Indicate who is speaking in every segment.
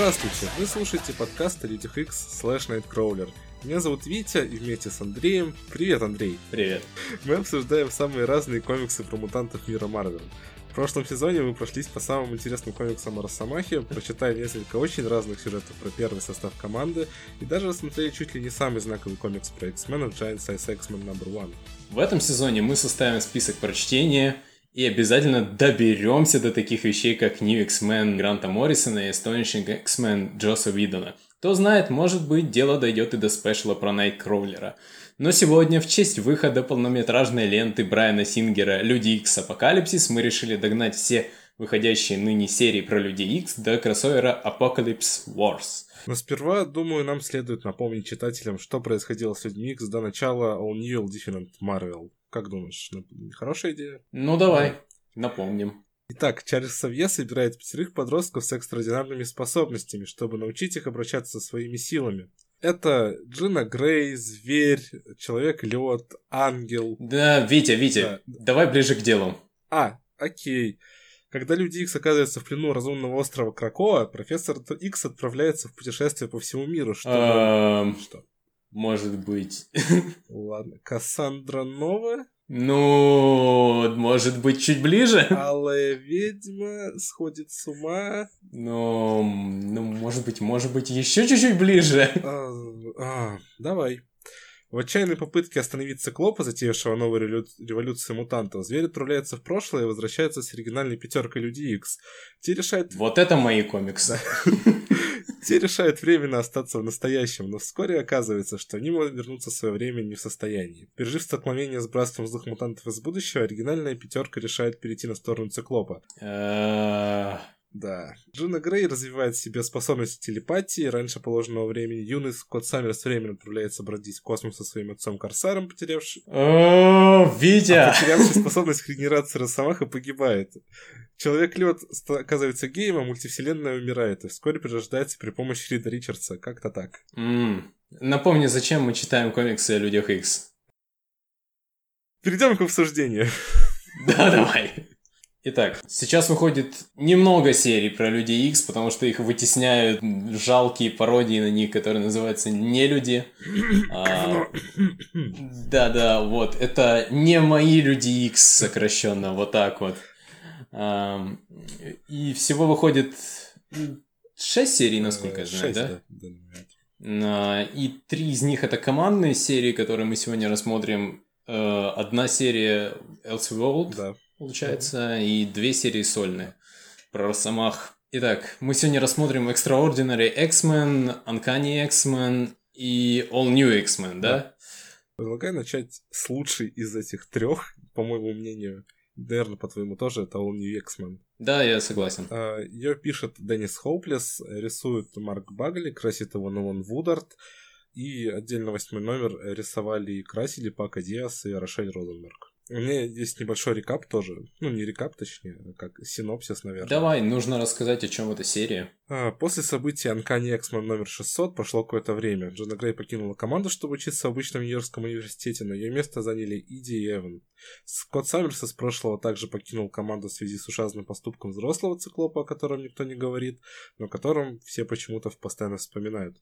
Speaker 1: Здравствуйте, вы слушаете подкаст о людях X слэш Nightcrawler. Меня зовут Витя, и вместе с Андреем... Привет, Андрей!
Speaker 2: Привет!
Speaker 1: Мы обсуждаем самые разные комиксы про мутантов мира Марвел. В прошлом сезоне мы прошлись по самым интересным комиксам о Росомахе, прочитали несколько очень разных сюжетов про первый состав команды и даже рассмотрели чуть ли не самый знаковый комикс про X-Men Giant Size X-Men No. 1.
Speaker 2: В этом сезоне мы составим список прочтения и обязательно доберемся до таких вещей, как New X-Men Гранта Моррисона и Astonishing X-Men Джоса Видона. Кто знает, может быть, дело дойдет и до спешла про Найткроулера. Но сегодня, в честь выхода полнометражной ленты Брайана Сингера «Люди Икс Апокалипсис», мы решили догнать все выходящие ныне серии про Люди Икс до кроссовера Apocalypse Wars.
Speaker 1: Но сперва, думаю, нам следует напомнить читателям, что происходило с Людьми Икс до начала All New Different Marvel. Как думаешь, хорошая идея?
Speaker 2: Ну давай, напомним.
Speaker 1: Итак, Чарльз Савье собирает пятерых подростков с экстраординарными способностями, чтобы научить их обращаться со своими силами. Это Джина Грей, Зверь, Человек-лед, Ангел.
Speaker 2: Да, Витя, Витя, да. давай ближе к делу.
Speaker 1: А, окей. Когда Люди Икс оказываются в плену разумного острова Кракоа, профессор Икс отправляется в путешествие по всему миру, чтобы...
Speaker 2: Что? Может быть.
Speaker 1: Ладно. Кассандра Нова?
Speaker 2: Ну, может быть, чуть ближе?
Speaker 1: Алая ведьма сходит с ума.
Speaker 2: Ну, ну, может быть, может быть, еще чуть-чуть ближе.
Speaker 1: А, а, давай. В отчаянной попытке остановить циклопа, затеявшего новую революцию мутантов, зверь отправляется в прошлое и возвращается с оригинальной пятеркой Люди Икс. Те решают...
Speaker 2: Вот это мои комиксы.
Speaker 1: Те решают временно остаться в настоящем, но вскоре оказывается, что они могут вернуться в свое время не в состоянии. Пережив столкновение с братством злых мутантов из будущего, оригинальная пятерка решает перейти на сторону циклопа. Да. Джина Грей развивает в себе способности телепатии. Раньше положенного времени юный Скотт Саммерс временно отправляется бродить в космос со своим отцом Корсаром, потерявший...
Speaker 2: Витя!
Speaker 1: А потерявший способность к регенерации Росомаха погибает. Человек-лед оказывается геем, а мультивселенная умирает, и вскоре перерождается при помощи Рида Ричардса. Как-то так.
Speaker 2: Mm. Напомни, зачем мы читаем комиксы о Людях Икс?
Speaker 1: Перейдем к обсуждению.
Speaker 2: Да, давай. Итак, сейчас выходит немного серий про Люди Икс, потому что их вытесняют жалкие пародии на них, которые называются «Нелюди». А, да-да, вот, это не мои Люди Икс сокращенно, вот так вот. А, и всего выходит шесть серий, насколько я знаю, да? А, и три из них это командные серии, которые мы сегодня рассмотрим. Одна серия Elseworld,
Speaker 1: да
Speaker 2: получается, и две серии сольные про Росомах. Итак, мы сегодня рассмотрим Extraordinary X-Men, Uncanny X-Men и All New X-Men, да? да?
Speaker 1: Предлагаю начать с лучшей из этих трех, по моему мнению. Наверное, по-твоему тоже, это All New X-Men.
Speaker 2: Да, я согласен.
Speaker 1: А, Ее пишет Деннис Хоуплес, рисует Марк Багли, красит его Нолан Вудард, и отдельно восьмой номер рисовали и красили Пака Диас и Рошель Розенберг. У меня есть небольшой рекап тоже. Ну, не рекап, точнее, а как синопсис, наверное.
Speaker 2: Давай, нужно рассказать, о чем эта серия.
Speaker 1: А, после событий Uncanny X-Men номер 600 прошло какое-то время. Джона Грей покинула команду, чтобы учиться в обычном Нью-Йоркском университете, но ее место заняли Иди и Эван. Скотт Саммерс из прошлого также покинул команду в связи с ужасным поступком взрослого циклопа, о котором никто не говорит, но о котором все почему-то постоянно вспоминают.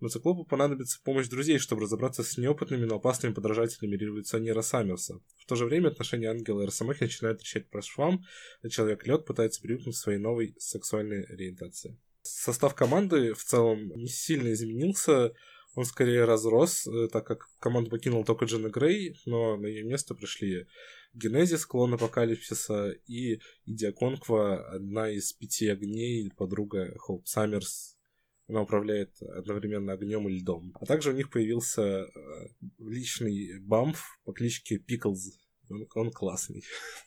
Speaker 1: Но циклопу понадобится помощь друзей, чтобы разобраться с неопытными, но опасными подражателями революционера Саммерса. В то же время отношения Ангела и Росомахи начинают трещать по швам, а Человек-лед пытается привыкнуть к своей новой сексуальной ориентации. Состав команды в целом не сильно изменился, он скорее разрос, э, так как команду покинул только Джина Грей, но на ее место пришли Генезис, клон Апокалипсиса и Идиаконква, одна из пяти огней, подруга Хоуп Саммерс. Она управляет одновременно огнем и льдом. А также у них появился э, личный бамф по кличке Пиклз, он, он классный.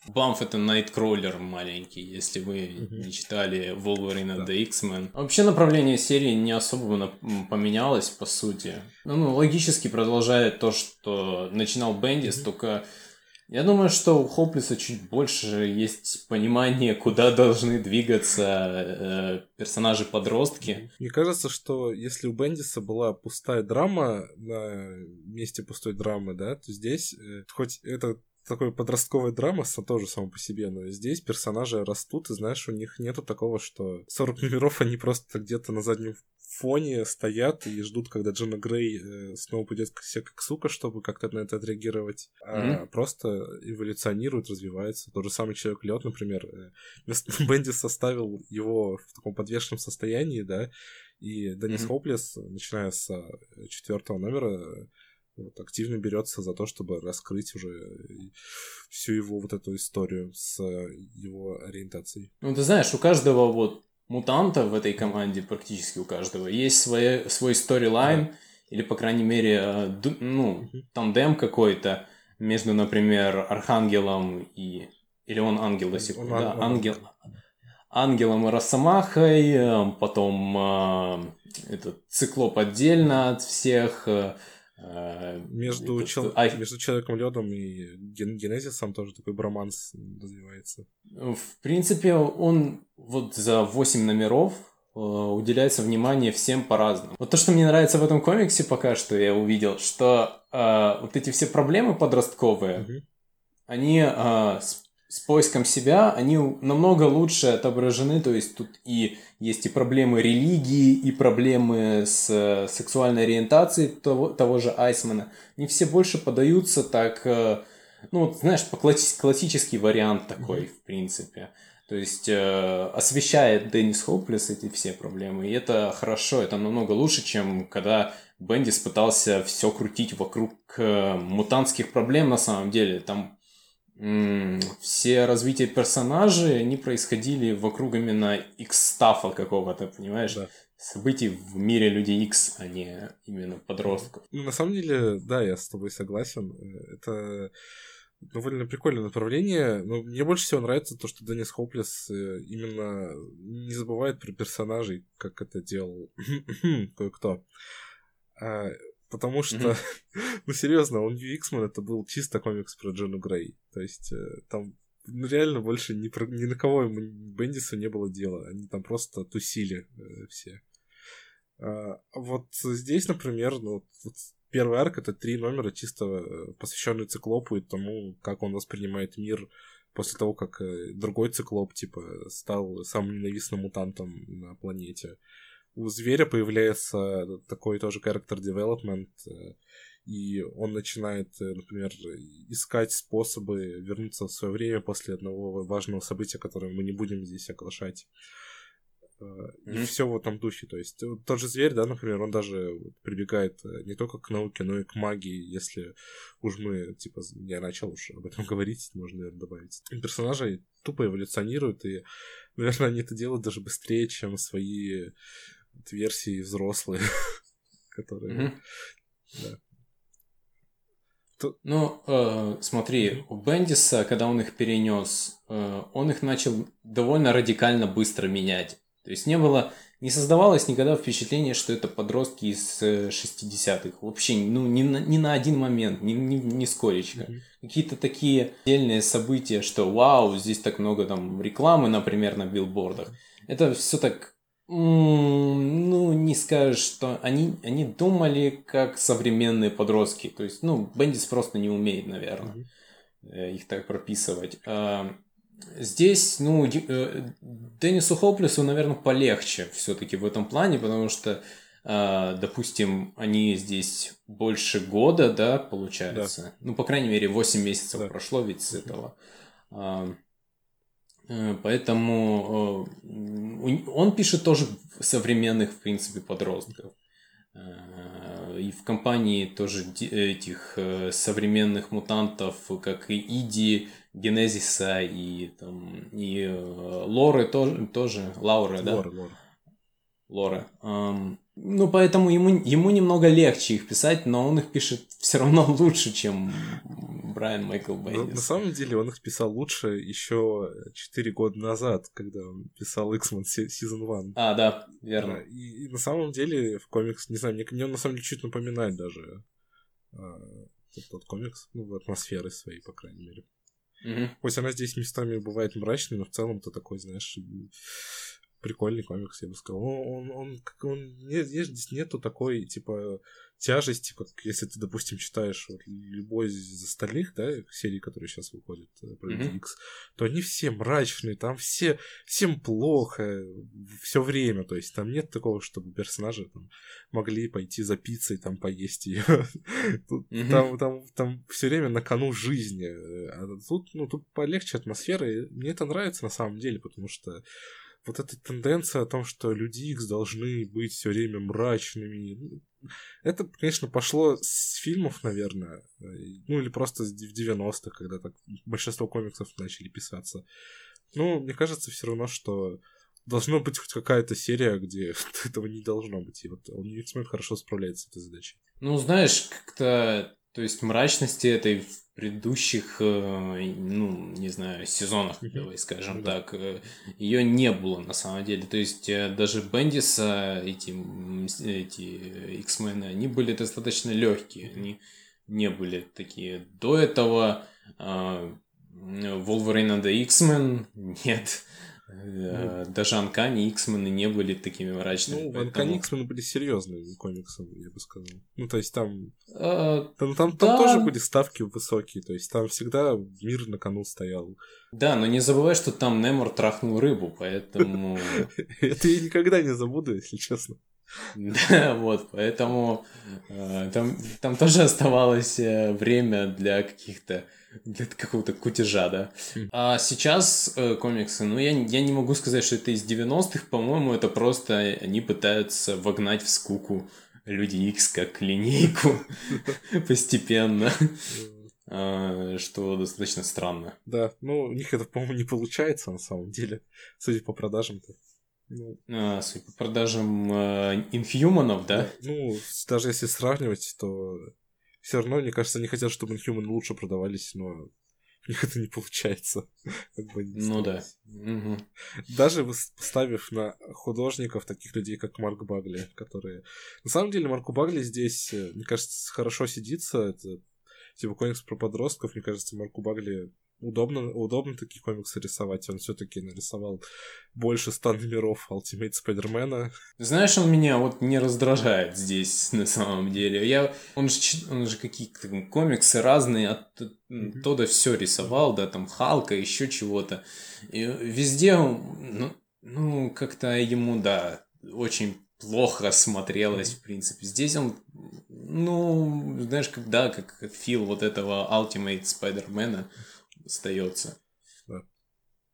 Speaker 2: Бамф это Найткроллер маленький, если вы mm-hmm. не читали Wolverine да. The X-Men. Вообще направление серии не особо поменялось, по сути. Ну, ну, логически продолжает то, что начинал Бендис, mm-hmm. только я думаю, что у Хоплиса чуть больше есть понимание, куда должны двигаться э, персонажи-подростки.
Speaker 1: Мне кажется, что если у Бендиса была пустая драма на месте пустой драмы, да, то здесь, э, хоть это такой подростковая драма тоже само по себе, но здесь персонажи растут, и знаешь, у них нету такого, что 40 номеров они просто где-то на заднем фоне стоят и ждут, когда Джона Грей э, снова пойдет к себе как сука, чтобы как-то на это отреагировать. А mm-hmm. просто эволюционирует, развивается. Тот же самый человек лед, например. Э, Бендис составил его в таком подвешенном состоянии, да, и Деннис mm-hmm. Хоплес, начиная с э, четвертого номера, вот, активно берется за то, чтобы раскрыть уже всю его вот эту историю с его ориентацией.
Speaker 2: Ну, ты знаешь, у каждого вот мутанта в этой команде, практически у каждого, есть свой, свой сторилайн, да. или, по крайней мере, э, ну, тандем какой-то между, например, Архангелом и... Или он ангел до сих пор? Да, ангел. Ангелом и Росомахой, э, потом э, этот циклоп отдельно от всех,
Speaker 1: между, это, чел... а... между человеком ледом и ген... генезисом тоже такой броманс развивается.
Speaker 2: В принципе, он вот за 8 номеров э, уделяется внимание всем по-разному. Вот то, что мне нравится в этом комиксе пока что я увидел, что э, вот эти все проблемы подростковые, угу. они э, с поиском себя, они намного лучше отображены, то есть тут и есть и проблемы религии, и проблемы с э, сексуальной ориентацией того, того же Айсмана. Не все больше подаются так, э, ну, знаешь, по класс- классический вариант такой, в принципе. То есть э, освещает Деннис Хоплес эти все проблемы, и это хорошо, это намного лучше, чем когда Бендис пытался все крутить вокруг э, мутантских проблем на самом деле. Там все развития персонажей, они происходили вокруг именно X-стафа какого-то, понимаешь? Да. Событий в мире Людей X, а не именно подростков.
Speaker 1: Ну, на самом деле, да, я с тобой согласен. Это довольно прикольное направление, но мне больше всего нравится то, что Деннис Хоплес э, именно не забывает про персонажей, как это делал кое-кто. А, Потому что, mm-hmm. ну серьезно, он New X-Men это был чисто комикс про Джону Грей. То есть э, там ну, реально больше ни, про, ни на кого ему Бендису не было дела. Они там просто тусили э, все. А, вот здесь, например, ну, вот первый арк это три номера, чисто э, посвященные циклопу и тому, как он воспринимает мир после того, как другой циклоп, типа, стал самым ненавистным мутантом на планете у зверя появляется такой тоже character development, э, и он начинает, э, например, искать способы вернуться в свое время после одного важного события, которое мы не будем здесь оглашать. Mm-hmm. И все в этом духе. То есть тот же зверь, да, например, он даже прибегает не только к науке, но и к магии, если уж мы, типа, я начал уж об этом говорить, можно, наверное, добавить. Персонажи тупо эволюционируют, и, наверное, они это делают даже быстрее, чем свои версии взрослые, которые...
Speaker 2: Ну, э, смотри, у Бендиса, когда он их перенес, э, он их начал довольно радикально быстро менять. То есть не было, не создавалось никогда впечатление, что это подростки из 60-х. Э, Вообще, ну, ни на, ни на один момент, ни, ни, ни скоречко. Mm-hmm. Какие-то такие отдельные события, что вау, здесь так много там рекламы, например, на билбордах. Это все так ну, не скажешь, что они, они думали как современные подростки. То есть, ну, Бендис просто не умеет, наверное, mm-hmm. их так прописывать. А, здесь, ну, э, Деннису Хоплесу, наверное, полегче все-таки в этом плане, потому что, а, допустим, они здесь больше года, да, получается. Да. Ну, по крайней мере, 8 месяцев да. прошло ведь с этого. Э, поэтому э, он пишет тоже современных, в принципе, подростков. Э, и в компании тоже этих современных мутантов, как и Иди, Генезиса и, там, и Лоры тоже, тоже Лауры, да? Лора, Лора. Лора. Ну, поэтому ему, ему немного легче их писать, но он их пишет все равно лучше, чем Брайан Майкл Бендис.
Speaker 1: На, на самом деле он их писал лучше еще 4 года назад, когда он писал X-Men Season 1.
Speaker 2: А, да, верно.
Speaker 1: и, и на самом деле в комикс, не знаю, мне, мне он на самом деле чуть напоминает даже тот, тот комикс, ну, в атмосферы своей, по крайней мере.
Speaker 2: Угу.
Speaker 1: Пусть она здесь местами бывает мрачной, но в целом-то такой, знаешь, прикольный комикс, я бы сказал. Он, он, он, он нет, здесь нету такой, типа, тяжести, как если ты, допустим, читаешь вот, любой из остальных, да, серий, которые сейчас выходят э, про mm-hmm. X, то они все мрачные, там все, всем плохо все время, то есть там нет такого, чтобы персонажи там, могли пойти за пиццей, там, поесть ее. mm-hmm. Там, там, там все время на кону жизни. А тут, ну, тут полегче атмосфера, и мне это нравится на самом деле, потому что вот эта тенденция о том, что люди X должны быть все время мрачными, ну, это, конечно, пошло с фильмов, наверное, ну или просто в 90-х, когда так большинство комиксов начали писаться. Ну, мне кажется все равно, что должна быть хоть какая-то серия, где этого не должно быть. И вот он X-Men хорошо справляется с этой задачей.
Speaker 2: Ну, знаешь, как-то то есть мрачности этой в предыдущих, э, ну, не знаю, сезонах, давай скажем да. так, э, ее не было на самом деле. То есть э, даже Бендиса, эти, эти X-Men, они были достаточно легкие, они не были такие. До этого Wolverine and the X-Men нет. Ну, Даже Анкани и Иксмены не были такими мрачными.
Speaker 1: Ну, поэтому... Анкани и Иксмены были серьезными комиксами, я бы сказал. Ну, то есть там... А, там, там, да. там тоже были ставки высокие, то есть там всегда мир на кону стоял.
Speaker 2: Да, но не забывай, что там Немор трахнул рыбу, поэтому...
Speaker 1: Это я никогда не забуду, если честно.
Speaker 2: Да, вот, поэтому э, там, там тоже оставалось э, время для каких-то для какого-то кутежа, да. Хм. А сейчас э, комиксы, ну, я, я не могу сказать, что это из 90-х, по-моему, это просто они пытаются вогнать в скуку Люди X как линейку постепенно. А, что достаточно странно.
Speaker 1: Да, ну, у них это, по-моему, не получается на самом деле, судя по продажам-то.
Speaker 2: Ну, а, судя по продажам э, инфьюманов, да?
Speaker 1: Ну, даже если сравнивать, то все равно, мне кажется, они хотят, чтобы Inhuman лучше продавались, но у них это не получается.
Speaker 2: как бы ну да. Угу.
Speaker 1: Даже поставив на художников таких людей, как Марк Багли, которые... На самом деле, Марку Багли здесь, э, мне кажется, хорошо сидится. Это типа комикс про подростков, мне кажется, Марку Багли удобно, удобно такие комиксы рисовать. Он все-таки нарисовал больше ста номеров Ultimate Spider-Man.
Speaker 2: Знаешь, он меня вот не раздражает здесь на самом деле. Я, он же, он же какие-то комиксы разные, от mm-hmm. Тода все рисовал, да, там Халка, еще чего-то. И везде, ну, ну как-то ему, да, очень плохо смотрелось, в принципе. Здесь он, ну, знаешь, когда, как Фил вот этого Ultimate Spider-Man, остается. Да.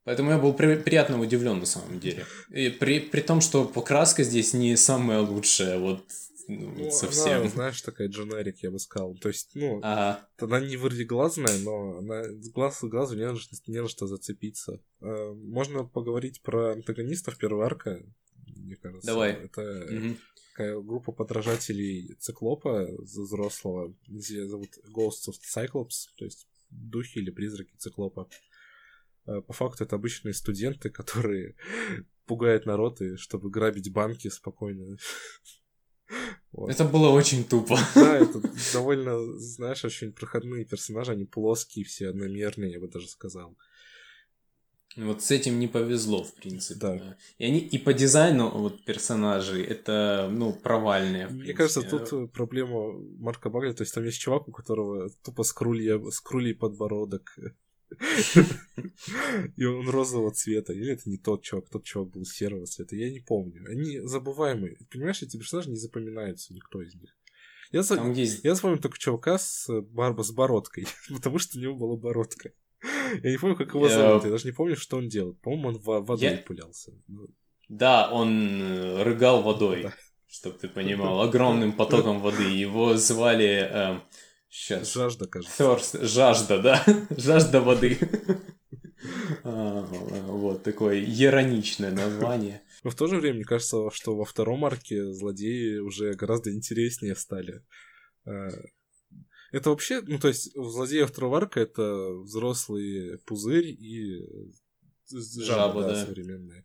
Speaker 2: Поэтому я был при, приятно удивлен на самом деле. И при, при том, что покраска здесь не самая лучшая, вот ну, ну, совсем.
Speaker 1: Она, знаешь, такая дженерик, я бы сказал. То есть, ну, ага. она не вырвиглазная, но она глаз глазу не на, не на что зацепиться. А, можно поговорить про антагонистов первого арка, мне кажется.
Speaker 2: Давай.
Speaker 1: Это угу. такая группа подражателей Циклопа взрослого, где зовут Ghosts of Cyclops, то есть духи или призраки циклопа. А, по факту это обычные студенты, которые пугают народ, и чтобы грабить банки спокойно.
Speaker 2: Вот. Это было очень тупо.
Speaker 1: Да, это довольно, знаешь, очень проходные персонажи, они плоские, все одномерные, я бы даже сказал.
Speaker 2: Вот с этим не повезло, в принципе. Да. И они и по дизайну вот персонажей это, ну, провальные.
Speaker 1: Мне кажется, тут э, проблема Марка Багли, то есть там есть чувак, у которого тупо скрулья, скрулей подбородок. И он розового цвета. Или это не тот чувак, тот чувак был серого цвета. Я не помню. Они забываемые. Понимаешь, эти персонажи не запоминаются, никто из них. Я, Там есть... я вспомню только чувака с, барба, с бородкой, потому что у него была бородка. Я не помню, как его зовут, я даже не помню, что он делал. По-моему, он водой пулялся. Ну.
Speaker 2: Да, он э, рыгал водой, чтобы ты понимал, огромным потоком воды. Его звали... Сейчас.
Speaker 1: Эм, жажда, кажется.
Speaker 2: Thirst. Жажда, да? Жажда воды. А, вот такое ироничное название.
Speaker 1: Но в то же время, мне кажется, что во втором арке злодеи уже гораздо интереснее стали. Э, это вообще, ну, то есть, у злодеев второго арка это взрослый пузырь и жаба, жаба да, да, современная.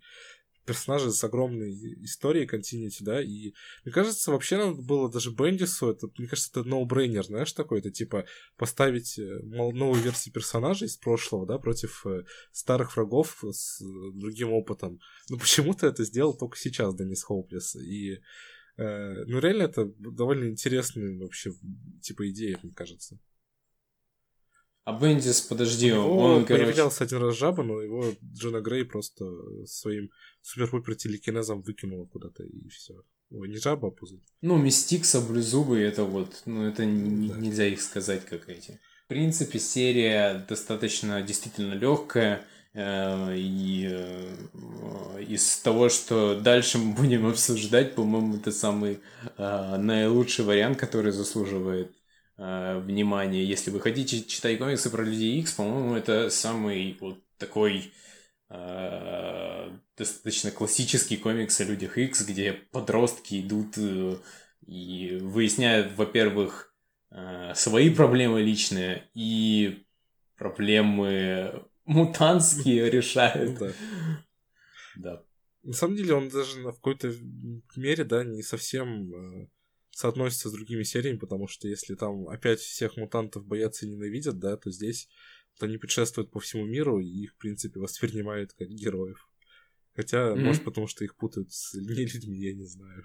Speaker 1: персонажи с огромной историей, континьюти, да, и мне кажется, вообще надо было даже Бендису, это, мне кажется, это ноу-брейнер, знаешь, такой, это типа поставить э, новую версию персонажей из прошлого, да, против э, старых врагов с другим опытом. Ну, почему-то это сделал только сейчас Деннис Хоуплес, и э, ну, реально, это довольно интересная вообще, типа, идея, мне кажется.
Speaker 2: А Бендис, подожди,
Speaker 1: Его
Speaker 2: он,
Speaker 1: появлялся один раз жаба, но его Джона Грей просто своим супер-пупер телекинезом выкинула куда-то, и все. Ой, не жаба, а пузырь.
Speaker 2: Ну, Мистик, Саблезубы, это вот, ну, это
Speaker 1: Да.
Speaker 2: нельзя их сказать, как эти. В принципе, серия достаточно действительно легкая, э, и э, из того, что дальше мы будем обсуждать, по-моему, это самый э, наилучший вариант, который заслуживает э, внимания. Если вы хотите читать комиксы про Людей Икс, по-моему, это самый вот такой э, достаточно классический комикс о Людях Икс, где подростки идут э, и выясняют, во-первых, э, свои проблемы личные и проблемы мутантские решают.
Speaker 1: Да.
Speaker 2: Да.
Speaker 1: На самом деле он даже на- в какой-то мере, да, не совсем э, соотносится с другими сериями, потому что если там опять всех мутантов боятся и ненавидят, да, то здесь вот они путешествуют по всему миру и их, в принципе, воспринимают как героев. Хотя,
Speaker 2: Мгм.
Speaker 1: может, потому что их путают с нелюдьми, я не знаю.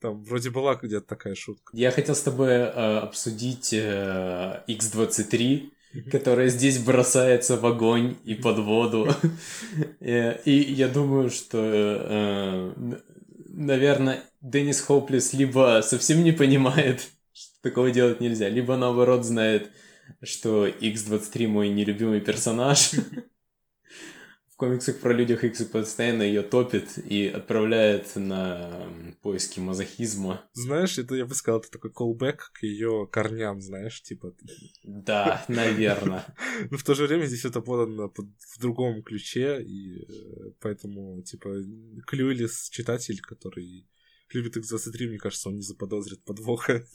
Speaker 1: Там вроде была где-то такая шутка.
Speaker 2: Я хотел с тобой э, обсудить э, X23,
Speaker 1: Мгм.
Speaker 2: Которая здесь бросается в огонь и под воду. Э, И я думаю, что, э, наверное, Деннис Хоплес либо совсем не понимает, что такого делать нельзя, либо наоборот знает, что X23 мой нелюбимый персонаж. В комиксах про людях X постоянно ее топит и отправляет на поиски мазохизма.
Speaker 1: Знаешь, это я бы сказал, это такой колбэк к ее корням, знаешь, типа.
Speaker 2: Да, наверное.
Speaker 1: Но в то же время здесь это подано под- в другом ключе, и э, поэтому, типа, Клюэлис читатель, который любит X23, мне кажется, он не заподозрит подвоха.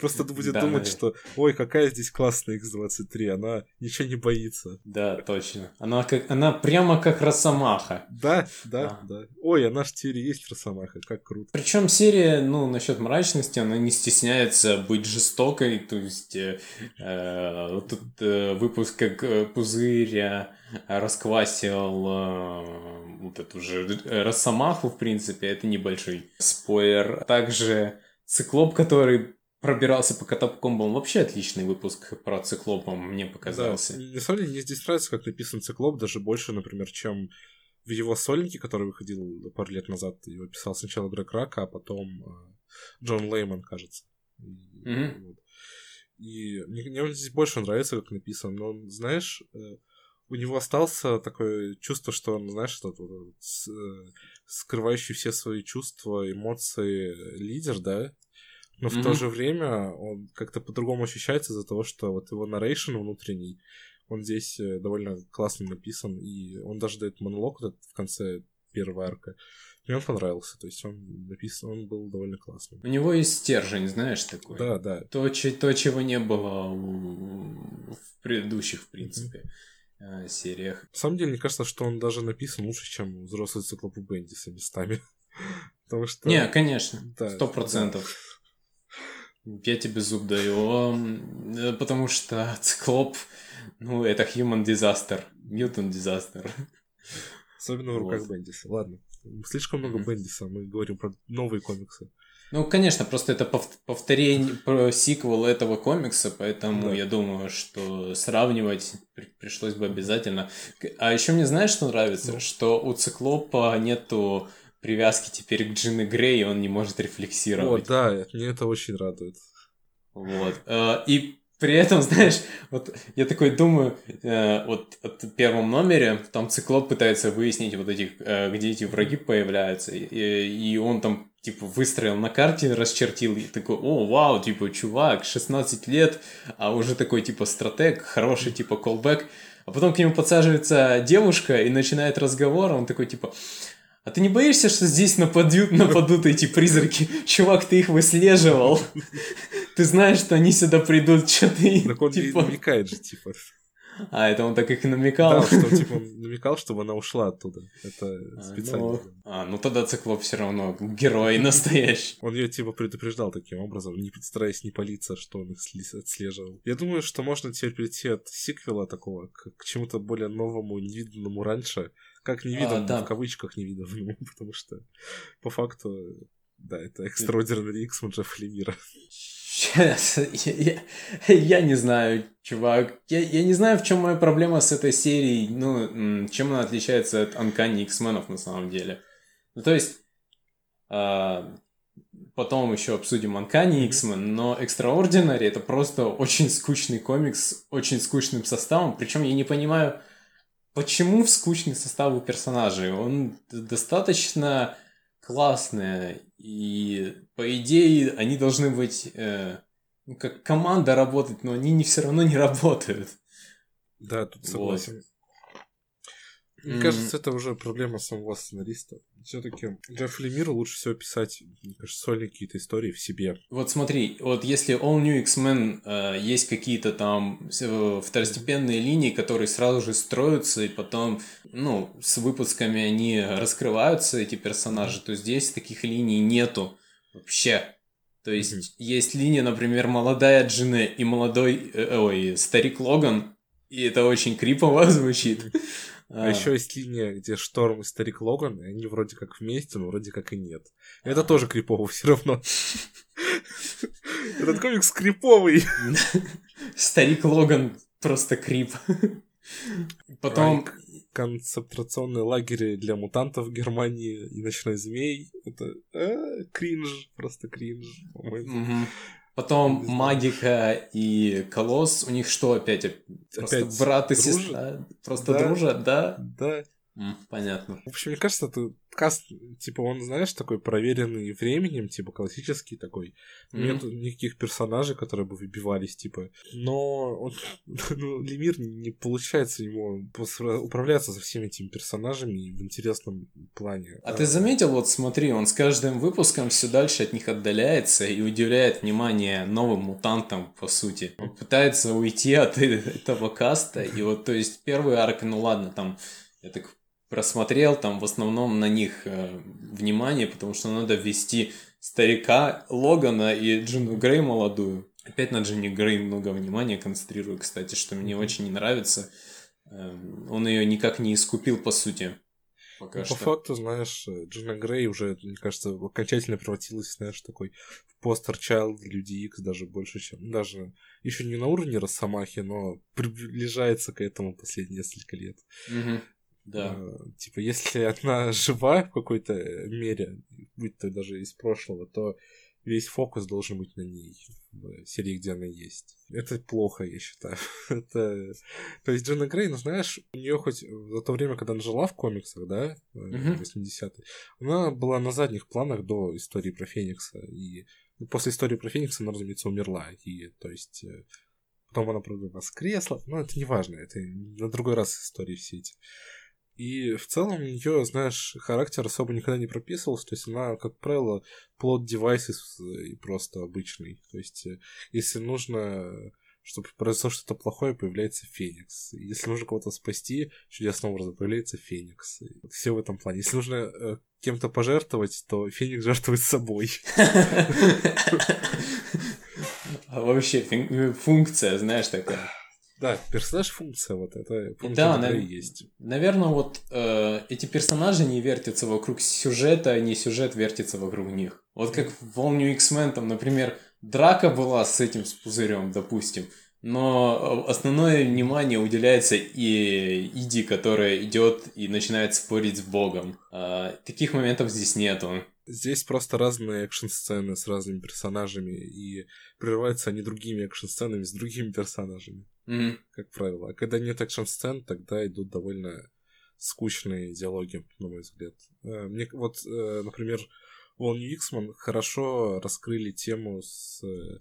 Speaker 1: Просто будет
Speaker 2: Да,
Speaker 1: думать, что ой, какая здесь классная X23, она ничего не боится.
Speaker 2: Да, точно. Она, как, она прямо как Росомаха.
Speaker 1: Да, да,
Speaker 2: А.
Speaker 1: да. Ой, а наш теперь есть Росомаха, как круто.
Speaker 2: Причем серия, ну, насчет мрачности, она не стесняется быть жестокой. То есть э, э, вот тут э, выпуск, как э, Пузырь э, расквасил э, вот эту же Росомаху, в принципе, это небольшой спойлер. Также Циклоп, который пробирался по катакомбам, вообще отличный выпуск про Циклопа мне показался.
Speaker 1: Да. На самом деле, мне здесь нравится, как написан циклоп, даже больше, например, чем в его сольнике, который выходил пару лет назад. Его писал сначала Грег Рака, а потом э, Джон Лейман, кажется.
Speaker 2: Мгм.
Speaker 1: вот. И мне, мне он здесь больше нравится, как написан. Но, он, знаешь, э, у него остался такое чувство, что он, знаешь, этот с- э, скрывающий все свои чувства, эмоции лидер, да? Но в то же время он как-то по-другому ощущается из-за того, что вот его нарейшн внутренний, он здесь э, довольно классно написан, и он даже дает монолог вот этот в конце первого арка. Мне он понравился, то есть он написан, он был довольно классным.
Speaker 2: У него есть стержень, знаешь, такой.
Speaker 1: Да, да.
Speaker 2: То, че- то, чего не было у- в предыдущих, в принципе, э, сериях.
Speaker 1: На самом деле, мне кажется, что он даже написан лучше, чем взрослый циклоп у Бендиса местами. Потому что...
Speaker 2: Не, конечно, сто процентов. Я тебе зуб даю, э, потому что циклоп, ну, это human disaster, mutant disaster.
Speaker 1: Особенно в руках
Speaker 2: Вот.
Speaker 1: Бендиса. Ладно. Слишком много
Speaker 2: Мгм.
Speaker 1: Бендиса. Мы говорим про новые комиксы.
Speaker 2: Ну, конечно, просто это пов- повторение, про сиквел этого комикса, поэтому
Speaker 1: Да.
Speaker 2: я думаю, что сравнивать при- пришлось бы обязательно. А еще мне знаешь, что нравится?
Speaker 1: Ну.
Speaker 2: Что у Циклопа нету привязки теперь к Джинни Грей, и он не может
Speaker 1: О,
Speaker 2: рефлексировать.
Speaker 1: да, мне это очень радует.
Speaker 2: Вот. Э, И при этом, знаешь, вот я такой думаю, э, вот от- в первом номере там Циклоп пытается выяснить вот этих, э, где эти враги появляются, и, и он там типа выстроил на карте, расчертил, и такой, о, вау, типа, чувак, 16 лет, а уже такой типа стратег, хороший типа колбэк, а потом к нему подсаживается девушка и начинает разговор, он такой типа, а ты не боишься, что здесь нападут, нападут эти призраки? Чувак, ты их выслеживал. Ты знаешь, что они сюда придут, что ты,
Speaker 1: Так он
Speaker 2: типа...
Speaker 1: намекает же, типа.
Speaker 2: А, это он так их намекал?
Speaker 1: Да, что типа он намекал, чтобы она ушла оттуда. Это
Speaker 2: А,
Speaker 1: специально.
Speaker 2: ну, а, ну тогда Циклоп все равно герой настоящий.
Speaker 1: Он ее типа предупреждал таким образом, не стараясь не палиться, что он их отслеживал. Я думаю, что можно теперь перейти от сиквела такого к, к чему-то более новому, невиданному раньше. Как невиданному,
Speaker 2: А, да.
Speaker 1: в кавычках невиданному, потому что по факту, да, это Extraordinary X-Men Джеффа Лемира.
Speaker 2: Сейчас, я, я- я не знаю, чувак. Я, я не знаю, в чем моя проблема с этой серией. Ну, чем она отличается от Uncanny X-менов на самом деле. Ну, то есть, а, потом еще обсудим Uncanny X-Men, но Extraordinary это просто очень скучный комикс с очень скучным составом. Причем я не понимаю, почему в скучный состав у персонажей. Он достаточно классный, и по идее они должны быть э, ну, как команда работать, но они не все равно не работают.
Speaker 1: Да, тут
Speaker 2: Вот.
Speaker 1: Мне кажется, это уже проблема самого сценариста. Все-таки Джефф Лемиру лучше всего писать, мне кажется, сольные какие-то истории в себе.
Speaker 2: Вот смотри, вот если All New X-Men э, есть какие-то там э, второстепенные линии, которые сразу же строятся, и потом, ну, с выпусками они раскрываются, эти персонажи, то здесь таких линий нету вообще. То есть
Speaker 1: Мгм.
Speaker 2: есть линия, например, молодая Джина и молодой, э, ой, старик Логан, и это очень крипово звучит.
Speaker 1: А, еще есть линия, где Шторм и Старик Логан, и они вроде как вместе, но вроде как и нет. Это тоже крипово все равно. Этот комикс криповый.
Speaker 2: Старик Логан просто крип. Потом...
Speaker 1: Концентрационные лагеря для мутантов в Германии и Ночной Змей. Это э, кринж, просто кринж, по-моему.
Speaker 2: Потом. Магика и Колосс, у них что опять? Просто
Speaker 1: Опять
Speaker 2: брат и
Speaker 1: дружат?
Speaker 2: сестра? Просто
Speaker 1: Да.
Speaker 2: дружат, да?
Speaker 1: Да.
Speaker 2: Понятно.
Speaker 1: В общем, мне кажется, это каст, типа, он, знаешь, такой проверенный временем, типа, классический такой.
Speaker 2: Мгм.
Speaker 1: Нет никаких персонажей, которые бы выбивались, типа. Но он, ну, Лемир не получается ему управляться со всеми этими персонажами в интересном плане.
Speaker 2: А ты заметил, вот смотри, он с каждым выпуском все дальше от них отдаляется и удивляет внимание новым мутантам, по сути. Он пытается уйти от этого каста, и вот, то есть, первый арк, ну ладно, там, я так просмотрел, там, в основном на них э, внимание, потому что надо ввести старика Логана и Джину Грей молодую. Опять на Джинни Грей много внимания концентрирую, кстати, что мне очень не нравится. Эм, Он ее никак не искупил, по сути. Пока
Speaker 1: Ну,
Speaker 2: что.
Speaker 1: По факту, знаешь, Джина Грей уже, мне кажется, окончательно превратилась, знаешь, такой в постер Child Люди Икс даже больше, чем... Даже еще не на уровне Росомахи, но приближается к этому последние несколько лет.
Speaker 2: Мгм. Да.
Speaker 1: Э, Типа, если она жива в какой-то мере, будь то даже из прошлого, то весь фокус должен быть на ней в серии, где она есть. Это плохо, я считаю. Это... То есть Джина Грей, ну знаешь, у нее хоть за то время, когда она жила в комиксах, да, э,
Speaker 2: Мгм.
Speaker 1: 80-е, она была на задних планах до истории про Феникса. И ну, после истории про Феникса она, разумеется, умерла. И, то есть, э, потом она, правда, воскресла. Но это не важно, это на другой раз истории все эти. И в целом у нее, знаешь, характер особо никогда не прописывался. То есть она, как правило, плод девайсис и просто обычный. То есть, э, если нужно, чтобы произошло что-то плохое, появляется Феникс. Если нужно кого-то спасти, чудесным образом появляется Феникс. Все в этом плане. Если нужно э, кем-то пожертвовать, то Феникс жертвует собой.
Speaker 2: А вообще фун- функция, знаешь, такая.
Speaker 1: Да, персонаж-функция вот это. функция
Speaker 2: Да, нав-
Speaker 1: есть.
Speaker 2: Наверное, вот э, эти персонажи не вертятся вокруг сюжета, а не сюжет вертится вокруг них. Вот как в All New X-Men, там, например, драка была с этим с пузырем, допустим, но э, основное внимание уделяется и Иди, которая идет и начинает спорить с Богом. А, таких моментов здесь нету.
Speaker 1: Здесь просто разные экшн-сцены с разными персонажами, и прерываются они другими экшн-сценами с другими персонажами,
Speaker 2: Мгм.
Speaker 1: как правило. А когда нет экшн-сцен, тогда идут довольно скучные диалоги, на мой взгляд. Э, Мне вот, э, например, New X-Men хорошо раскрыли тему с э,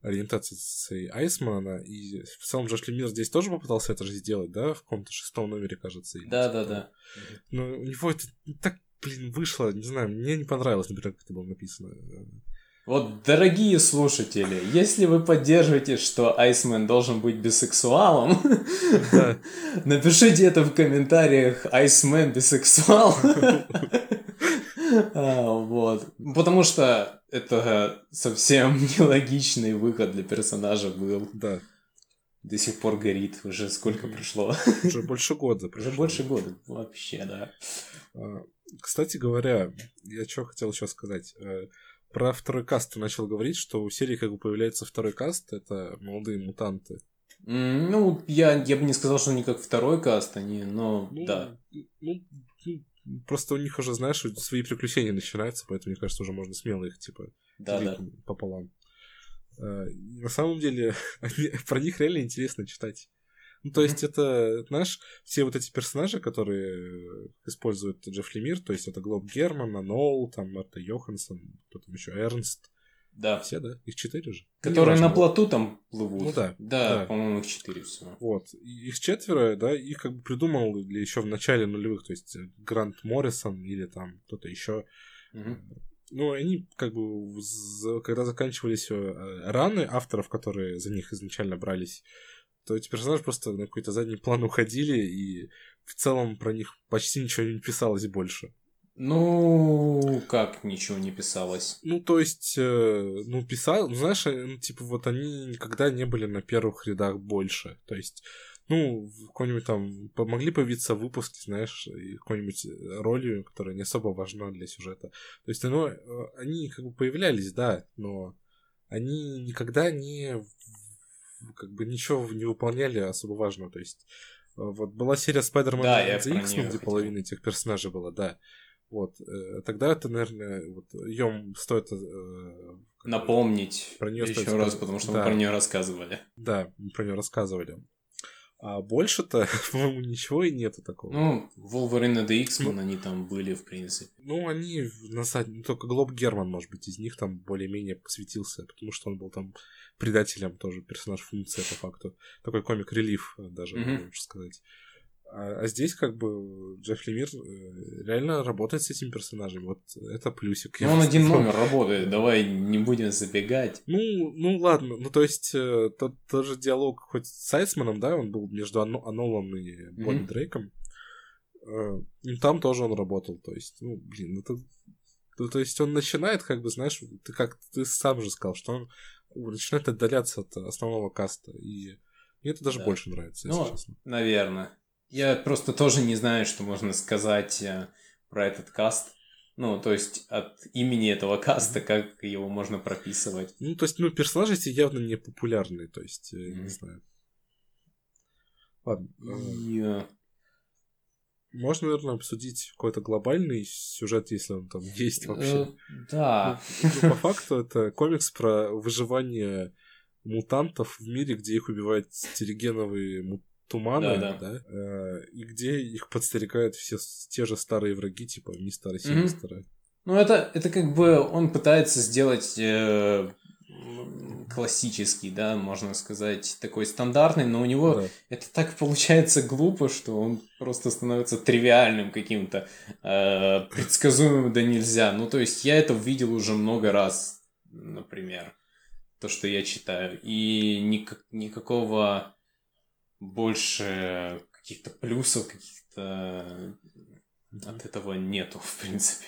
Speaker 1: ориентацией Айсмана, и в целом Джош Лемир здесь тоже попытался это же сделать, да, в каком-то шестом номере, кажется. или
Speaker 2: Да,
Speaker 1: типа
Speaker 2: да,
Speaker 1: того.
Speaker 2: да.
Speaker 1: Но у него это так, блин, вышло, не знаю, мне не понравилось, например, как это было написано.
Speaker 2: Вот, дорогие слушатели, если вы поддерживаете, что Айсмен должен быть бисексуалом, напишите это в комментариях Айсмен бисексуал. А, вот. Потому что это совсем нелогичный выход для персонажа был.
Speaker 1: Да.
Speaker 2: До сих пор горит. Уже сколько прошло?
Speaker 1: Уже больше года
Speaker 2: Уже больше года. Вообще, да.
Speaker 1: А, кстати говоря, я что хотел еще сказать. Э, про второй каст ты начал говорить, что у серии как бы появляется второй каст, это молодые мутанты.
Speaker 2: Ну, я, я бы не сказал, что они как второй каст, они, но
Speaker 1: ну,
Speaker 2: да.
Speaker 1: Ну, просто у них уже, знаешь, свои приключения начинаются, поэтому, мне кажется, уже можно смело их, типа,
Speaker 2: да, да.
Speaker 1: пополам. А, на самом деле, про них реально интересно читать. Ну, то есть, это, знаешь, все вот эти персонажи, которые использует Джефф Лемир, то есть, это Глоб Герман, Нол, там, Марта Йоханссон, кто там еще, Эрнст.
Speaker 2: Да.
Speaker 1: Все, да? Их четыре же?
Speaker 2: Которые на плоту там плывут.
Speaker 1: Ну да.
Speaker 2: Да, да. по-моему, их четыре всего.
Speaker 1: Вот. Их четверо, да, их как бы придумал еще в начале нулевых, то есть Грант Моррисон или там кто-то еще.
Speaker 2: Угу.
Speaker 1: Ну, они как бы, когда заканчивались э, раны авторов, которые за них изначально брались, то эти персонажи просто на какой-то задний план уходили, и в целом про них почти ничего не писалось больше.
Speaker 2: Ну, как ничего не писалось?
Speaker 1: Ну, то есть, э, ну, писал, ну, знаешь, э, ну, типа, вот они никогда не были на первых рядах больше. То есть, ну, какой-нибудь там, помогли появиться выпуски, знаешь, какой-нибудь ролью, которая не особо важна для сюжета. То есть, ну, э, они как бы появлялись, да, но они никогда не, как бы, ничего не выполняли особо важного. То есть, вот была серия Spider-Man
Speaker 2: да, The
Speaker 1: X, где половина этих персонажей была, да. Вот, э, тогда это, наверное, вот, ее стоит э,
Speaker 2: напомнить про нее еще раз, потому что да. мы про нее рассказывали.
Speaker 1: Да, мы про нее рассказывали. А больше-то, по-моему, ничего и нету такого.
Speaker 2: Ну, Wolverine и X-Men, ну, они там были, в принципе.
Speaker 1: Ну, они на сайте, ну, только Глоб Герман, может быть, из них там более-менее посвятился, потому что он был там предателем тоже, персонаж функции по факту. Такой комик-релив даже, mm-hmm. можно сказать. А, а здесь как бы Джефф Лемир э, реально работает с этим персонажем. Вот это плюсик.
Speaker 2: Ну, он один номер работает, давай не будем забегать.
Speaker 1: Ну, ну ладно, ну то есть э, тот, тот же диалог хоть с Айсманом, да, он был между Ано- Анолом и Бонни mm-hmm. Дрейком. Э, и там тоже он работал, то есть, ну, блин, это... Ну, то есть он начинает, как бы, знаешь, ты как ты сам же сказал, что он начинает отдаляться от основного каста, и мне это даже да. больше нравится,
Speaker 2: если ну, честно. наверное. Я просто тоже не знаю, что можно сказать э, про этот каст. Ну, то есть от имени этого каста, как его можно прописывать.
Speaker 1: Ну, то есть, ну, персонажи эти явно не популярные, то есть, mm-hmm. не знаю. Ладно.
Speaker 2: И... Э,
Speaker 1: можно, наверное, обсудить какой-то глобальный сюжет, если он там есть вообще.
Speaker 2: Да.
Speaker 1: Ну, ну, по факту это комикс про выживание мутантов в мире, где их убивают стерегеновые туманы, да, да. да э, и где их подстерегают все те же старые враги, типа мистера Синистера. Mm-hmm.
Speaker 2: Ну, это, это как бы он пытается сделать э, классический, да, можно сказать, такой стандартный, но у него да. это так получается глупо, что он просто становится тривиальным каким-то, э, предсказуемым да нельзя. Ну, то есть я это видел уже много раз, например, то, что я читаю, и никак, никакого больше каких-то плюсов, каких-то от этого нету, в принципе.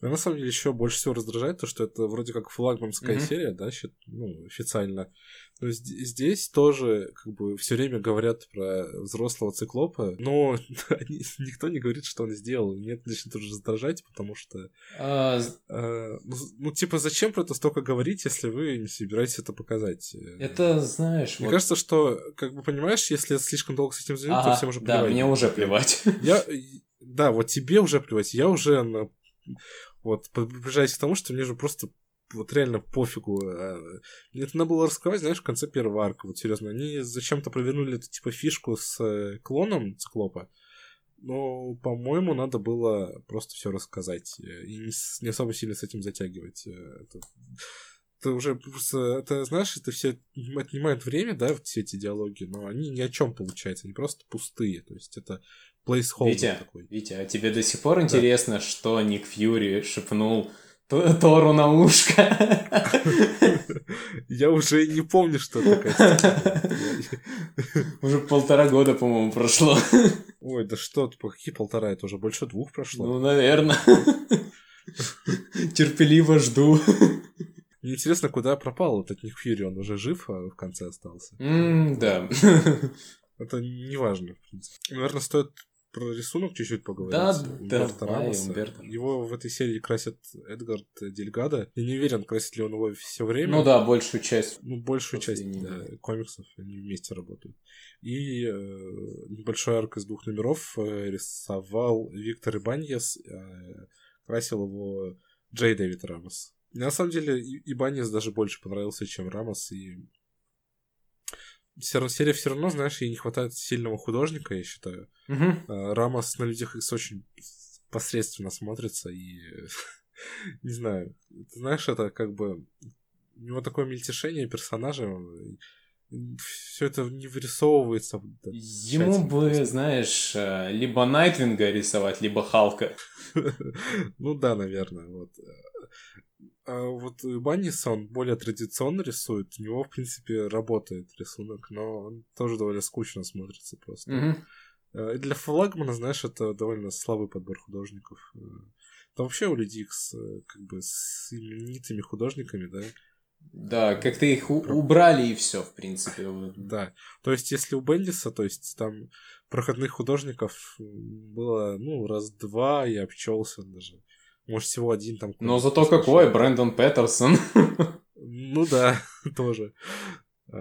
Speaker 1: Меня на самом деле еще больше всего раздражает то, что это вроде как флагманская mm-hmm. серия, да, ну, официально. Но здесь тоже как бы все время говорят про взрослого циклопа, но никто не говорит, что он сделал. Мне это начинает тоже раздражать, потому что...
Speaker 2: А...
Speaker 1: А, ну, ну, типа, зачем про это столько говорить, если вы не собираетесь это показать?
Speaker 2: Это, знаешь...
Speaker 1: Мне вот... кажется, что, как бы, понимаешь, если слишком долго с этим заниматься, ага, то всем уже
Speaker 2: плевать. Да, мне уже плевать.
Speaker 1: Я... Да, вот тебе уже плевать. Я уже на вот, приближаясь к тому, что мне же просто вот реально пофигу. Мне это надо было раскрывать, знаешь, в конце первого арка. Вот серьезно, они зачем-то провернули эту типа фишку с э, клоном циклопа. Но, по-моему, надо было просто все рассказать. Э, и не, особо сильно с этим затягивать. Э, это, это уже просто, это, знаешь, это все отнимает время, да, вот все эти диалоги, но они ни о чем получается, они просто пустые. То есть это placeholder
Speaker 2: Витя,
Speaker 1: такой.
Speaker 2: Витя, а тебе до сих пор интересно, да. что Ник Фьюри шепнул Тору на ушко.
Speaker 1: Я уже не помню, что такое.
Speaker 2: Уже полтора года, по-моему, прошло.
Speaker 1: Ой, да что, по какие полтора? Это уже больше двух прошло.
Speaker 2: Ну, наверное. Терпеливо жду.
Speaker 1: Мне интересно, куда пропал этот Ник Фьюри? Он уже жив, а в конце остался?
Speaker 2: да.
Speaker 1: Это не важно, в принципе. Наверное, стоит про рисунок чуть-чуть поговорить.
Speaker 2: Да,
Speaker 1: Умберто
Speaker 2: давай,
Speaker 1: Рамоса.
Speaker 2: Умберто.
Speaker 1: Его в этой серии красит Эдгард Дельгадо. Я не уверен, красит ли он его все время.
Speaker 2: Ну да, большую часть.
Speaker 1: Ну, большую часть да, комиксов они вместе работают. И э, небольшой арк из двух номеров э, рисовал Виктор Ибаньес, э, красил его Джей Дэвид Рамос. На самом деле И- Ибаньес даже больше понравился, чем Рамос, и серия все равно, знаешь, ей не хватает сильного художника, я считаю. А, Рамос на Людях Икс очень посредственно смотрится, и не знаю, ты знаешь, это как бы у него такое мельтешение персонажа, все это не вырисовывается. да,
Speaker 2: Ему
Speaker 1: тщательно
Speaker 2: бы, знаешь, э, либо Найтвинга рисовать, либо Халка.
Speaker 1: Ну да, наверное, вот. А вот Банниса он более традиционно рисует, у него, в принципе, работает рисунок, но он тоже довольно скучно смотрится просто. И для флагмана, знаешь, это довольно слабый подбор художников. Э, Там вообще у Люди Икс, э, как бы с именитыми художниками, да?
Speaker 2: Да, как-то их у- убрали и все, в принципе.
Speaker 1: Да. То есть, если у Бендиса, то есть там проходных художников было, ну, раз-два, я обчелся даже. Может, всего один там.
Speaker 2: Но зато
Speaker 1: послушал.
Speaker 2: какой, Брэндон Петерсон.
Speaker 1: Ну да, тоже. Э,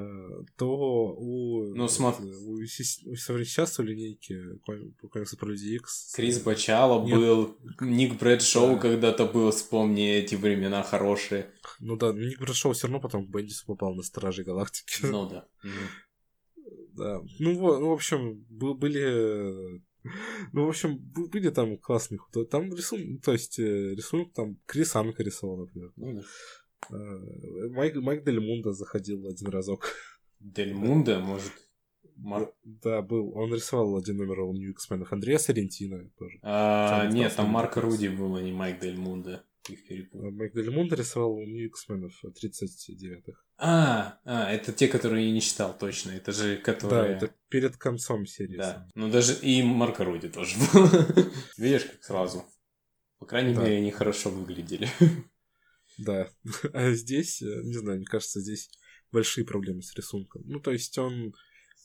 Speaker 1: То у,
Speaker 2: Ну, смотри.
Speaker 1: у, сейчас у линейки ком- комиксы про Люди Икс.
Speaker 2: Крис Бачало был, Ник Брэдшоу
Speaker 1: Да.
Speaker 2: когда-то был, вспомни эти времена хорошие.
Speaker 1: Ну да, Ник Брэдшоу все равно потом к Бендису попал на Стражи Галактики.
Speaker 2: Ну да.
Speaker 1: Да. Ну, ну, в общем, был- были... Ну, в общем, были там классные худо- Там рисунок, то есть э, рисунок там Крис Анка рисовал, например.
Speaker 2: Ну да.
Speaker 1: Э, Майк, Майк Дель Мундо заходил один разок.
Speaker 2: Дель Мунда, может. Мар-
Speaker 1: Да, был. Он рисовал один номер у New X-Men. Андреа Соррентино тоже.
Speaker 2: А,
Speaker 1: Там
Speaker 2: нет, там Марко. Руди был, а не Майк Дель Мунда. Их перепутал.
Speaker 1: А Майк Дель Мундо рисовал у New X-Men 39-х.
Speaker 2: А, а, это те, которые я не читал, точно. Это же
Speaker 1: Да,
Speaker 2: которые...
Speaker 1: это перед концом серии.
Speaker 2: Да. Ну даже и Марко Руди тоже был. Видишь, как сразу. По крайней
Speaker 1: Да.
Speaker 2: мере, они хорошо выглядели.
Speaker 1: Да. А здесь, э, не знаю, мне кажется, здесь большие проблемы с рисунком. Ну, то есть он,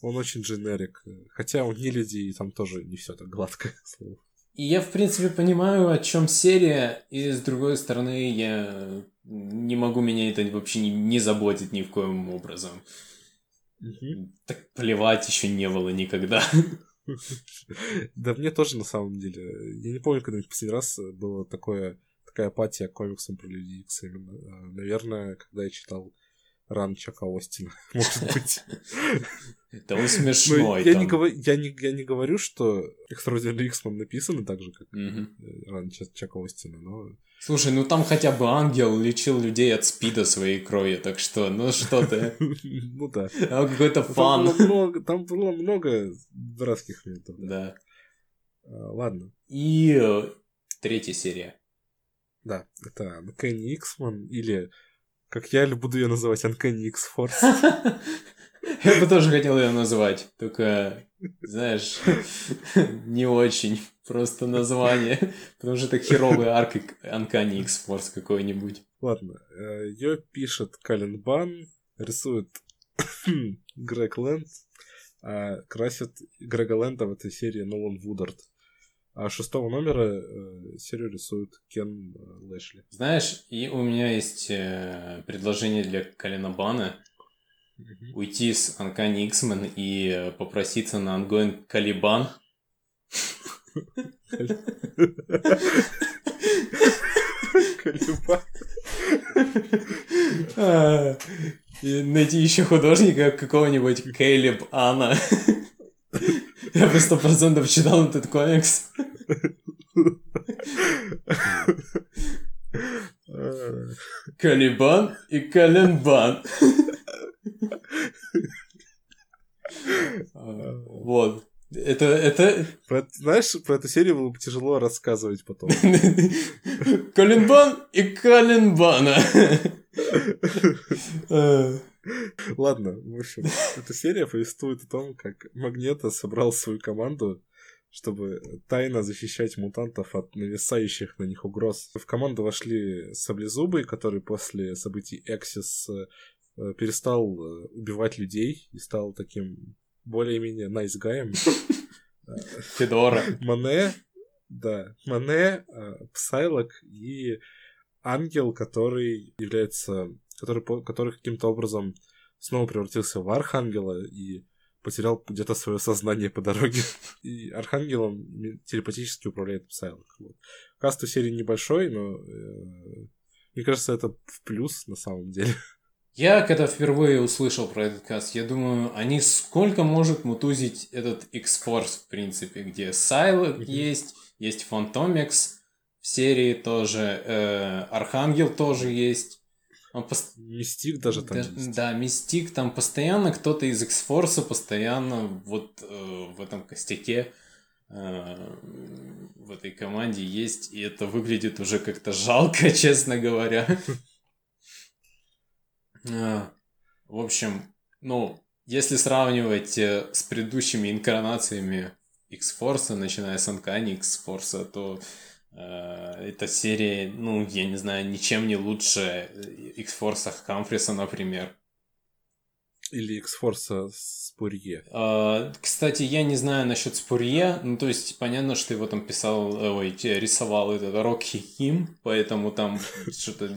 Speaker 1: он очень дженерик. Хотя он не люди, и там тоже не все так гладко. к слову.
Speaker 2: И я, в принципе, понимаю, о чем серия, и с другой стороны, я не могу меня это вообще не, не заботить ни в коем образом.
Speaker 1: Мгм.
Speaker 2: Так плевать еще не было никогда.
Speaker 1: Да мне тоже на самом деле. Я не помню, когда в последний раз было такое, такая апатия к комиксам про Люди Икс именно. А, Наверное, когда я читал ран Чака Остина, может быть.
Speaker 2: Это он
Speaker 1: Ну,
Speaker 2: смешной.
Speaker 1: я,
Speaker 2: там.
Speaker 1: не говорю, я, не, говорю, что Extraordinary X-Men написаны так же, как ран Ча- Чака Остина, но...
Speaker 2: Слушай, ну там хотя бы ангел лечил людей от спида своей крови, так что, ну что ты.
Speaker 1: Ну да.
Speaker 2: Там какой-то фан.
Speaker 1: там было много дурацких моментов. да. А, Ладно.
Speaker 2: И третья серия.
Speaker 1: Да, это Uncanny X-Men или, как я буду ее называть, Uncanny X-Force.
Speaker 2: Я бы тоже хотел ее назвать, только, знаешь, не очень просто название, потому что это херовый арк Uncanny X-Force какой-нибудь.
Speaker 1: Ладно, ее пишет Кален Бан, рисует Грег Лэнд, а красит Грега Лэнда в этой серии Нолан Вудард. А шестого номера э, серию рисует Кен э, Лэшли.
Speaker 2: Знаешь, и у меня есть э, предложение для Калина Бана уйти с Uncanny X-Men и э, попроситься на ангоин Калибан.
Speaker 1: Калибан.
Speaker 2: Найти еще художника какого-нибудь Кейлеб Анна. Я бы сто процентов читал этот комикс. Калибан и Каленбан. Вот. Это, это...
Speaker 1: Про, знаешь, про эту серию было бы тяжело рассказывать потом.
Speaker 2: Колинбан и Калинбана.
Speaker 1: Ладно, в общем, эта серия повествует о том, как Магнето собрал свою команду, чтобы тайно защищать мутантов от нависающих на них угроз. В команду вошли Саблезубы, который после событий Эксис э, перестал э, убивать людей и стал таким более-менее найсгаем.
Speaker 2: Федора.
Speaker 1: Мане, да, Моне, э, Псайлок и Ангел, который является, который, который каким-то образом снова превратился в Архангела и потерял где-то свое сознание по дороге. И Архангелом телепатически управляет Псайлок. Вот. Каст у серии небольшой, но э, мне кажется, это в плюс на самом деле.
Speaker 2: Я, когда впервые услышал про этот каст, я думаю, они сколько может мутузить этот X-Force, в принципе, где Псайлок mm-hmm. есть, есть Фантомекс в серии тоже, э, Архангел тоже есть.
Speaker 1: Он пост... Мистик даже там
Speaker 2: да, есть. Да, Мистик, там постоянно кто-то из X-Force постоянно вот э, в этом костяке э, в этой команде есть, и это выглядит уже как-то жалко, честно говоря. А, в общем, ну, если сравнивать э, с предыдущими инкарнациями X-Force, начиная с Uncanny X-Force, то э, эта серия, ну, я не знаю, ничем не лучше X-Force Хамфриса, например.
Speaker 1: Или X-Force Спурье.
Speaker 2: А, кстати, я не знаю насчет Спурье. Ну, то есть, понятно, что его там писал, ой, рисовал этот Рокки Хим, поэтому там что-то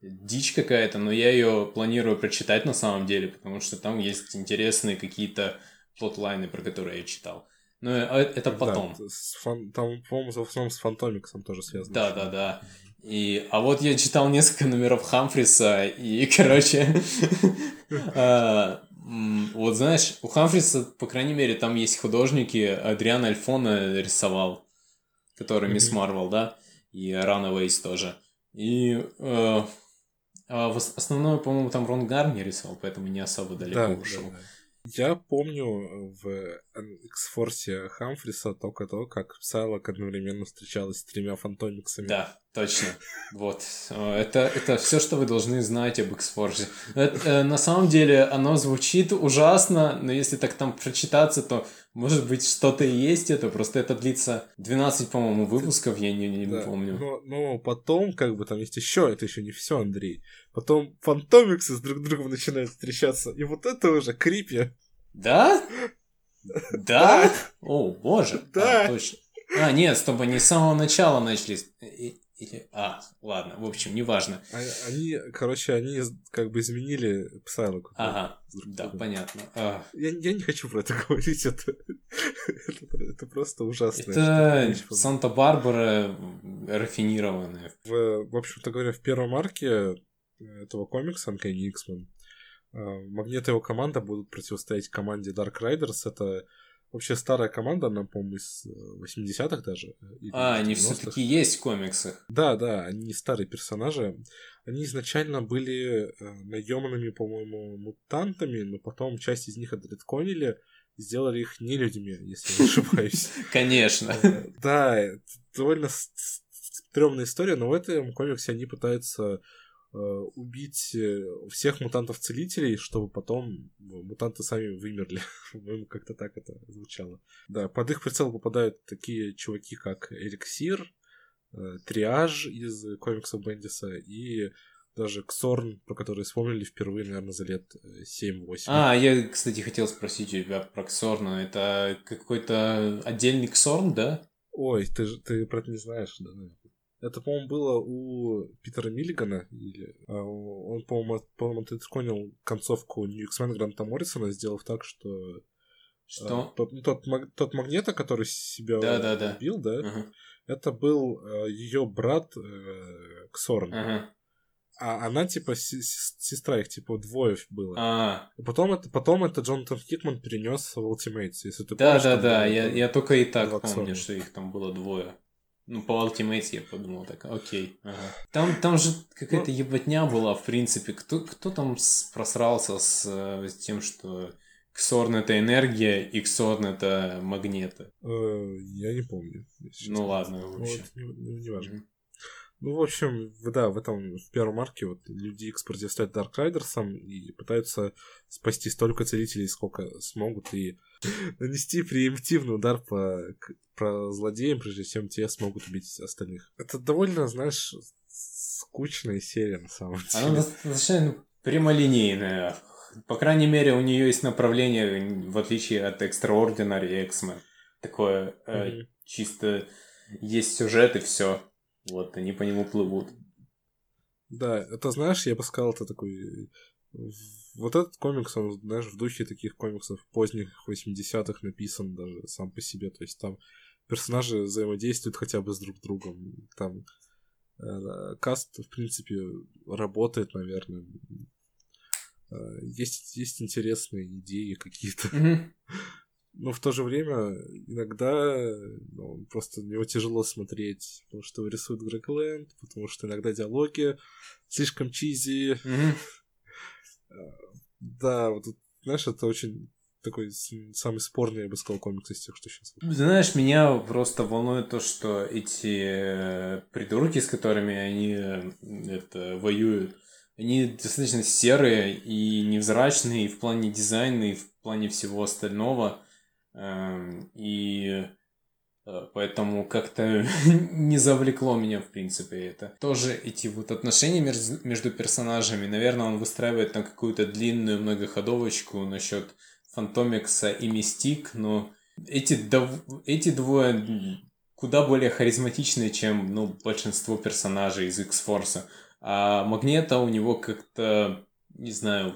Speaker 2: дичь какая-то, но я ее планирую прочитать на самом деле, потому что там есть интересные какие-то плотлайны, про которые я читал. Но э, это потом.
Speaker 1: Да, фан... Там, по-моему, в основном с Фантомиксом тоже связано.
Speaker 2: Да, да, да. И, а вот я читал несколько номеров Хамфриса, и, короче, а, вот знаешь, у Хамфриса, по крайней мере, там есть художники, Адриан Альфона рисовал, который Мисс Марвел, да, и Runaways тоже. И э, а в основном, по-моему, там Рон Гарни рисовал, поэтому не особо далеко да, ушел. Да, да.
Speaker 1: Я помню в X-Force Хамфриса только то, как Псайлок одновременно встречалась с тремя фантомиксами.
Speaker 2: Да, точно. Вот. Это, это все, что вы должны знать об X-Force. Э, на самом деле оно звучит ужасно, но если так там прочитаться, то может быть, что-то и есть это, просто это длится 12, по-моему, выпусков, я не, не да, помню.
Speaker 1: Но, но потом, как бы, там есть еще, это еще не все, Андрей. Потом фантомиксы с друг другом начинают встречаться, и вот это уже крипи.
Speaker 2: Да? Да? О, боже. Да. А, точно. А, нет, стоп, они с самого начала начали. Или... А, ладно, в общем, неважно.
Speaker 1: А, они, короче, они как бы изменили Псайлоку.
Speaker 2: Ага, да, понятно. А.
Speaker 1: Я, я не хочу про это говорить, это, это, это просто ужасно.
Speaker 2: Это Санта-Барбара рафинированная.
Speaker 1: В, в общем-то говоря, в первом арке этого комикса Uncanny X-Men Магнит и его команда будут противостоять команде Dark Riders. Это вообще старая команда, она, по-моему, из 80-х э, даже.
Speaker 2: Э, а, они все-таки есть в комиксах.
Speaker 1: Да, да, они старые персонажи. Они изначально были э, наемными, по-моему, мутантами, но потом часть из них отредконили и сделали их не людьми, если не ошибаюсь.
Speaker 2: Конечно.
Speaker 1: Да, довольно стрёмная история, но в этом комиксе они пытаются убить э, всех мутантов-целителей, чтобы потом мутанты сами вымерли. По-моему, как-то так это звучало. Да, под их прицел попадают такие чуваки, как Эликсир, э, Триаж из комиксов Бендиса и даже Ксорн, про который вспомнили впервые, наверное, за лет 7-8.
Speaker 2: А, я, кстати, хотел спросить у тебя про Ксорна. Это какой-то отдельный Ксорн, да?
Speaker 1: Ой, ты, ты про это не знаешь, да. Это, по-моему, было у Питера Миллигана. Или, а, он, по-моему, по-моему, отредконил концовку X-Men Гранта Моррисона, сделав так, что...
Speaker 2: Что?
Speaker 1: А, тот, ну, тот, тот магнета, который себя
Speaker 2: да, да, да.
Speaker 1: убил, да, uh-huh. это был а, ее брат э, Ксорн. Uh-huh. А она, типа, сестра их, типа, двое было.
Speaker 2: А.
Speaker 1: Потом это, потом это Джонатан Хикман перенес в Ultimates, если ты
Speaker 2: да, помнишь. Да, да, да, я, я только и так помню, что их там было двое. Ну, по Ultimate я подумал так, окей. Ага. Там, там же какая-то ну, ебатня была, в принципе. Кто, кто там просрался с, с тем, что Ксорн это энергия, и Ксорн это магнета.
Speaker 1: Э, я не помню.
Speaker 2: Ну ладно, в
Speaker 1: общем. Вот, не, не, не важно. Mm-hmm. Ну, в общем, да, в этом, в первом арке вот люди X противостоят Даркрайдерсам и пытаются спасти столько целителей, сколько смогут, и нанести преемптивный удар по, по злодеям, прежде чем те смогут убить остальных. Это довольно, знаешь, скучная серия на самом деле.
Speaker 2: Она достаточно прямолинейная. По крайней мере, у нее есть направление, в отличие от Extraordinary X-Men. Такое mm-hmm. э, чисто есть сюжет и все. Вот, они по нему плывут.
Speaker 1: Да, это знаешь, я бы сказал, это такой... Вот этот комикс, он, знаешь, в духе таких комиксов поздних 80-х написан даже сам по себе. То есть там персонажи взаимодействуют хотя бы с друг другом. Там э, каст, в принципе, работает, наверное. Э, есть, есть интересные идеи какие-то. Mm-hmm. Но в то же время иногда ну, просто него тяжело смотреть, потому что рисует Грег Лэнд, потому что иногда диалоги слишком чизи. Mm-hmm. Да, вот, знаешь, это очень такой самый спорный, я бы сказал, комикс из тех, что сейчас.
Speaker 2: Знаешь, меня просто волнует то, что эти э, придурки, с которыми они э, это, воюют, они достаточно серые и невзрачные и в плане дизайна, и в плане всего остального. Эм, и э, Поэтому как-то не завлекло меня, в принципе, это. Тоже эти вот отношения между, между персонажами. Наверное, он выстраивает там какую-то длинную многоходовочку насчет Фантомикса и Мистик, но эти, дов... эти двое куда более харизматичные, чем ну, большинство персонажей из X-Force. А Магнета у него как-то, не знаю,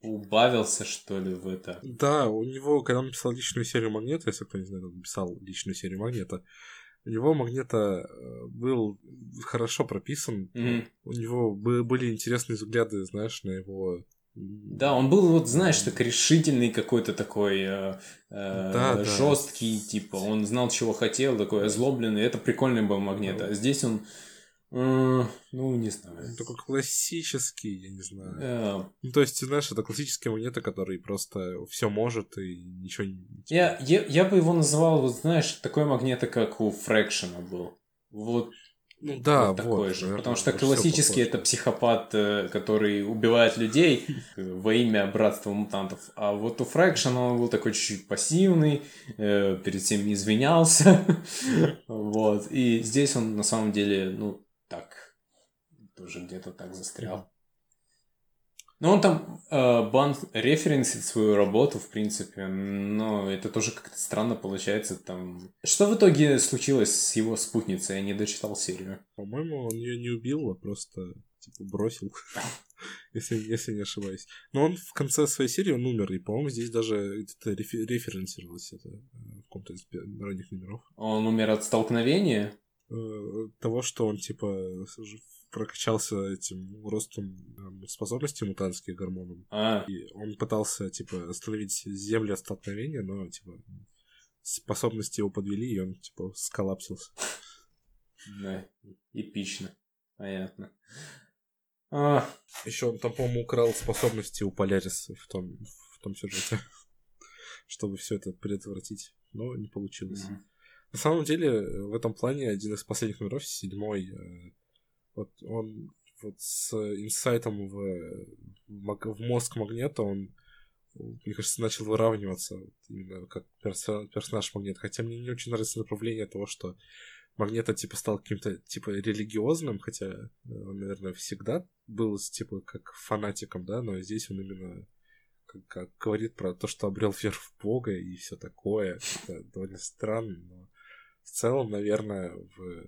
Speaker 2: убавился, что ли, в это.
Speaker 1: Да, у него, когда он написал личную серию Магнета, если кто не знает, он написал личную серию Магнета, у него Магнета э, был хорошо прописан, mm-hmm. у него были интересные взгляды, знаешь, на его
Speaker 2: да, он был, вот знаешь, так решительный какой-то такой э, э, да, жесткий, да. типа, он знал, чего хотел, такой озлобленный. Это прикольный был магнит. А здесь он ну, не знаю.
Speaker 1: Он такой классический, я не знаю. Yeah. Ну, то есть, знаешь, это классический монета, который просто все может и ничего не...
Speaker 2: Я, я, я бы его называл, вот знаешь, такой магнета, как у Фрэкшена был. Вот
Speaker 1: ну да, вот
Speaker 2: такой вот, же. Наверное, Потому что классический это психопат, э, который убивает людей во имя братства мутантов. А вот у Фрэкшена он был такой чуть-чуть пассивный, э, перед всем не извинялся. Вот. И здесь он на самом деле, ну, так, тоже где-то так застрял. Ну, он там э, бан референсит свою работу, в принципе, но это тоже как-то странно получается там. Что в итоге случилось с его спутницей? Я не дочитал серию.
Speaker 1: По-моему, он ее не убил, а просто типа бросил, если, если не ошибаюсь. Но он в конце своей серии он умер, и, по-моему, здесь даже это референсировалось это э, в каком-то из ранних номеров.
Speaker 2: Он умер от столкновения?
Speaker 1: Э, того, что он, типа, прокачался этим ростом способностей мутантских гормонов.
Speaker 2: А.
Speaker 1: И он пытался, типа, остановить земли от столкновения, но, типа, способности его подвели, и он, типа, сколлапсился.
Speaker 2: Да, эпично. Понятно. А...
Speaker 1: Еще он там, по-моему, украл способности у Полярис в том, в том сюжете, чтобы все это предотвратить, но не получилось. Mm-hmm. На самом деле, в этом плане один из последних номеров, седьмой, э, вот он вот с инсайтом в, в мозг магнета, он, мне кажется, начал выравниваться именно как персонаж магнет. Хотя мне не очень нравится направление того, что Магнета, типа, стал каким-то, типа, религиозным, хотя э, он, наверное, всегда был, типа, как фанатиком, да, но здесь он именно как, как говорит про то, что обрел веру в Бога и все такое. Это довольно странно, но в целом, наверное, в...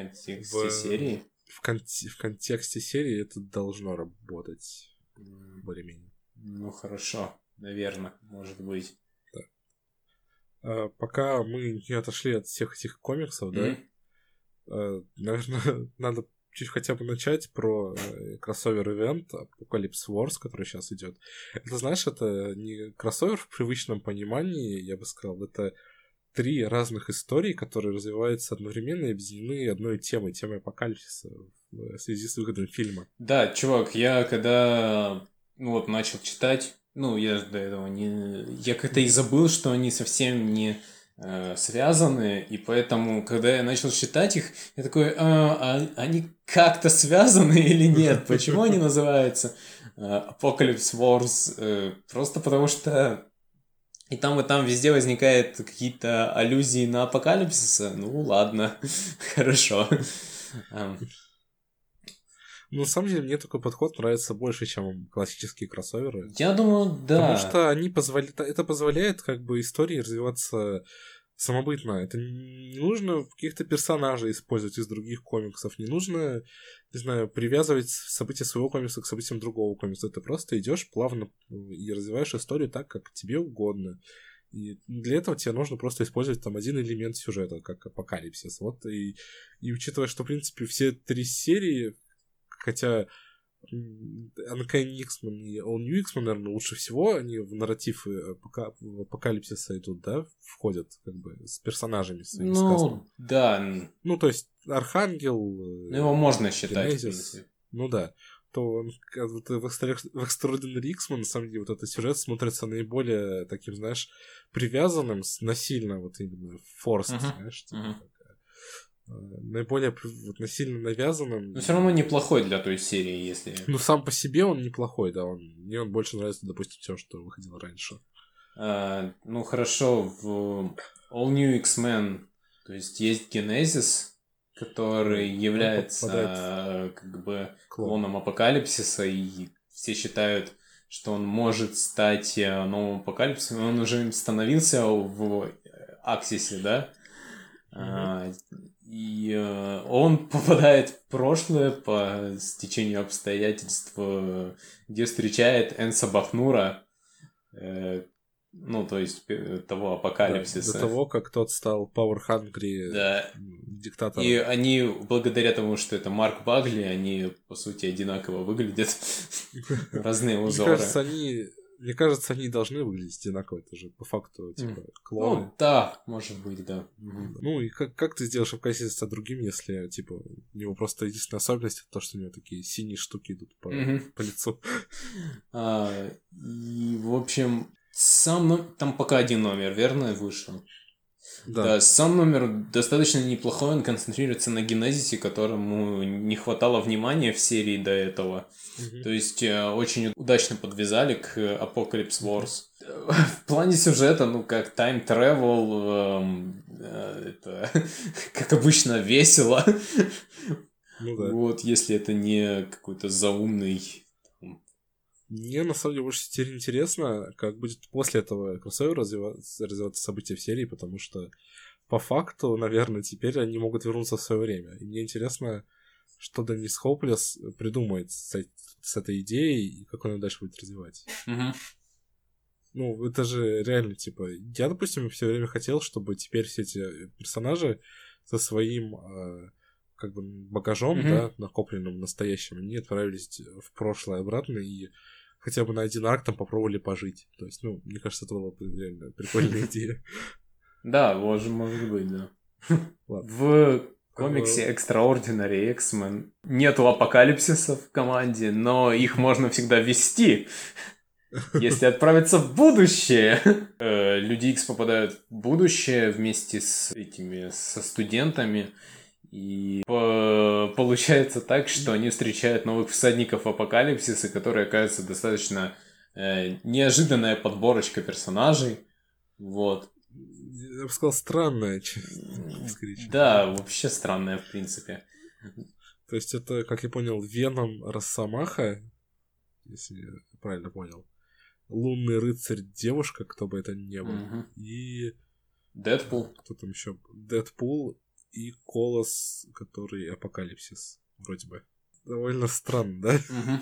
Speaker 2: В контексте в, серии?
Speaker 1: В, кон- в контексте серии это должно работать mm. более-менее.
Speaker 2: Ну, хорошо. Наверное, может быть.
Speaker 1: Да. А, пока мы не отошли от всех этих комиксов, mm-hmm. да, а, наверное, надо чуть хотя бы начать про э, кроссовер-ивент Apocalypse Wars, который сейчас идет. Это, знаешь, это не кроссовер в привычном понимании, я бы сказал, это три разных истории, которые развиваются одновременно и объединены одной темой, темой апокалипсиса в связи с выходом фильма.
Speaker 2: Да, чувак, я когда ну вот, начал читать. Ну, я до этого не... Я как-то и забыл, что они совсем не э, связаны, и поэтому, когда я начал читать их, я такой, а, а они как-то связаны или нет? Почему они называются э, Apocalypse Wars? Э, просто потому что и там и там везде возникают какие-то аллюзии на апокалипсиса. Ну ладно, хорошо.
Speaker 1: Ну, на самом деле, мне такой подход нравится больше, чем классические кроссоверы.
Speaker 2: Я думаю, да.
Speaker 1: Потому что они позволяют, это позволяет как бы истории развиваться самобытно. Это не нужно каких-то персонажей использовать из других комиксов. Не нужно, не знаю, привязывать события своего комикса к событиям другого комикса. Ты просто идешь плавно и развиваешь историю так, как тебе угодно. И для этого тебе нужно просто использовать там один элемент сюжета, как апокалипсис. Вот и, и учитывая, что, в принципе, все три серии хотя Uncanny X-Men и All New X-Men, наверное, лучше всего они в нарратив э, пока, в апокалипсиса идут, да, входят, как бы, с персонажами своими
Speaker 2: Ну, сказками. да.
Speaker 1: Ну, то есть, Архангел...
Speaker 2: Ну, его можно считать,
Speaker 1: Генезис, Ну, да. То он, вот, в, в Extraordinary X-Men, на самом деле, вот этот сюжет смотрится наиболее таким, знаешь, привязанным, насильно, вот именно, форст, uh-huh. знаешь, типа, uh-huh. Э, наиболее вот, насильно навязанным.
Speaker 2: Но все равно неплохой для той серии, если...
Speaker 1: Ну, сам по себе он неплохой, да. Он, мне он больше нравится, допустим, все, что выходило раньше.
Speaker 2: А, ну, хорошо, в All New X-Men, то есть есть Генезис, который ну, является попадает... как бы клоном Апокалипсиса, и все считают, что он может стать э, новым Апокалипсисом, он уже им становился в Аксисе, да? Mm-hmm. И э, он попадает в прошлое по стечению обстоятельств, э, где встречает Энса Бахнура, э, ну, то есть того апокалипсиса.
Speaker 1: Да, до того, как тот стал Power Hungry
Speaker 2: да.
Speaker 1: диктатором.
Speaker 2: И они, благодаря тому, что это Марк Багли, они, по сути, одинаково выглядят. Разные узоры.
Speaker 1: Мне кажется, они мне кажется, они должны выглядеть одинаково. Это же по факту, типа, клоны.
Speaker 2: Ну, да, может быть, да.
Speaker 1: Ну, и как, как ты сделаешь апокалипсис другим, если, типа, у него просто единственная особенность это то, что у него такие синие штуки идут по, по лицу.
Speaker 2: А, и, в общем, сам там пока один номер, верно, вышел? Да. да, сам номер достаточно неплохой, он концентрируется на генезисе, которому не хватало внимания в серии до этого. Угу. То есть э, очень удачно подвязали к Apocalypse Wars. В плане сюжета, ну, как time travel, эм, э, это, как обычно, весело. Ну да. Вот, если это не какой-то заумный
Speaker 1: мне на самом деле больше теперь интересно, как будет после этого кроссовера развиваться, развиваться события в серии, потому что по факту, наверное, теперь они могут вернуться в свое время. И мне интересно, что Деннис Хоплес придумает с, с этой идеей и как он ее дальше будет развивать. Ну, это же реально, типа, я, допустим, все время хотел, чтобы теперь все эти персонажи со своим э, как бы багажом, mm да, накопленным настоящим, они отправились в прошлое обратно и хотя бы на один арк там попробовали пожить. То есть, ну, мне кажется, это была реально прикольная идея.
Speaker 2: Да, может, может быть, да. В комиксе Extraordinary X-Men нету апокалипсиса в команде, но их можно всегда вести. Если отправиться в будущее, э, Люди X попадают в будущее вместе с этими, со студентами, и получается так, что они встречают новых всадников апокалипсиса, которые оказываются достаточно э, неожиданная подборочка персонажей. Вот.
Speaker 1: Я бы сказал, странная.
Speaker 2: Да, вообще странная, в принципе.
Speaker 1: То есть это, как я понял, Веном Росомаха, если я правильно понял. Лунный рыцарь девушка, кто бы это ни был. Угу. И...
Speaker 2: Дэдпул.
Speaker 1: Кто там еще? Дэдпул и Колос, который Апокалипсис, вроде бы. Довольно странно, да?
Speaker 2: Угу.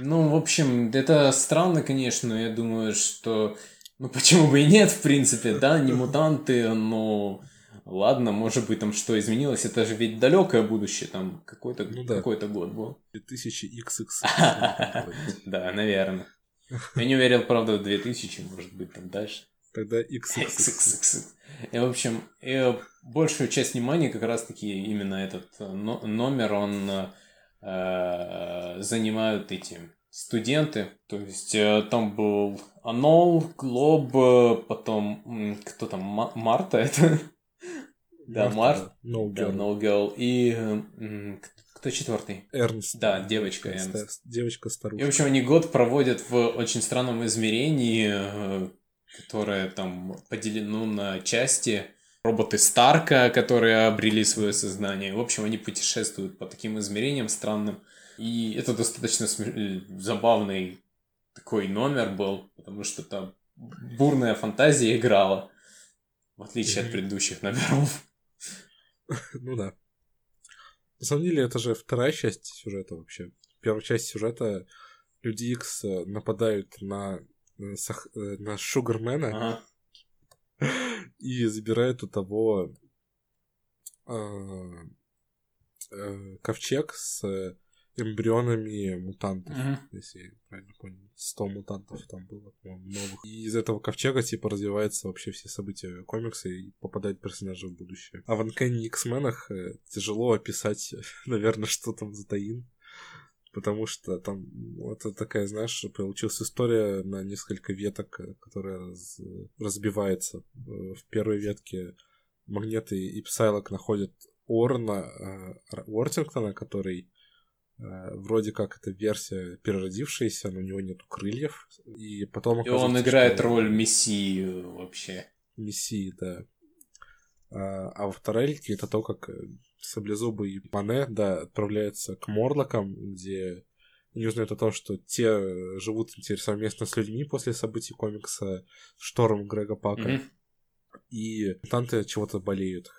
Speaker 2: Ну, в общем, это странно, конечно, я думаю, что... Ну, почему бы и нет, в принципе, да, не мутанты, но... Ладно, может быть, там что изменилось, это же ведь далекое будущее, там какой-то ну, да. какой год был.
Speaker 1: 2000 XX.
Speaker 2: Да, наверное. Я не уверен, правда, в 2000, может быть, там дальше.
Speaker 1: Тогда XXX.
Speaker 2: И, в общем, и большую часть внимания как раз-таки именно этот э, номер, он э, занимают эти студенты. То есть э, там был Анол, Глоб, э, потом кто там, Марта это? Да, Март. No да, No Girl. И кто четвертый?
Speaker 1: Эрнст.
Speaker 2: Да, девочка Эрнст.
Speaker 1: Девочка старушка.
Speaker 2: И, в общем, они год проводят в очень странном измерении, э, которое там поделено на части. Роботы Старка, которые обрели свое сознание. В общем, они путешествуют по таким измерениям странным. И это достаточно см... забавный такой номер был, потому что там бурная фантазия играла, в отличие от предыдущих номеров.
Speaker 1: Ну да. На самом деле, это же вторая часть сюжета вообще. Первая часть сюжета Люди Икс э, нападают на, э, э, на Шугармена ага. И забирают у того э, э, ковчег с эмбрионами мутантов, uh-huh. если я правильно понял. 100 мутантов там было, по-моему, новых. И из этого ковчега, типа, развиваются вообще все события комикса и попадают персонажи в будущее. А в Uncanny X-менах э, тяжело описать, наверное, что там за таин. Потому что там это такая, знаешь, получилась история на несколько веток, э, которая раз, разбивается. Э, в первой ветке Магнеты и Псайлок находят Орна э, Уортингтона, который вроде как это версия переродившаяся, но у него нету крыльев. И потом
Speaker 2: И он играет что... роль мессии вообще.
Speaker 1: Мессии, да. А, во второй лике это то, как э, Саблезубый и Мане, да, отправляются к Морлокам, где они узнают о том, что те живут теперь совместно с людьми после событий комикса «Шторм» Грега Пака. Mm-hmm. И мутанты чего-то болеют.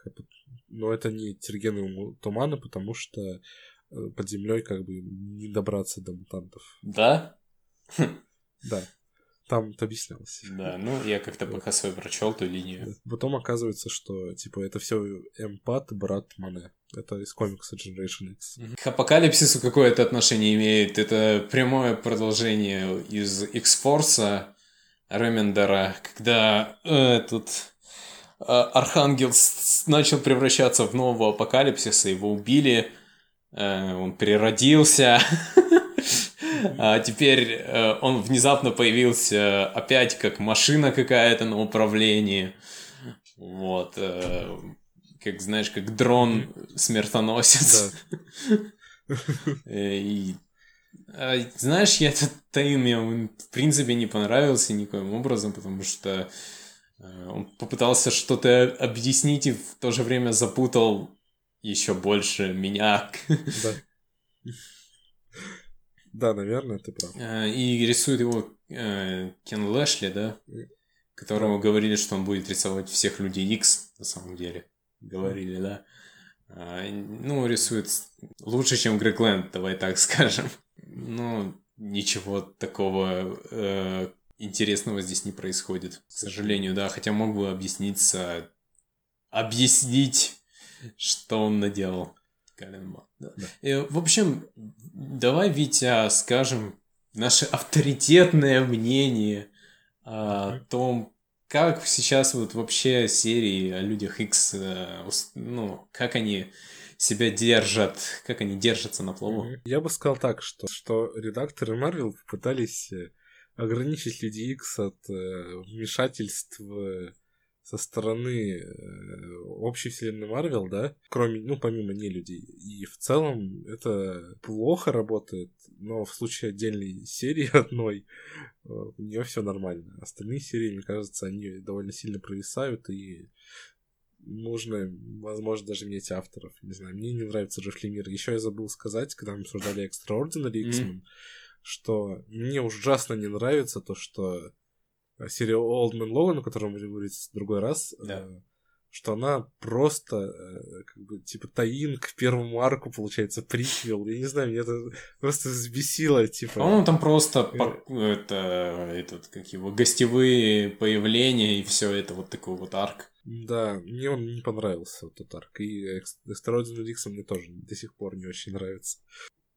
Speaker 1: Но это не тергены тумана, потому что Э, под землей как бы не добраться до мутантов.
Speaker 2: Да?
Speaker 1: Да. Там это объяснялось.
Speaker 2: Да, ну я как-то пока свой прочел ту линию.
Speaker 1: Потом оказывается, что типа это все эмпат, брат Мане. Это из комикса Generation X.
Speaker 2: К апокалипсису какое-то отношение имеет. Это прямое продолжение из X-Force Ремендера, когда э, этот э, Архангел начал превращаться в нового апокалипсиса, его убили, Э, он переродился, а теперь э, он внезапно появился опять как машина какая-то на управлении. Вот. Э, как, знаешь, как дрон смертоносец. И а, знаешь, я этот тайм мне в принципе не понравился никоим образом, потому что он попытался что-то объяснить и в то же время запутал еще больше меня.
Speaker 1: Да. Да, наверное, ты прав.
Speaker 2: Э, и рисует его э, Кен Лэшли, да? Которому да. говорили, что он будет рисовать всех людей X, на самом деле. Говорили, да? А, ну, рисует лучше, чем Грег Лэнд, давай так скажем. Ну, ничего такого э, интересного здесь не происходит, к сожалению, да. Хотя мог бы объясниться, объяснить что он наделал. Калинман. Да. Да. И, в общем, давай, Витя, скажем наше авторитетное мнение о том, как сейчас вот вообще серии о Людях X, э, ну, как они себя держат, как они держатся на плаву.
Speaker 1: Я бы сказал так, что, что редакторы Марвел пытались э, ограничить Люди X от э, вмешательств со стороны э, общей вселенной Марвел, да, кроме, ну, помимо не людей. И в целом это плохо работает, но в случае отдельной серии одной э, у нее все нормально. Остальные серии, мне кажется, они довольно сильно провисают и нужно, возможно, даже менять авторов. Не знаю, мне не нравится Джефф Лемир. Еще я забыл сказать, когда мы обсуждали Extraordinary X-Men, mm-hmm. что мне ужасно не нравится то, что Э, Old Man Logan, о которой мы будем говорить в другой раз,
Speaker 2: да. э,
Speaker 1: что она просто э, как бы типа таин к первому арку, получается, приквел. Я не знаю, меня это просто взбесило, типа.
Speaker 2: По-моему, там просто по, это, этот, как его, гостевые появления и все это вот такой вот арк.
Speaker 1: Да, мне он не понравился, вот этот арк. И Extraordinary X мне тоже до сих пор не очень нравится.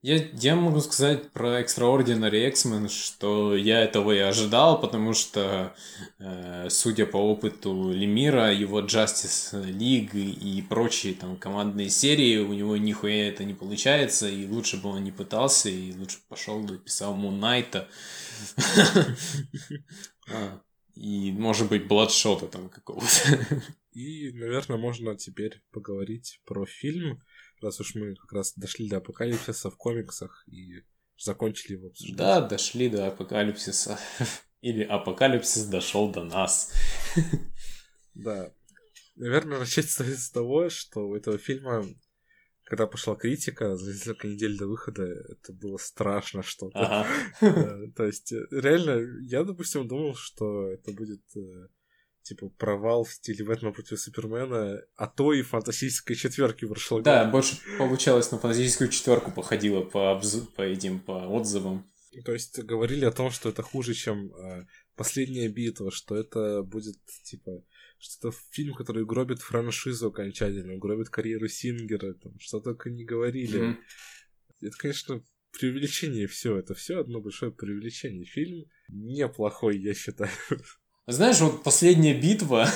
Speaker 2: Я, я могу сказать про Extraordinary X-Men, что я этого и ожидал, потому что, э, судя по опыту Лемира, его Justice League и прочие там командные серии, у него нихуя это не получается, и лучше бы он не пытался, и лучше пошел бы писал Moon. А, и, может быть, Бладшота там какого-то.
Speaker 1: И, наверное, можно теперь поговорить про фильм, раз уж мы как раз дошли до апокалипсиса в комиксах и закончили его
Speaker 2: обсуждать. Да, дошли до апокалипсиса. Или апокалипсис дошел до нас.
Speaker 1: Да. Наверное, начать стоит с того, что у этого фильма, когда пошла критика за несколько недель до выхода, это было страшно что-то. Ага. То есть, реально, я, допустим, думал, что это будет э, типа провал в стиле Бэтмена против Супермена, а то и фантастической четверки прошло.
Speaker 2: Да, больше получалось на фантастическую четверку походило по, обзу... по этим по отзывам.
Speaker 1: То есть говорили о том, что это хуже, чем э, последняя битва, что это будет типа что это фильм, который гробит франшизу окончательно, гробит карьеру Сингера, там, что только не говорили. Mm-hmm. Это, конечно, преувеличение все, это все одно большое преувеличение. Фильм неплохой, я считаю.
Speaker 2: Знаешь, вот последняя битва,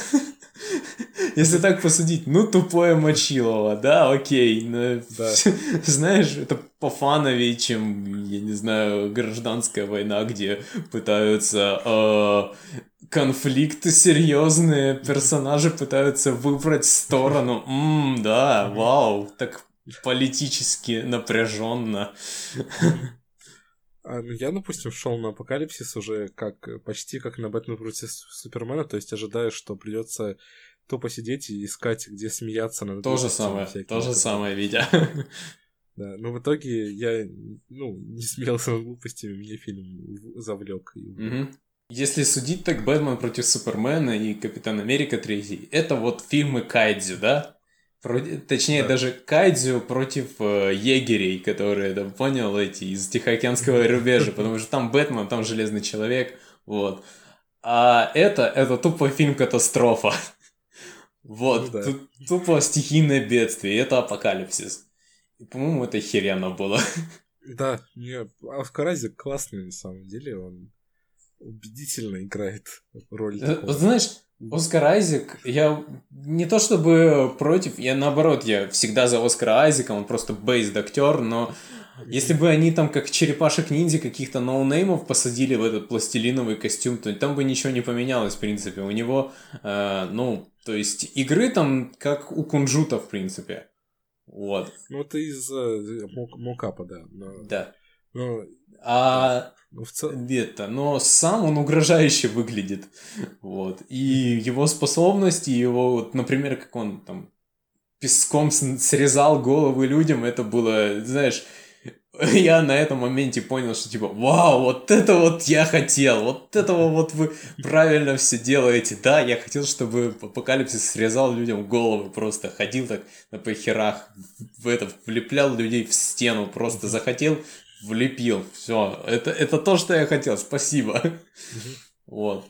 Speaker 2: если так посудить, ну тупое Мочилово, да, окей. Но, да. Знаешь, это пофановее, чем, я не знаю, гражданская война, где пытаются э, конфликты серьезные, персонажи пытаются выбрать сторону. Ммм, да, вау, так политически напряженно.
Speaker 1: А, ну, я, допустим, шел на Апокалипсис уже как почти как на Бэтмен против Супермена, то есть ожидаю, что придется то посидеть и искать, где смеяться
Speaker 2: над То же самое, то же самое, Витя.
Speaker 1: Да, но в итоге я, ну, не смеялся над глупостями, мне фильм завлек.
Speaker 2: Угу. Если судить так, Бэтмен против Супермена и Капитан Америка 3, это вот фильмы Кайдзю, да? Про... Точнее, да. даже Кайдзю против э, егерей, которые, там, понял, эти из Тихоокеанского рубежа, потому что там Бэтмен, там Железный Человек, вот. А это, это тупо фильм-катастрофа. Вот, ну, да. тупо стихийное бедствие, это апокалипсис. И, по-моему, это херяно было.
Speaker 1: Да, не, Оскар Айзек классный, на самом деле, он убедительно играет роль.
Speaker 2: Э, такого. Знаешь, Оскар Айзек, я не то чтобы против, я наоборот, я всегда за Оскара Айзека, он просто бейсд актер, но если бы они там как черепашек ниндзя каких-то ноунеймов посадили в этот пластилиновый костюм, то там бы ничего не поменялось, в принципе. У него, э, ну, то есть игры там как у Кунжута, в принципе. Вот.
Speaker 1: Ну, это из э, мокапа, да. Но...
Speaker 2: Да. Но... А ну, в целом... Это, но сам он угрожающе выглядит. Вот. И его способности, его, вот, например, как он там песком срезал головы людям, это было, знаешь, я на этом моменте понял, что типа, вау, вот это вот я хотел, вот этого вот вы правильно все делаете. Да, я хотел, чтобы Апокалипсис срезал людям головы, просто ходил так на похерах, в это, влеплял людей в стену, просто захотел, влепил. Все, это, это то, что я хотел. Спасибо. Вот.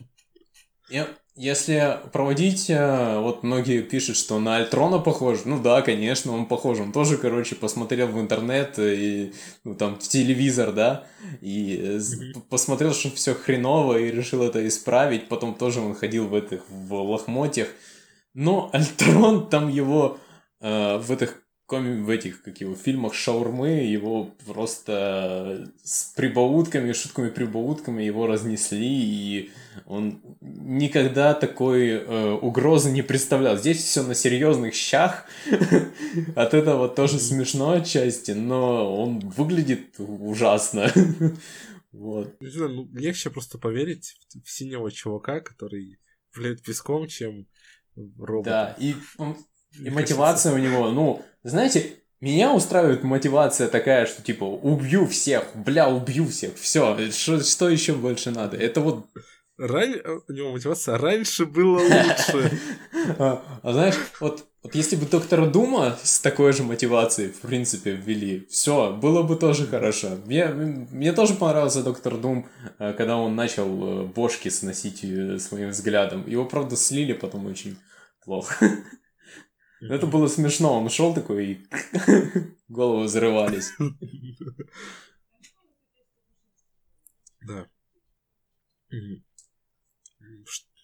Speaker 2: И, если проводить, э, вот многие пишут, что на Альтрона похож. Ну да, конечно, он похож. Он тоже, короче, посмотрел в интернет и ну, там в телевизор, да, и посмотрел, что все хреново и решил это исправить. Потом тоже он ходил в этих в лохмотьях. Но Альтрон там его э, в этих коми в этих, как его, фильмах шаурмы его просто с прибаутками, шутками-прибаутками его разнесли, и он никогда такой э, угрозы не представлял. Здесь все на серьезных щах, от этого тоже смешно отчасти, но он выглядит ужасно. Вот.
Speaker 1: Ну, легче просто поверить в синего чувака, который влияет песком, чем робот.
Speaker 2: Да, и и мотивация у него, ну, знаете, меня устраивает мотивация такая, что типа убью всех, бля, убью всех, все, что, что еще больше надо? Это вот
Speaker 1: Ран... У него мотивация раньше было лучше.
Speaker 2: А, а знаешь, вот, вот если бы доктора Дума с такой же мотивацией, в принципе, ввели, все, было бы тоже хорошо. Мне, мне тоже понравился доктор Дум, э, когда он начал э, бошки сносить э, своим взглядом. Его, правда, слили потом очень плохо. Это было смешно, он шел такой и головы взрывались.
Speaker 1: Да.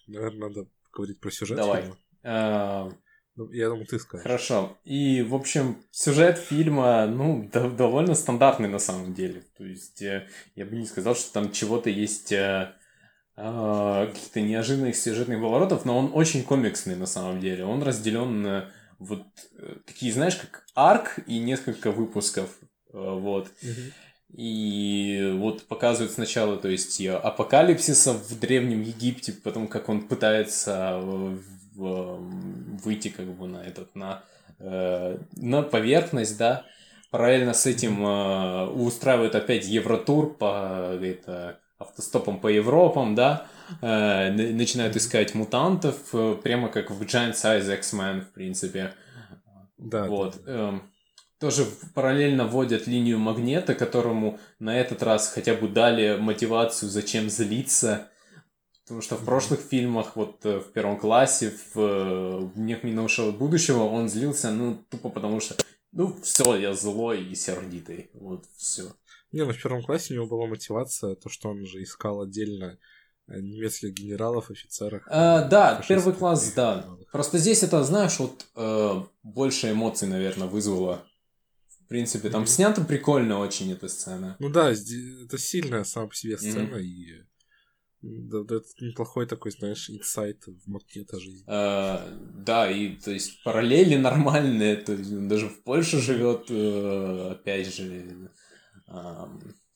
Speaker 1: Наверное, надо говорить про сюжет.
Speaker 2: Давай. А,
Speaker 1: ну, я думаю, ты скажешь.
Speaker 2: Хорошо. И, в общем, сюжет фильма, ну, довольно стандартный на самом деле. То есть, э, я бы не сказал, что там чего-то есть э, э, каких-то неожиданных сюжетных поворотов, но он очень комиксный на самом деле. Он разделен на вот такие, знаешь, как арк и несколько выпусков. Вот. И вот показывают сначала, то есть, апокалипсиса в Древнем Египте, потом как он пытается выйти как бы на этот, на, э, на поверхность, да, параллельно с этим э, устраивают опять Евротур по это, автостопом по Европам, да, э, начинают искать мутантов, э, прямо как в Giant Size X-Men, в принципе.
Speaker 1: Да.
Speaker 2: Вот. Да. Э, тоже параллельно вводят линию магнета, которому на этот раз хотя бы дали мотивацию, зачем злиться, Потому что в прошлых фильмах, вот э, в первом классе, в «Днях минувшего будущего» он злился, ну, тупо потому что, ну, все, я злой и сердитый, вот, все.
Speaker 1: Не, ну в первом классе у него была мотивация, то, что он же искал отдельно немецких генералов, офицеров.
Speaker 2: А, да, первый класс, да. Генералов. Просто здесь это, знаешь, вот э, больше эмоций, наверное, вызвало. В принципе, там mm-hmm. снята прикольно очень эта сцена.
Speaker 1: Ну да, это сильная сама по себе сцена, mm-hmm. и да, да, это неплохой такой, знаешь, инсайт в макета жизни.
Speaker 2: А, да, и то есть параллели нормальные, то есть он даже в Польше живет, э, опять же,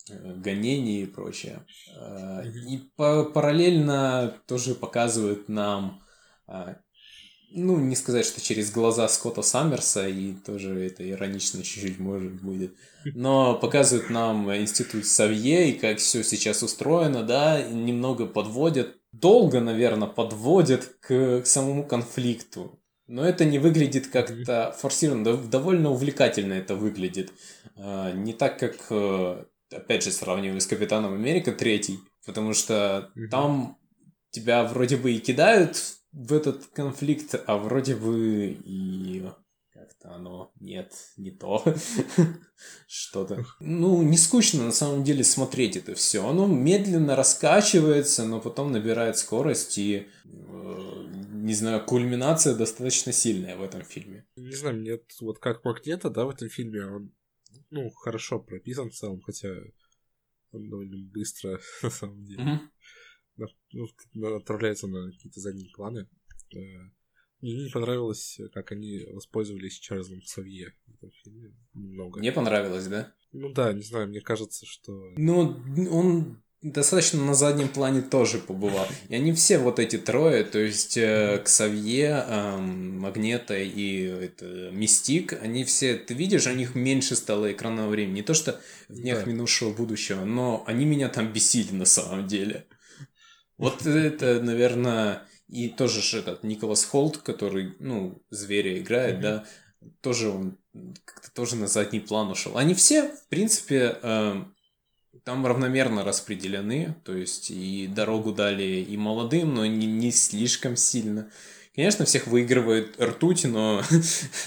Speaker 2: э, гонения и прочее. Э, и параллельно тоже показывают нам а, ну, не сказать, что через глаза Скотта Саммерса, и тоже это иронично чуть-чуть может будет, но показывают нам институт Савье и как все сейчас устроено, да, немного подводят, долго, наверное, подводят к, к самому конфликту. Но это не выглядит как-то форсированно, довольно увлекательно это выглядит. Не так, как, э, опять же, сравниваю с Капитаном Америка третий, потому что там тебя вроде бы и кидают в этот конфликт, а вроде бы и как-то оно нет, не то, что-то. Ну, не скучно на самом деле смотреть это все. Оно медленно раскачивается, но потом набирает скорость и э, не знаю, кульминация достаточно сильная в этом фильме.
Speaker 1: Не знаю, мне вот как Магнета, да, в этом фильме, он, ну, хорошо прописан в целом, хотя он довольно быстро, на самом деле. Mm-hmm ну, отправляется на какие-то задние планы. Э, мне не понравилось, как они воспользовались Чарльзом Савье в этом фильме. Немного.
Speaker 2: Не понравилось, да?
Speaker 1: Ну да, не знаю, мне кажется, что...
Speaker 2: Ну, он достаточно на заднем плане тоже побывал. И они все вот эти трое, то есть э, Ксавье, э, Магнета и это, Мистик, они все, ты видишь, у них меньше стало экранного времени. Не то, что в днях да. минувшего будущего, но они меня там бесили на самом деле. Вот это, наверное, и тоже же этот Николас Холт, который, ну, зверя играет, mm-hmm. да, тоже он как-то тоже на задний план ушел. Они все, в принципе, э, там равномерно распределены, то есть и дорогу дали и молодым, но не, не слишком сильно. Конечно, всех выигрывает ртуть, но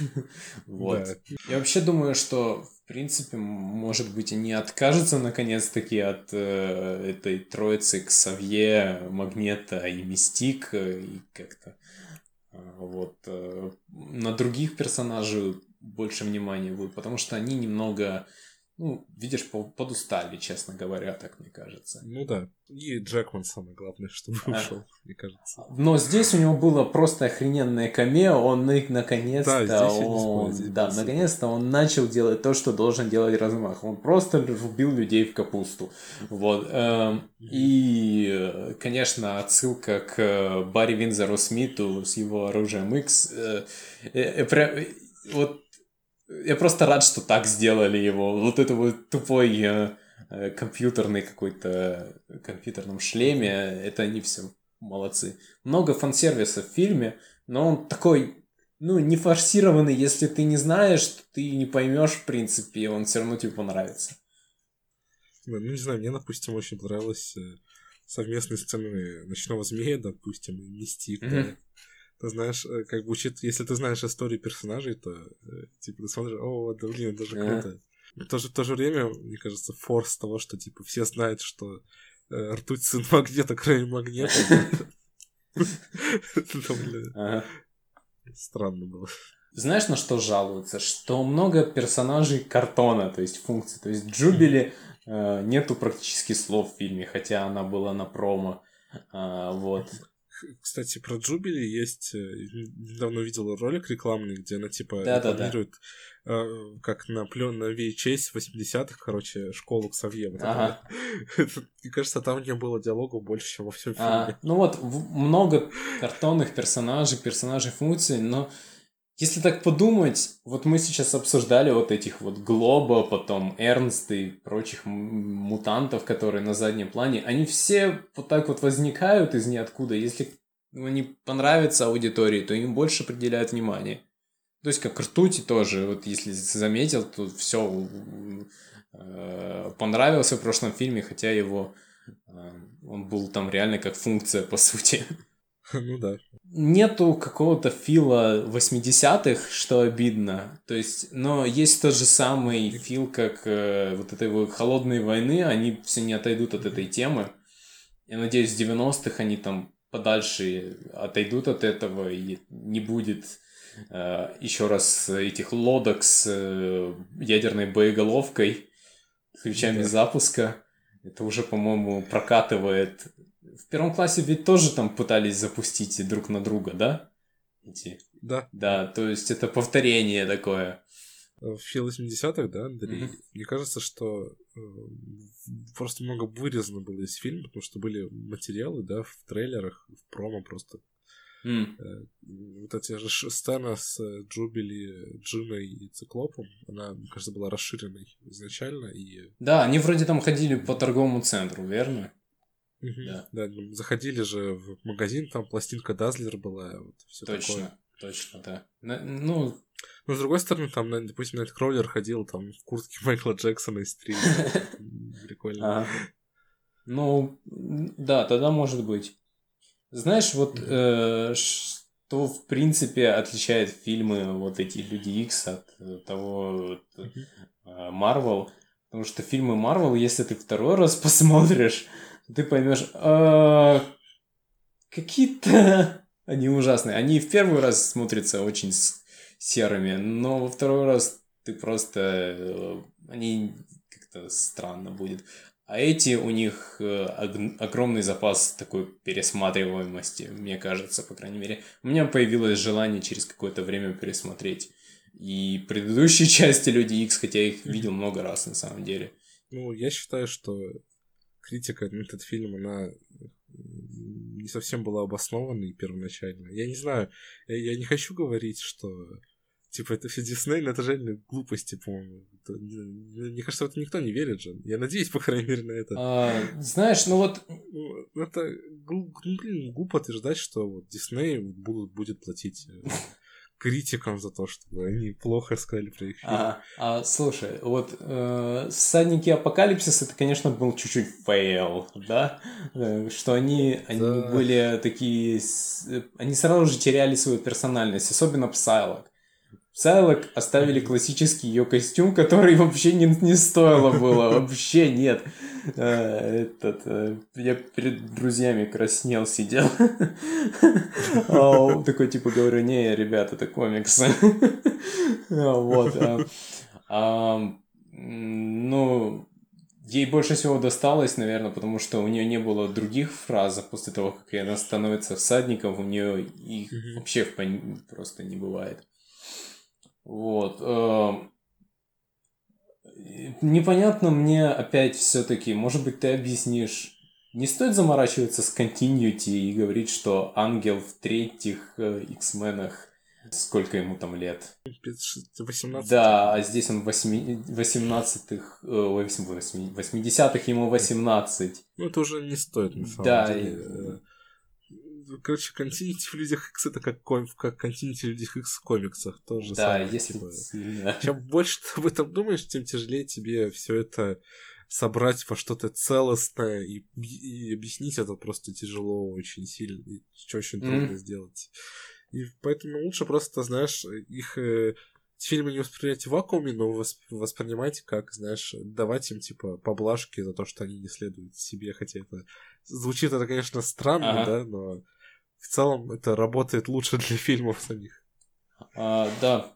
Speaker 2: вот. Я вообще думаю, что принципе, может быть, они откажутся наконец-таки от э, этой троицы Ксавье, Магнета и Мистик, э, и как-то э, вот э, на других персонажей больше внимания будет, потому что они немного ну, видишь, подустали, честно говоря, так мне кажется.
Speaker 1: Ну да. И Джекман самое главное, чтобы а. ушел, мне кажется.
Speaker 2: Но здесь у него было просто охрененное камео, он наконец-то, да, он, да, наконец-то он начал делать то, что должен делать Размах. Он просто рубил людей в капусту. Вот. Эм, и, конечно, отсылка к Барри Винзору Смиту с его оружием X. Э, э, э, вот я просто рад, что так сделали его. Вот это вот тупой э, э, компьютерный какой-то компьютерном шлеме, это они все молодцы. Много фан-сервиса в фильме, но он такой, ну, не форсированный, если ты не знаешь, ты не поймешь, в принципе, он все равно тебе понравится.
Speaker 1: Ну, не знаю, мне, допустим, очень понравилось э, совместные сцены Ночного Змея, допустим, и Мистик, mm-hmm. Ты знаешь, э, как бы учит, если ты знаешь историю персонажей, то э, типа ты смотришь, о, да блин, это же круто. В то же, в то же время, мне кажется, форс того, что типа все знают, что э, ртуть сын магнита, кроме магнита. Странно было.
Speaker 2: Знаешь, на что жалуются? Что много персонажей картона, то есть функций. То есть Джубили э, нету практически слов в фильме, хотя она была на промо. А, вот.
Speaker 1: Кстати, про Джубили есть... Э, недавно видел ролик рекламный, где она, типа, да, рекламирует, да, да. Э, как на плен на VHS 80-х, короче, школу к Вот ага. Мне кажется, там не было диалогов больше, чем во всем фильме. А,
Speaker 2: ну вот, много картонных персонажей, персонажей функций, но если так подумать, вот мы сейчас обсуждали вот этих вот Глоба, потом Эрнст и прочих мутантов, которые на заднем плане, они все вот так вот возникают из ниоткуда. Если они понравятся аудитории, то им больше определяют внимание. То есть как ртути тоже, вот если заметил, то все э, понравился в прошлом фильме, хотя его э, он был там реально как функция по сути.
Speaker 1: Ну да.
Speaker 2: Нету какого-то фила 80-х, что обидно. То есть, но есть тот же самый фил, как э, вот этой вот холодной войны, они все не отойдут от этой темы. Я надеюсь, в 90-х они там подальше отойдут от этого и не будет э, еще раз этих лодок с э, ядерной боеголовкой, ключами да. запуска. Это уже, по-моему, прокатывает в первом классе ведь тоже там пытались запустить друг на друга, да? Эти.
Speaker 1: Да.
Speaker 2: Да, то есть это повторение такое.
Speaker 1: В фил 80-х, да, Андрей? Mm-hmm. Мне кажется, что э, просто много вырезано было из фильма, потому что были материалы, да, в трейлерах, в промо просто. Mm. Э, вот эти же сцена с Джубили, Джиной и Циклопом, она, мне кажется, была расширенной изначально. И...
Speaker 2: Да, они вроде там ходили по торговому центру, верно?
Speaker 1: Угу. Да. да, ну, заходили же в магазин, там пластинка Дазлер была, вот все
Speaker 2: точно, такое. Точно, да. Ну,
Speaker 1: но с другой стороны, там, допустим, Найт Кроулер ходил там в куртке Майкла Джексона из три. Прикольно.
Speaker 2: Ну, да, тогда может быть. Знаешь, вот э, что в принципе отличает фильмы вот эти Люди Икс от того Марвел, потому что фильмы Марвел, если ты второй раз посмотришь, ты поймешь, а, какие-то они ужасные. Они в первый раз смотрятся очень серыми, но во второй раз ты просто... Э, они как-то странно будет. А эти у них э, огромный запас такой пересматриваемости, мне кажется, по крайней мере. У меня появилось желание через какое-то время пересмотреть и предыдущие части Люди Икс, хотя я их видел много раз на самом деле.
Speaker 1: Ну, я считаю, что критика на этот фильм, она не совсем была обоснованной первоначально. Я не знаю, я, не хочу говорить, что типа это все Дисней, но это реально глупости, по-моему. Мне кажется, в это никто не верит же. Я надеюсь, по крайней мере, на это.
Speaker 2: А, знаешь, ну вот...
Speaker 1: Ну, это, ну, блин, глупо утверждать, что вот Дисней будут, будет платить э, критикам за то, что они плохо сказали про их фильм.
Speaker 2: А, а слушай, вот э, «Всадники апокалипсиса» это, конечно, был чуть-чуть fail, да? Э, что они, они да. были такие... Они сразу же теряли свою персональность, особенно Псайлок. Псайлок оставили классический ее костюм, который вообще не, не стоило было, вообще нет. Э, этот, э, я перед друзьями краснел, сидел. А такой типа говорю, не, ребята, это комиксы. Вот. А, ну, ей больше всего досталось, наверное, потому что у нее не было других фраз после того, как она становится всадником, у нее их вообще просто не бывает. Вот. Эм, непонятно мне опять все-таки, может быть, ты объяснишь. Не стоит заморачиваться с continuity и говорить, что ангел в третьих э, X-менах сколько ему там лет?
Speaker 1: 18.
Speaker 2: Да, а здесь он в 18-х, 80-х ему 18.
Speaker 1: Ну, это уже не стоит, на самом да, деле. Короче, Continuity в Людях X это как, ком... как Continuity в Людях X в комиксах. Тоже
Speaker 2: да, самое, если типа.
Speaker 1: Чем больше ты об этом думаешь, тем тяжелее тебе все это собрать во что-то целостное и, и объяснить это просто тяжело очень сильно. И очень трудно mm. сделать. И поэтому лучше просто, знаешь, их э, фильмы не воспринимать в вакууме, но восп- воспринимать как, знаешь, давать им, типа, поблажки за то, что они не следуют себе, хотя это звучит это, конечно, странно,
Speaker 2: Ага.
Speaker 1: да, но в целом это работает лучше для фильмов самих.
Speaker 2: А, да.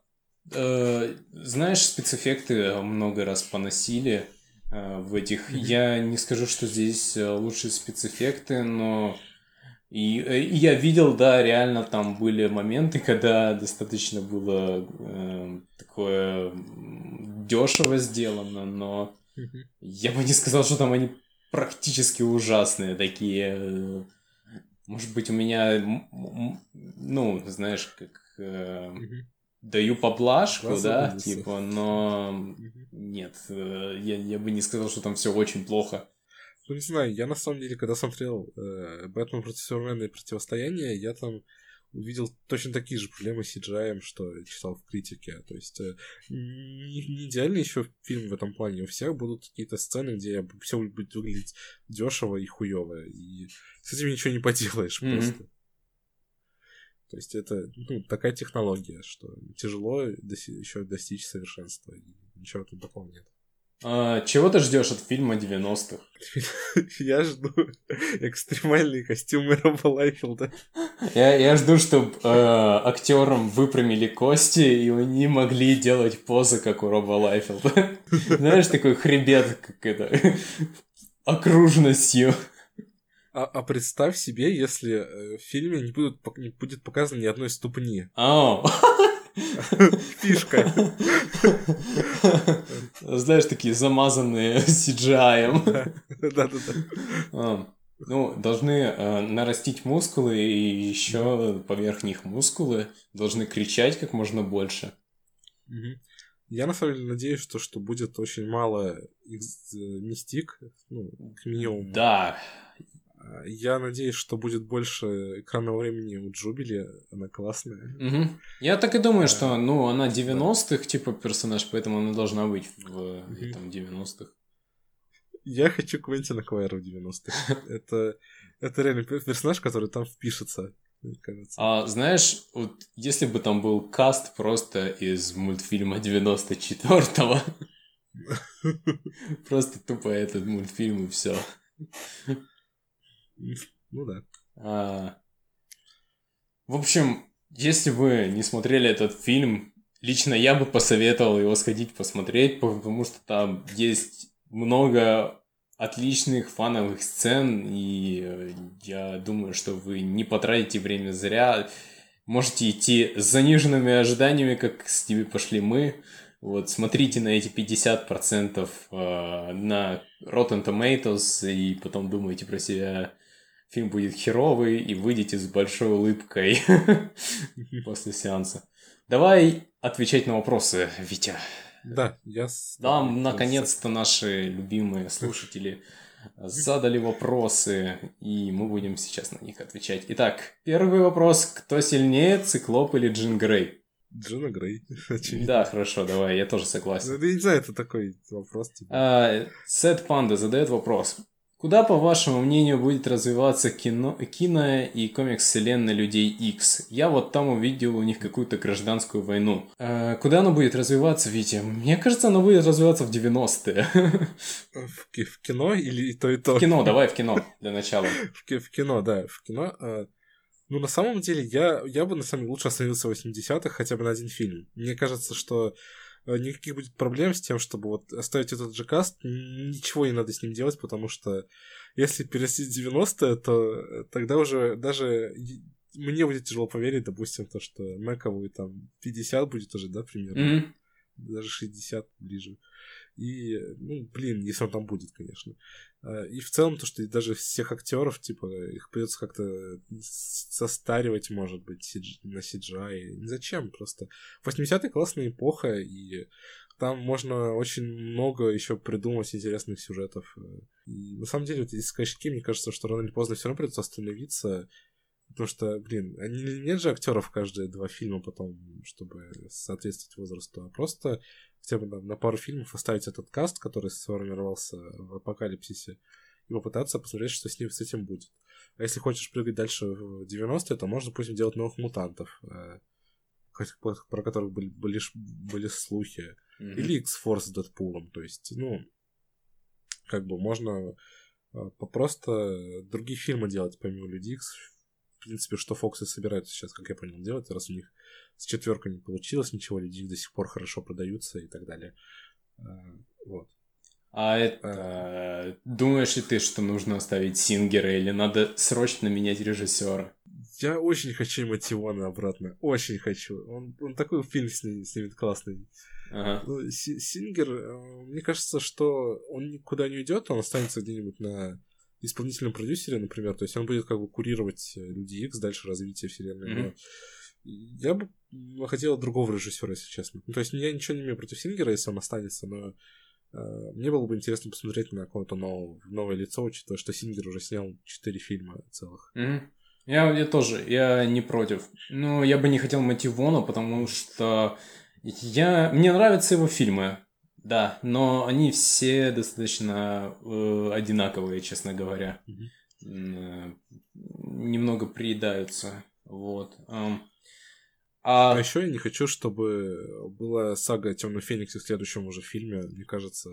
Speaker 2: Э, знаешь, спецэффекты много раз поносили э, в этих. Я не скажу, что здесь э, лучшие спецэффекты, но и, э, и я видел, да, реально там были моменты, когда достаточно было э, такое дешево сделано, но я бы не сказал, что там они практически ужасные такие. Может быть, у меня, ну, знаешь, как э, даю поблажку,
Speaker 1: Да,
Speaker 2: типа, но
Speaker 1: Мгм.
Speaker 2: нет, э, я, я бы не сказал, что там все очень плохо.
Speaker 1: Ну, не знаю, я на самом деле, когда смотрел э, «Бэтмен против Супермена» и «Противостояние», я там увидел точно такие же проблемы с CGI, что читал в критике. То есть э, не, не идеальный еще фильм в этом плане. У всех будут какие-то сцены, где все будет выглядеть дешево и хуево. И с этим ничего не поделаешь
Speaker 2: Мгм.
Speaker 1: просто. То есть это ну, такая технология, что тяжело еще достичь совершенства. И ничего тут такого нет.
Speaker 2: А, чего ты ждешь от фильма 90-х?
Speaker 1: Я жду экстремальные костюмы Роба Лайфилда.
Speaker 2: Я, я жду, чтобы актерам выпрямили кости, и они могли делать позы, как у Роба Лайфилда. Знаешь, такой хребет, как это, окружностью.
Speaker 1: А, а представь себе, если э, в фильме не, будут, не будет показано ни одной ступни.
Speaker 2: Ау.
Speaker 1: Фишка.
Speaker 2: Знаешь, такие замазанные CGI.
Speaker 1: Да-да-да.
Speaker 2: А, Ну, должны э, нарастить мускулы и еще поверх них мускулы должны кричать как можно больше.
Speaker 1: Мгм. Я на самом деле надеюсь, что, что будет очень мало мистик, ну, к минимуму.
Speaker 2: Да,
Speaker 1: Я надеюсь, что будет больше экранного времени у Джубили, она классная.
Speaker 2: Мгм. Я так и думаю, что, ну, она 90-х, типа, персонаж, поэтому она должна быть в
Speaker 1: Мгм.
Speaker 2: этом 90-х.
Speaker 1: Я хочу Квентина Квайра в 90-х. Это, это реально пер- персонаж, который там впишется.
Speaker 2: А знаешь, вот если бы там был каст просто из мультфильма 94-го, просто тупо этот мультфильм и все.
Speaker 1: Ну да.
Speaker 2: А, В общем, если вы не смотрели этот фильм, лично я бы посоветовал его сходить посмотреть, потому что там есть много отличных фановых сцен, и я думаю, что вы не потратите время зря. Можете идти с заниженными ожиданиями, как с ними пошли мы. Вот, смотрите на эти 50% э, на Rotten Tomatoes, и потом думайте про себя, фильм будет херовый, и выйдете с большой улыбкой после сеанса. Давай отвечать на вопросы, Витя.
Speaker 1: Да, я...
Speaker 2: Нам,
Speaker 1: с-
Speaker 2: наконец-то, наши любимые слушатели задали вопросы, и мы будем сейчас на них отвечать. Итак, первый вопрос. Кто сильнее, Циклоп или Джин Грей?
Speaker 1: Джина Грей. очевидно.
Speaker 2: Да, хорошо, давай, я тоже согласен.
Speaker 1: Ну, Я не знаю, это такой вопрос, типа.
Speaker 2: А, Сет Панда задает вопрос. Куда, по вашему мнению, будет развиваться кино, кино и комикс-вселенная Людей X? Я вот там увидел у них какую-то гражданскую войну. А, куда оно будет развиваться, Витя? Мне кажется, оно будет развиваться в 90-е.
Speaker 1: В, в кино или и то, и то?
Speaker 2: В кино, давай в кино для начала.
Speaker 1: В, в кино, да, в кино. а, ну, на самом деле, я, я бы, на самом деле, лучше остановился в 80-х хотя бы на один фильм. Мне кажется, что э, никаких будет проблем с тем, чтобы вот оставить этот же каст, ничего не надо с ним делать, потому что если переносить 90-е, то э, тогда уже даже мне будет тяжело поверить, допустим, то, что Мэкову там 50 будет уже, да, примерно
Speaker 2: Мгм.
Speaker 1: даже 60 ближе. И, ну, блин, если он там будет, конечно. А, И в целом то, что даже всех актеров, типа, их придется как-то с- состаривать, может быть, на CGI. Зачем? Просто 80-е классная эпоха, и там можно очень много еще придумать интересных сюжетов. И на самом деле, вот из качки, мне кажется, что рано или поздно все равно придется остановиться, Потому что, блин, они, нет же актеров каждые два фильма потом, чтобы соответствовать возрасту, а просто хотя бы там, на пару фильмов оставить этот каст, который сформировался в апокалипсисе, и попытаться посмотреть, что с ним с этим будет. А если хочешь прыгать дальше в 90-е, то можно, допустим, делать новых мутантов, э, про которых были, были, были слухи. Mm-hmm. Или X-Force с Дэдпулом. То есть, ну, как бы можно э, просто другие фильмы делать помимо Люди X. В принципе, что Фоксы собираются сейчас, как я понял, делать, раз у них с четверкой не получилось ничего, Люди до сих пор хорошо продаются и так далее. Э, вот.
Speaker 2: А это... А... Думаешь ли ты, что нужно оставить Сингера или надо срочно менять режиссера?
Speaker 1: Я очень хочу Мотивона обратно. Очень хочу. Он, он такой фильм с ним снимет классный. Ага. Ну, Сингер, э, мне кажется, что он никуда не уйдет, он останется где-нибудь на исполнительном продюсере, например. То есть он будет как бы курировать э, Люди Икс, дальше развитие вселенной. Mm-hmm. Я бы хотел другого режиссера, если честно. Ну, то есть я ничего не имею против Сингера, если он останется, но Э, мне было бы интересно посмотреть на какое-то новое, новое лицо, учитывая, что Сингер уже снял четыре фильма целых.
Speaker 2: Mm-hmm. Я, я тоже, я не против. Но я бы не хотел Мотивона, потому что я... мне нравятся его фильмы, да, но они все достаточно э, одинаковые, честно говоря. Mm-hmm. Э, немного приедаются, вот. Um,
Speaker 1: а... а еще я не хочу, чтобы была сага о Темном Фениксе в следующем уже фильме. Мне кажется,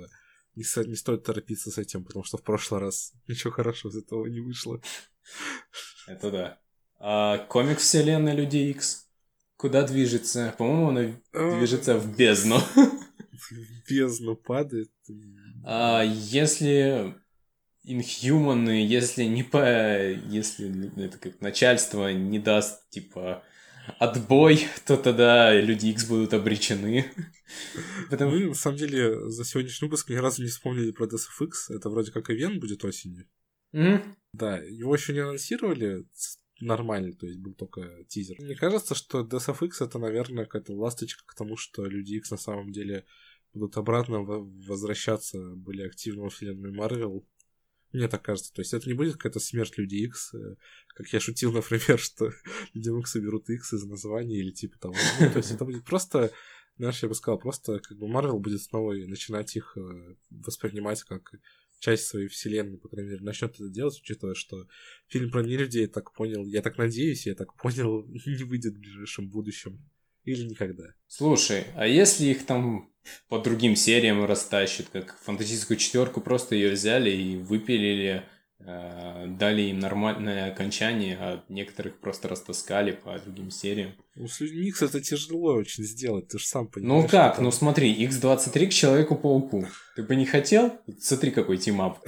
Speaker 1: не, со... не стоит торопиться с этим, потому что в прошлый раз ничего хорошего из этого не вышло.
Speaker 2: Это да. А комик вселенной Люди Икс куда движется? По-моему, она а. движется в бездну.
Speaker 1: В бездну падает.
Speaker 2: А если инхьюманы, если не по... Если это как начальство не даст, типа, отбой, то тогда люди X будут обречены.
Speaker 1: Потому... Мы, на самом деле, за сегодняшний выпуск ни разу не вспомнили про DSFX. Это вроде как ивент будет осенью.
Speaker 2: Mm-hmm.
Speaker 1: Да, его еще не анонсировали нормально, то есть был только тизер. Мне кажется, что DSFX это, наверное, какая-то ласточка к тому, что люди X на самом деле будут обратно возвращаться были активно во вселенную Марвел мне так кажется. То есть это не будет какая-то смерть Люди X, э, как я шутил, например, что Людям X уберут X из названия или типа того. Ну, то есть это будет просто, знаешь, я бы сказал, просто как бы Марвел будет снова начинать их э, воспринимать как часть своей вселенной, по крайней мере, начнет это делать, учитывая, что фильм про нелюдей, так понял, я так надеюсь, я так понял, не выйдет в ближайшем будущем. Или никогда.
Speaker 2: Слушай, а если их там по другим сериям растащат, как фантастическую четверку, просто ее взяли и выпилили, дали им нормальное окончание, а некоторых просто растаскали по другим сериям.
Speaker 1: Ну, с людьми X это тяжело очень сделать, ты же сам понимаешь.
Speaker 2: Ну как, ну смотри, X23 к Человеку-пауку. Ты бы не хотел? Смотри, какой team-up.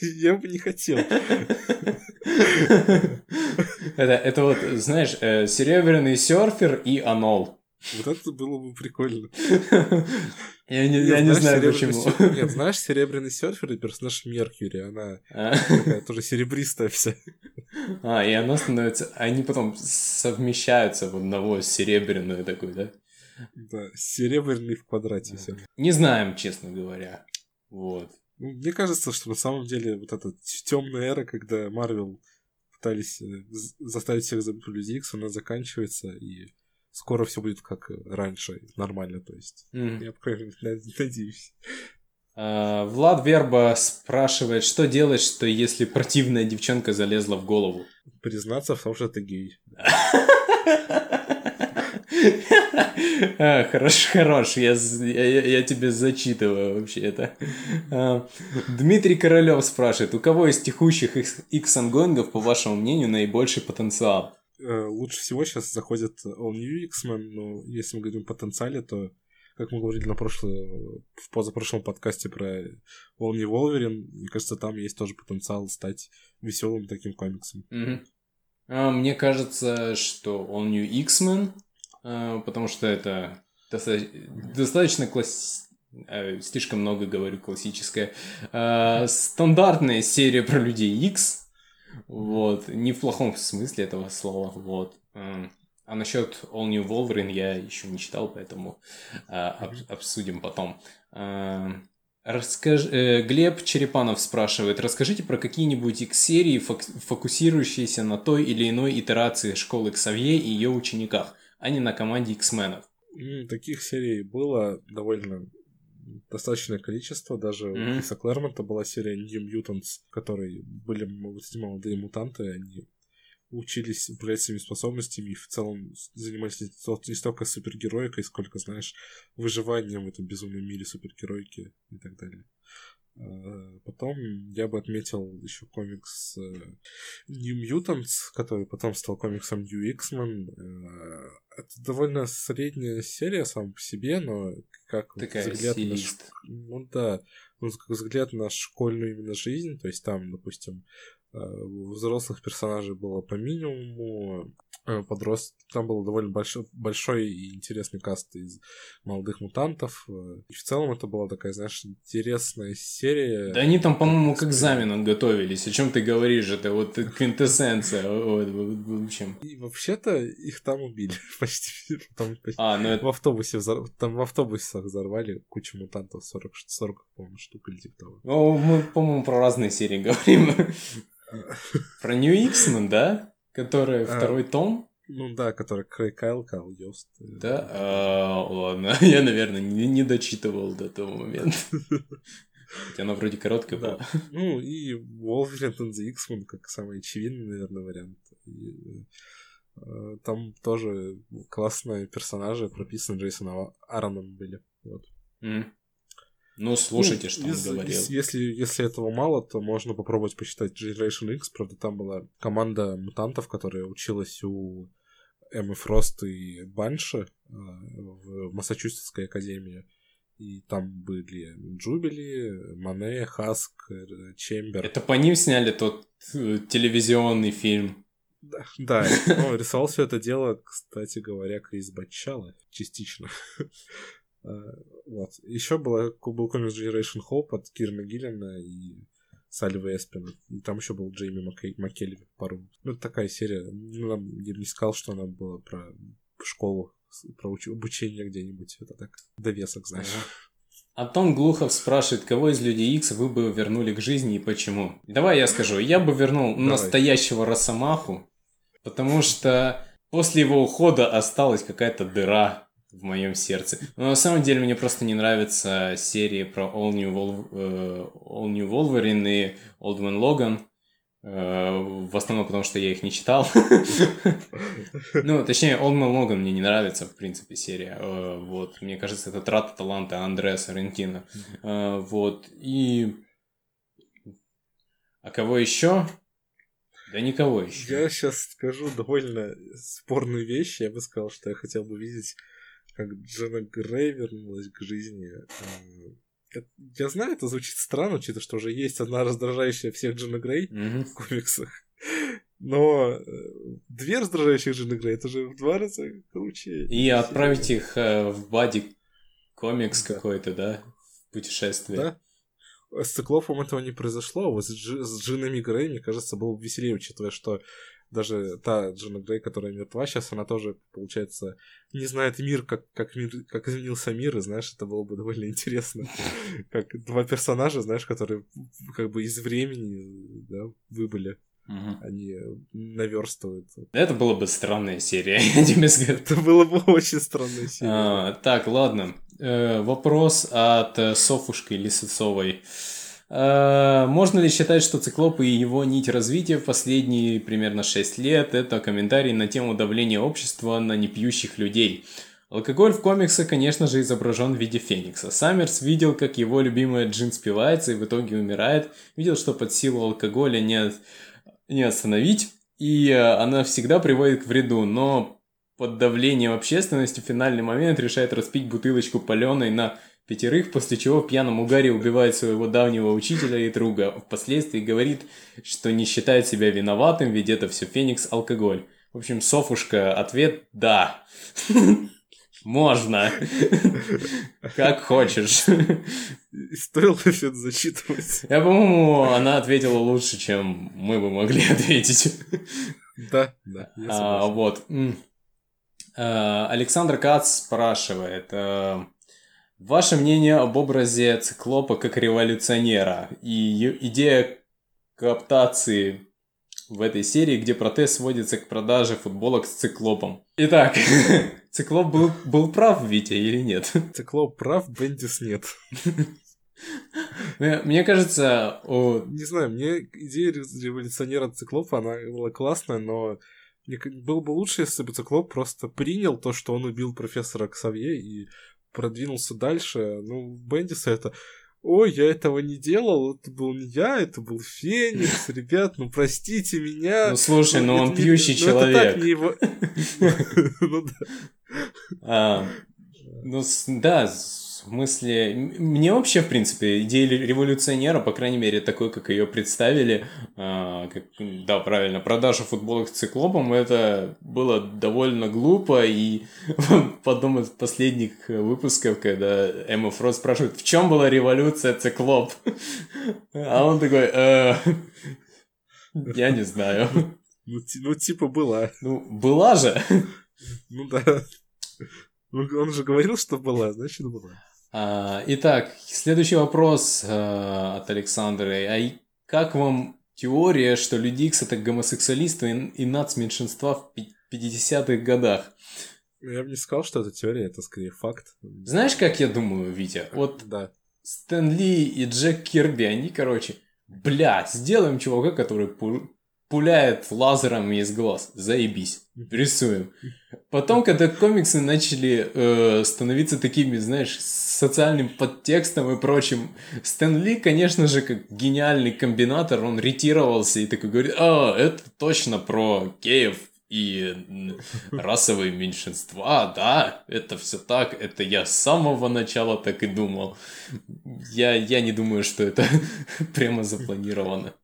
Speaker 1: Я бы не хотел.
Speaker 2: Это, это вот, знаешь, э, Серебряный серфер и Анол.
Speaker 1: Вот это было бы прикольно.
Speaker 2: Я не, я не знаю, почему.
Speaker 1: Нет, знаешь, серебряный серфер и персонаж Меркьюри, она а. такая тоже серебристая вся.
Speaker 2: А, и она становится... Они потом совмещаются в одного серебряную такую, да?
Speaker 1: Да, серебряный в квадрате все.
Speaker 2: Не знаем, честно говоря. Вот.
Speaker 1: Ну, мне кажется, что на самом деле вот эта темная эра, когда Марвел пытались э, заставить всех забыть про Люди Икс, она заканчивается, и скоро все будет как раньше, нормально, то есть. Mm. Я, по крайней мере, надеюсь.
Speaker 2: А, Влад Верба спрашивает, что делать, что если противная девчонка залезла в голову?
Speaker 1: Признаться в том, что ты гей.
Speaker 2: А, хорош, хорош, я, я, я тебе зачитываю вообще это. А, Дмитрий Королёв спрашивает, у кого из текущих X-ongoing ов, по вашему мнению, наибольший потенциал?
Speaker 1: Э, лучше всего сейчас заходит All New X-Men, но если мы говорим о потенциале, то, как мы говорили на прошлое, в позапрошлом подкасте про All New Wolverine, мне кажется, там есть тоже потенциал стать веселым таким комиксом.
Speaker 2: Mm-hmm. А, мне кажется, что All New X-Men, а, потому что это достаточно класс... А, слишком много говорю классическая. Стандартная серия про людей X, вот. Не в плохом смысле этого слова. Вот. А насчет All New Wolverine я еще не читал, поэтому а, об, обсудим потом. А, расскаж... э, Глеб Черепанов спрашивает, расскажите про какие-нибудь X-серии, фокусирующиеся на той или иной итерации школы Ксавье и ее учениках, а не на команде X-менов.
Speaker 1: Таких серий было довольно достаточное количество. Даже mm-hmm. у Криса Клэрмонта была серия New Mutants, в которой были эти молодые мутанты, они учились управлять своими способностями и в целом занимались не столько супергероикой, сколько, знаешь, выживанием в этом безумном мире супергероики и так далее. А, потом я бы отметил еще комикс э, New Mutants, который потом стал комиксом New X-Men. Э, это довольно средняя серия сам по себе, но как
Speaker 2: Такая
Speaker 1: взгляд
Speaker 2: стилист.
Speaker 1: на... Ну да, ну, как взгляд на школьную именно жизнь, то есть там, допустим, Э, взрослых персонажей было по минимуму, э, подрост... там был довольно большой, большой и интересный каст из молодых мутантов. Э, и в целом это была такая, знаешь, интересная серия.
Speaker 2: Да они там, по-моему, к экзамену готовились. О чем ты говоришь? Это вот квинтэссенция. в общем.
Speaker 1: И вообще-то их там убили почти. Там, почти.
Speaker 2: А, ну это...
Speaker 1: В автобусе взор... там в автобусах взорвали кучу мутантов, 40, 40 по-моему, штук или типа того.
Speaker 2: Ну, мы, по-моему, про разные серии говорим. Про New X-Men, да? Который а, второй том?
Speaker 1: Ну да, который Крей Кайл, Кайл Йост.
Speaker 2: Да? А, ладно, я, наверное, не, дочитывал до того момента. Хотя она вроде короткая
Speaker 1: была. Ну и Wolverine and the X-Men как самый очевидный, наверное, вариант. Э, там тоже классные персонажи прописаны Джейсоном Аароном были. Вот.
Speaker 2: Ну, слушайте, ну, что он говорил. Из,
Speaker 1: если, если этого мало, то можно попробовать посчитать Generation X. Правда, там была команда мутантов, которая училась у Эммы Фрост и Банши э, в Массачусетской академии. И там были Джубили, Мане, Хаск, э, Чембер.
Speaker 2: Это по ним сняли тот э, телевизионный фильм.
Speaker 1: Да, да ну, рисовал все это дело, кстати говоря, Крис Батчала частично. Э, вот. Еще была, был комикс Generation Hope от Кирна Гиллина и Салли Эспина. И там еще был Джейми Маккелли пару. Ну, это такая серия. Ну, я не сказал, что она была про школу, про уч- обучение где-нибудь. Это так, довесок, знаешь.
Speaker 2: Антон Глухов спрашивает, кого из Людей Икс вы бы вернули к жизни и почему? Давай я скажу. Я бы вернул Давай. настоящего Росомаху, потому что после его ухода осталась какая-то дыра в моем сердце. Но на самом деле мне просто не нравятся серии про All New, Vol- uh, All New Wolverine и Old Man Logan. Uh, в основном потому, что я их не читал. ну, точнее, Old Man Logan мне не нравится, в принципе, серия. Uh, вот, мне кажется, это трата таланта Андреаса Рентина. вот, и... А кого еще? Да никого еще.
Speaker 1: Я сейчас скажу довольно спорную вещь. Я бы сказал, что я хотел бы видеть как Джена Грей вернулась к жизни. Э, я знаю, это звучит странно, учитывая, что уже есть одна раздражающая всех Джена Грей mm-hmm. в комиксах. Но э, две раздражающих Джена Грей это же в два раза круче.
Speaker 2: И отправить их э, в бади комикс да. какой-то, да? В путешествие.
Speaker 1: Да. С Циклопом этого не произошло, а вот с, Дж- с Джинами Грей, мне кажется, было бы веселее, учитывая, что даже та Джина Грей, которая мертва сейчас, она тоже, получается, не знает мир, как, как, мир, как изменился мир, и, знаешь, это было бы довольно интересно. Как два персонажа, знаешь, которые как бы из времени, да, выбыли. Угу. Они наверстывают.
Speaker 2: Это была бы странная серия, я тебе скажу.
Speaker 1: Это было бы очень странная серия.
Speaker 2: А, так, ладно. Э, вопрос от э, Софушки Лисицовой. Э, можно ли считать, что циклоп и его нить развития в последние примерно 6 лет – это комментарий на тему давления общества на непьющих людей? Алкоголь в комиксах, конечно же, изображен в виде Феникса. Саммерс видел, как его любимая Джин спивается и в итоге умирает. Видел, что под силу алкоголя не, не остановить, и э, она всегда приводит к вреду, но под давлением общественности в финальный момент решает распить бутылочку паленой на пятерых, после чего в пьяном угаре убивает своего давнего учителя и друга. Впоследствии говорит, что не считает себя виноватым, ведь это все Феникс алкоголь. В общем, Софушка, ответ «да». Можно. Как хочешь.
Speaker 1: Стоило все это зачитывать.
Speaker 2: Я, по-моему, она ответила лучше, чем мы бы могли ответить.
Speaker 1: Да, да.
Speaker 2: А, вот. А, Александр Кац спрашивает. Ваше мнение об образе циклопа как революционера и идея кооптации в этой серии, где протез сводится к продаже футболок с циклопом. Итак, Циклоп был, был прав, Витя, или нет?
Speaker 1: Циклоп прав, Бендис нет.
Speaker 2: Мне кажется, о...
Speaker 1: Не знаю, мне идея революционера Циклопа, она была классная, но было бы лучше, если бы Циклоп просто принял то, что он убил профессора Ксавье и продвинулся дальше. Ну, Бендиса это... Ой, я этого не делал, это был не я, это был Феникс, ребят, ну простите меня.
Speaker 2: Ну слушай, ну он пьющий человек. Ну да. А, ну да, смысле, мне вообще, в принципе, идея революционера, по крайней мере, такой, как ее представили, э, как, да, правильно, продажа футболок циклопом, это было довольно глупо, и одном из последних выпусков, когда Эмма Фрост спрашивает, в чем была революция циклоп? А он такой, э, я не знаю.
Speaker 1: Ну, ну, типа, была.
Speaker 2: Ну, была же.
Speaker 1: Ну да. Ну, он же говорил, что была, значит, была.
Speaker 2: А, итак, следующий вопрос а, от Александры. А как вам теория, что люди Икс это гомосексуалисты и, и нацменьшинства в 50-х годах?
Speaker 1: Я бы не сказал, что это теория, это скорее факт.
Speaker 2: Знаешь, как я думаю, Витя? Вот да. Стэн Ли и Джек Кирби, они, короче, бля, сделаем чувака, который пуляет лазером из глаз. Заебись. Рисуем. Потом, когда комиксы начали э, становиться такими, знаешь, социальным подтекстом и прочим, Стэн Ли, конечно же, как гениальный комбинатор, он ретировался и такой говорит, а, это точно про геев и расовые меньшинства, да, это все так, это я с самого начала так и думал. Я, я не думаю, что это прямо запланировано.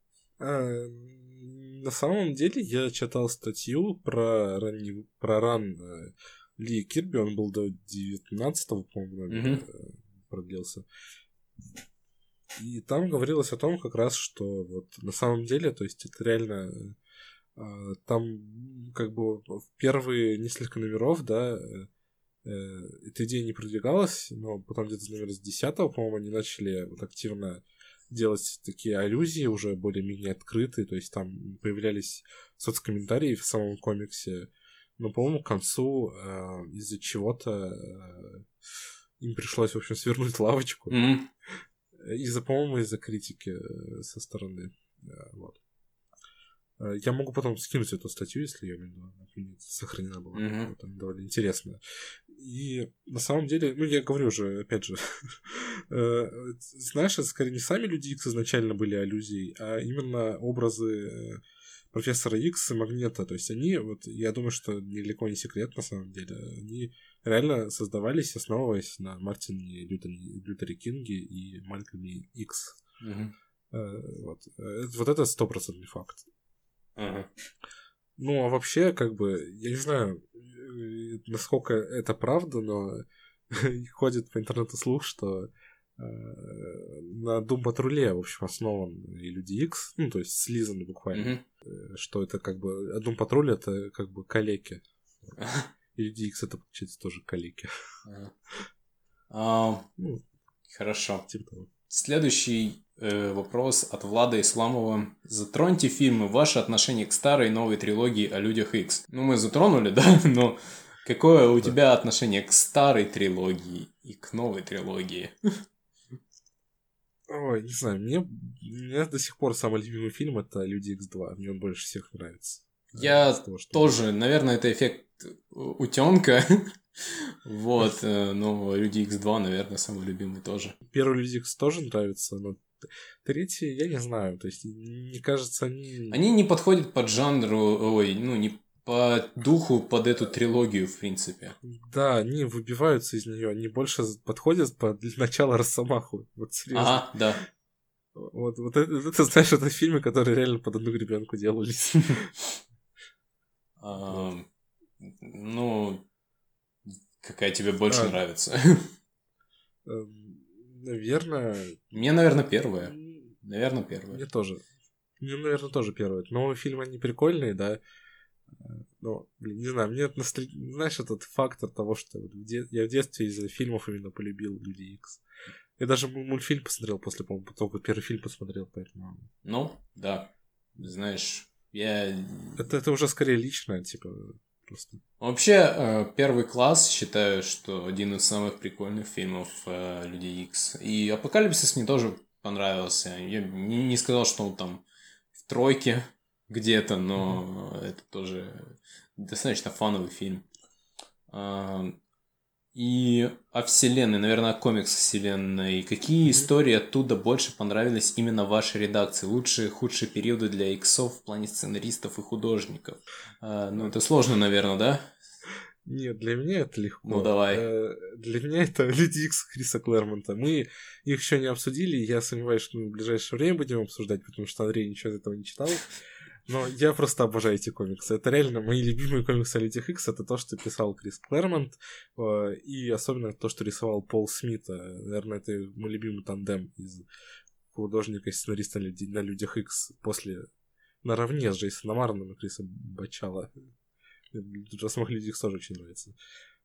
Speaker 1: А, на самом деле я читал статью про, ранний, про ран э, Ли Кирби, он был до 19-го, по-моему, mm-hmm. продлился. И там говорилось о том как раз, что вот на самом деле, то есть это реально э, там как бы в первые несколько номеров, да, эта идея не продвигалась, но потом где-то номера с 10 по-моему, они начали вот активно делать такие аллюзии уже более-менее открытые, то есть там появлялись соцкомментарии в самом комиксе, но, по-моему, к концу э, из-за чего-то э, им пришлось, в общем, свернуть лавочку. Mm-hmm. Из-за, по-моему, из-за критики э, со стороны. Э, вот. Э, я могу потом скинуть эту статью, если ее сохранена была. Mm-hmm. Это довольно интересно. И на самом деле, ну, я говорю уже, опять же, э, знаешь, это скорее не сами люди X изначально были аллюзией, а именно образы э, профессора X и Магнета. То есть они, вот, я думаю, что недалеко не секрет на самом деле, они реально создавались, основываясь на Мартине Лютере, Кинге и Малькольме X. Mm-hmm. Вот. вот это стопроцентный факт.
Speaker 2: Uh-huh.
Speaker 1: Ну, а вообще, как бы, я не знаю, э, насколько это правда, но ходит по интернету слух, что э, на Doom патруле, в общем, основан и Люди X, ну, то есть слизаны буквально, mm-hmm. что это как бы... Doom патруль это как бы калеки. И Люди X это, получается, тоже калеки.
Speaker 2: Ну, хорошо. Типа того. Следующий э, вопрос от Влада Исламова. Затроньте фильмы, ваше отношение к старой и новой трилогии о людях X. Ну, мы затронули, да, но какое у тебя отношение к старой трилогии и к новой трилогии?
Speaker 1: Ой, не знаю, мне, мне до сих пор самый любимый фильм это Люди X2. Мне он больше всех нравится.
Speaker 2: Я того, что... тоже, наверное, это эффект утенка. Вот, э, но Люди X2, наверное, самый любимый тоже.
Speaker 1: Первый Люди X тоже нравится, но третий, я не знаю, то есть, мне кажется, они...
Speaker 2: Они не подходят под жанру, ой, ну, не по духу под эту трилогию, в принципе.
Speaker 1: Да, они выбиваются из нее, они больше подходят под начало Росомаху. Вот серьезно.
Speaker 2: Ага, да.
Speaker 1: Вот, вот это, это, знаешь, это фильмы, которые реально под одну гребенку делались.
Speaker 2: Ну, какая тебе больше а. нравится?
Speaker 1: Эм, наверное...
Speaker 2: Мне, наверное, первая. Наверное, первая.
Speaker 1: Мне тоже. Мне, наверное, тоже первая. Новые фильмы, они прикольные, да. Ну, блин, не знаю, мне носталь... знаешь, этот фактор того, что вот в де... я в детстве из-за фильмов именно полюбил Люди Икс. Я даже мультфильм посмотрел после, по-моему, только первый фильм посмотрел, поэтому...
Speaker 2: Ну, да. Знаешь, я...
Speaker 1: Это, это уже скорее личное, типа, просто.
Speaker 2: Вообще, э, первый класс считаю, что один из самых прикольных фильмов э, Люди Икс. И Апокалипсис мне тоже понравился. Я не, не сказал, что он там в тройке где-то, но mm-hmm. это тоже достаточно фановый фильм. И о вселенной, наверное, о комикс вселенной. Какие mm-hmm. истории оттуда больше понравились именно вашей редакции? Лучшие, худшие периоды для иксов в плане сценаристов и художников? А, ну, это сложно, наверное, да?
Speaker 1: Нет, для меня это легко.
Speaker 2: Ну, давай.
Speaker 1: Э, для меня это Люди Икс Криса Клэрмонта. Мы их еще не обсудили, я сомневаюсь, что мы в ближайшее время будем обсуждать, потому что Андрей ничего из этого не читал. Но я просто обожаю эти комиксы. Это реально мои любимые комиксы о Людях Икс. Это то, что писал Крис Клэрмонт. Э, и особенно то, что рисовал Пол Смит. Наверное, это мой любимый тандем из художника и сценариста на Людях Икс после наравне с Джейсоном Марном и Криса Бачала. Джасмах Люди Икс тоже очень нравится.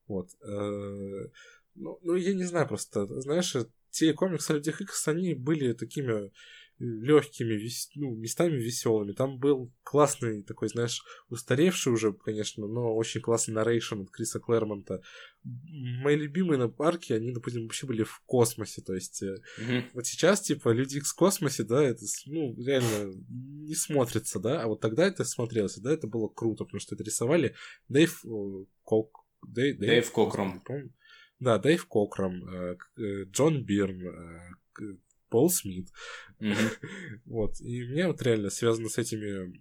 Speaker 1: Вот. Э, ну, ну, я не знаю просто. Знаешь, те комиксы о Людях Икс, они были такими легкими, вес... ну, местами веселыми. Там был классный такой, знаешь, устаревший уже, конечно, но очень классный нарейшн от Криса Клэрмонта. Мои любимые на парке, они, допустим, вообще были в космосе, то есть mm-hmm. вот сейчас, типа, Люди Икс в космосе, да, это, ну, реально не смотрится, да, а вот тогда это смотрелось, да, это было круто, потому что это рисовали Дэйв Кок...
Speaker 2: Дэйв, Дэйв, Дэйв Кокрам.
Speaker 1: Да, Дэйв Кокрам, э, э, Джон Бирн, Пол Смит. вот. И мне вот реально связано с этими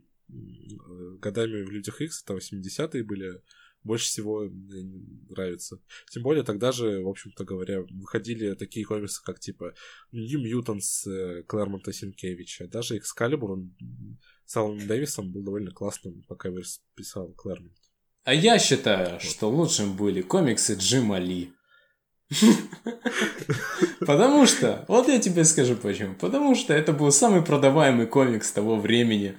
Speaker 1: годами в Людях Икс, там 80-е были, больше всего нравится. Тем более тогда же, в общем-то говоря, выходили такие комиксы, как типа New Mutants Клэрмонта Синкевича. Даже Экскалибур он с Алланом Дэвисом был довольно классным, пока его писал Клэрмонт.
Speaker 2: А я считаю, вот. что лучшим были комиксы Джима Ли. Потому что, вот я тебе скажу почему. Потому что это был самый продаваемый комикс того времени.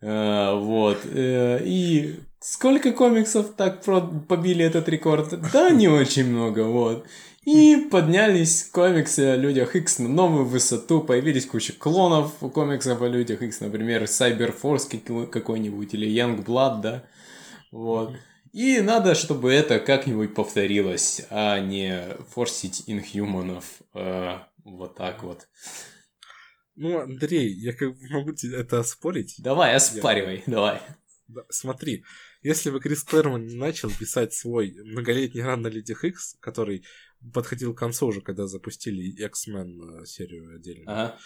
Speaker 2: Э, вот. Э, и сколько комиксов так побили этот рекорд? Да, не очень много, вот. И поднялись комиксы о людях X на новую высоту, появились куча клонов комиксов о людях X, например, Cyber Force какой-нибудь или Young Blood, да, вот. И надо, чтобы это как-нибудь повторилось, а не форсить инхьюманов э, вот так вот.
Speaker 1: Ну, Андрей, я как бы могу тебе это оспорить.
Speaker 2: Давай, оспаривай, я... давай.
Speaker 1: Да, смотри, если бы Крис Клэрман начал писать свой многолетний ран на Людях X, который подходил к концу уже, когда запустили X-Men э, серию отдельно, ага.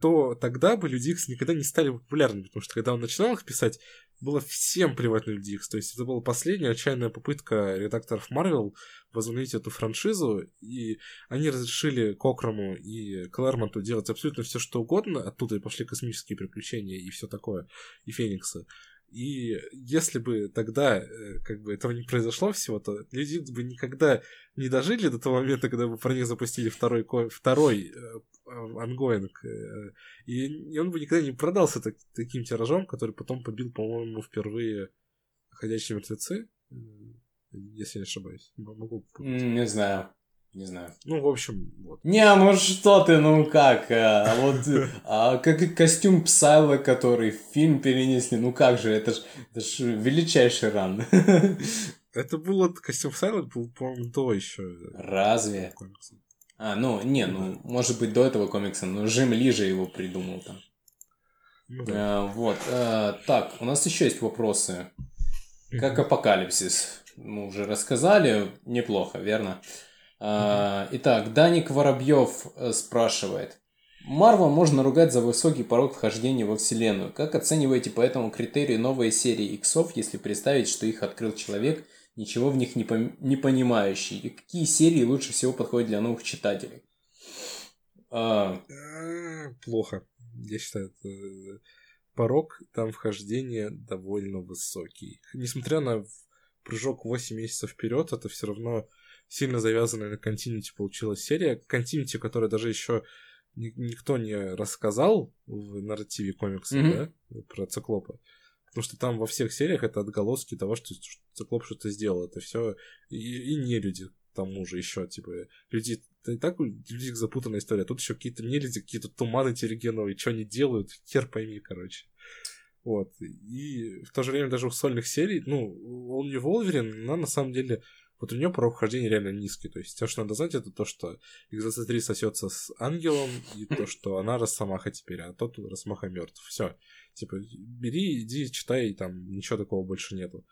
Speaker 1: то тогда бы Люди X никогда не стали популярными, потому что когда он начинал их писать, было всем плевать на Люди Икс. То есть это была последняя отчаянная попытка редакторов Марвел возобновить эту франшизу, и они разрешили Кокраму и Клэрмонту делать абсолютно все, что угодно. Оттуда и пошли космические приключения и все такое, и Феникса. И если бы тогда э, как бы этого не произошло всего, то люди бы никогда не дожили до того момента, когда бы про них запустили второй, второй э, ongoing. Э, и он бы никогда не продался так, таким тиражом, который потом побил, по-моему, впервые «Ходячие мертвецы», если не ошибаюсь. Могу
Speaker 2: Не знаю. Не знаю.
Speaker 1: Ну, в общем, вот.
Speaker 2: Не, ну что ты, ну как? А, вот а, как костюм Псайлок, который в фильм перенесли, ну как же, это ж, это ж величайший run.
Speaker 1: Это было, костюм Псайлок был, по-моему, до еще.
Speaker 2: Разве? А, ну, не, ну, может быть, до этого комикса, но Жим Ли же его придумал там. Ну, да. а, вот. А, так, у нас еще есть вопросы. Как апокалипсис? Мы уже рассказали, неплохо, верно? А, итак, Даник Воробьев э, спрашивает. Марвел можно ругать за высокий порог вхождения во вселенную. Как оцениваете по этому критерию новые серии иксов, если представить, что их открыл человек, ничего в них не, пом- не понимающий? И какие серии лучше всего подходят для новых читателей?
Speaker 1: А... а плохо. Я считаю, это порог там вхождения довольно высокий. Несмотря на прыжок 8 месяцев вперед, это все равно сильно завязанная на континуте получилась серия. Континуте, которая даже еще никто не рассказал в нарративе комикса, mm-hmm. да, про циклопа. Потому что там во всех сериях это отголоски того, что циклоп что-то сделал. Это все и, и не люди к тому же еще, типа, люди, это и так у людей запутанная история. Тут еще какие-то не люди, какие-то туманы терригеновые, что они делают, хер пойми, короче. Вот. И в то же время даже у сольных серий, ну, он не Волверин, она на самом деле вот у нее порог вхождения реально низкий. То есть, все, что надо знать, это то, что X23 сосется с ангелом, и то, что она Росомаха теперь, а тот Росомаха мертв. Все. Типа, бери, иди, читай, там ничего такого больше нету.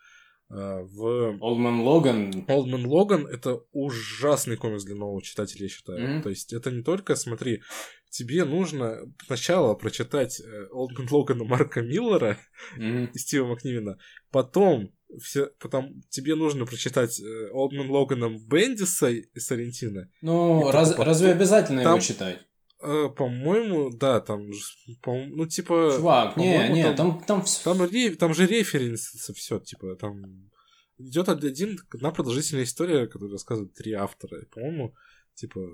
Speaker 1: А, в...
Speaker 2: Олдман Логан.
Speaker 1: Олдман Логан это ужасный комикс для нового читателя, я считаю.
Speaker 2: Мгм.
Speaker 1: То есть это не только, смотри, тебе нужно сначала прочитать Олдман Логана Марка Миллера
Speaker 2: Мгм.
Speaker 1: и Стива Макнивина, потом все, потом тебе нужно прочитать э, Олдман Логаном Бендиса и Сарентина.
Speaker 2: Ну,
Speaker 1: И
Speaker 2: раз-
Speaker 1: только
Speaker 2: разве
Speaker 1: потом-
Speaker 2: обязательно его
Speaker 1: там-
Speaker 2: читать?
Speaker 1: Э, по-моему, да, там, по- ну, типа...
Speaker 2: Чувак, не, не,
Speaker 1: там-
Speaker 2: там, там,
Speaker 1: Там, ре- там же референсы все, типа, там идет один, одна продолжительная история, которую рассказывают три автора. По-моему, типа, э,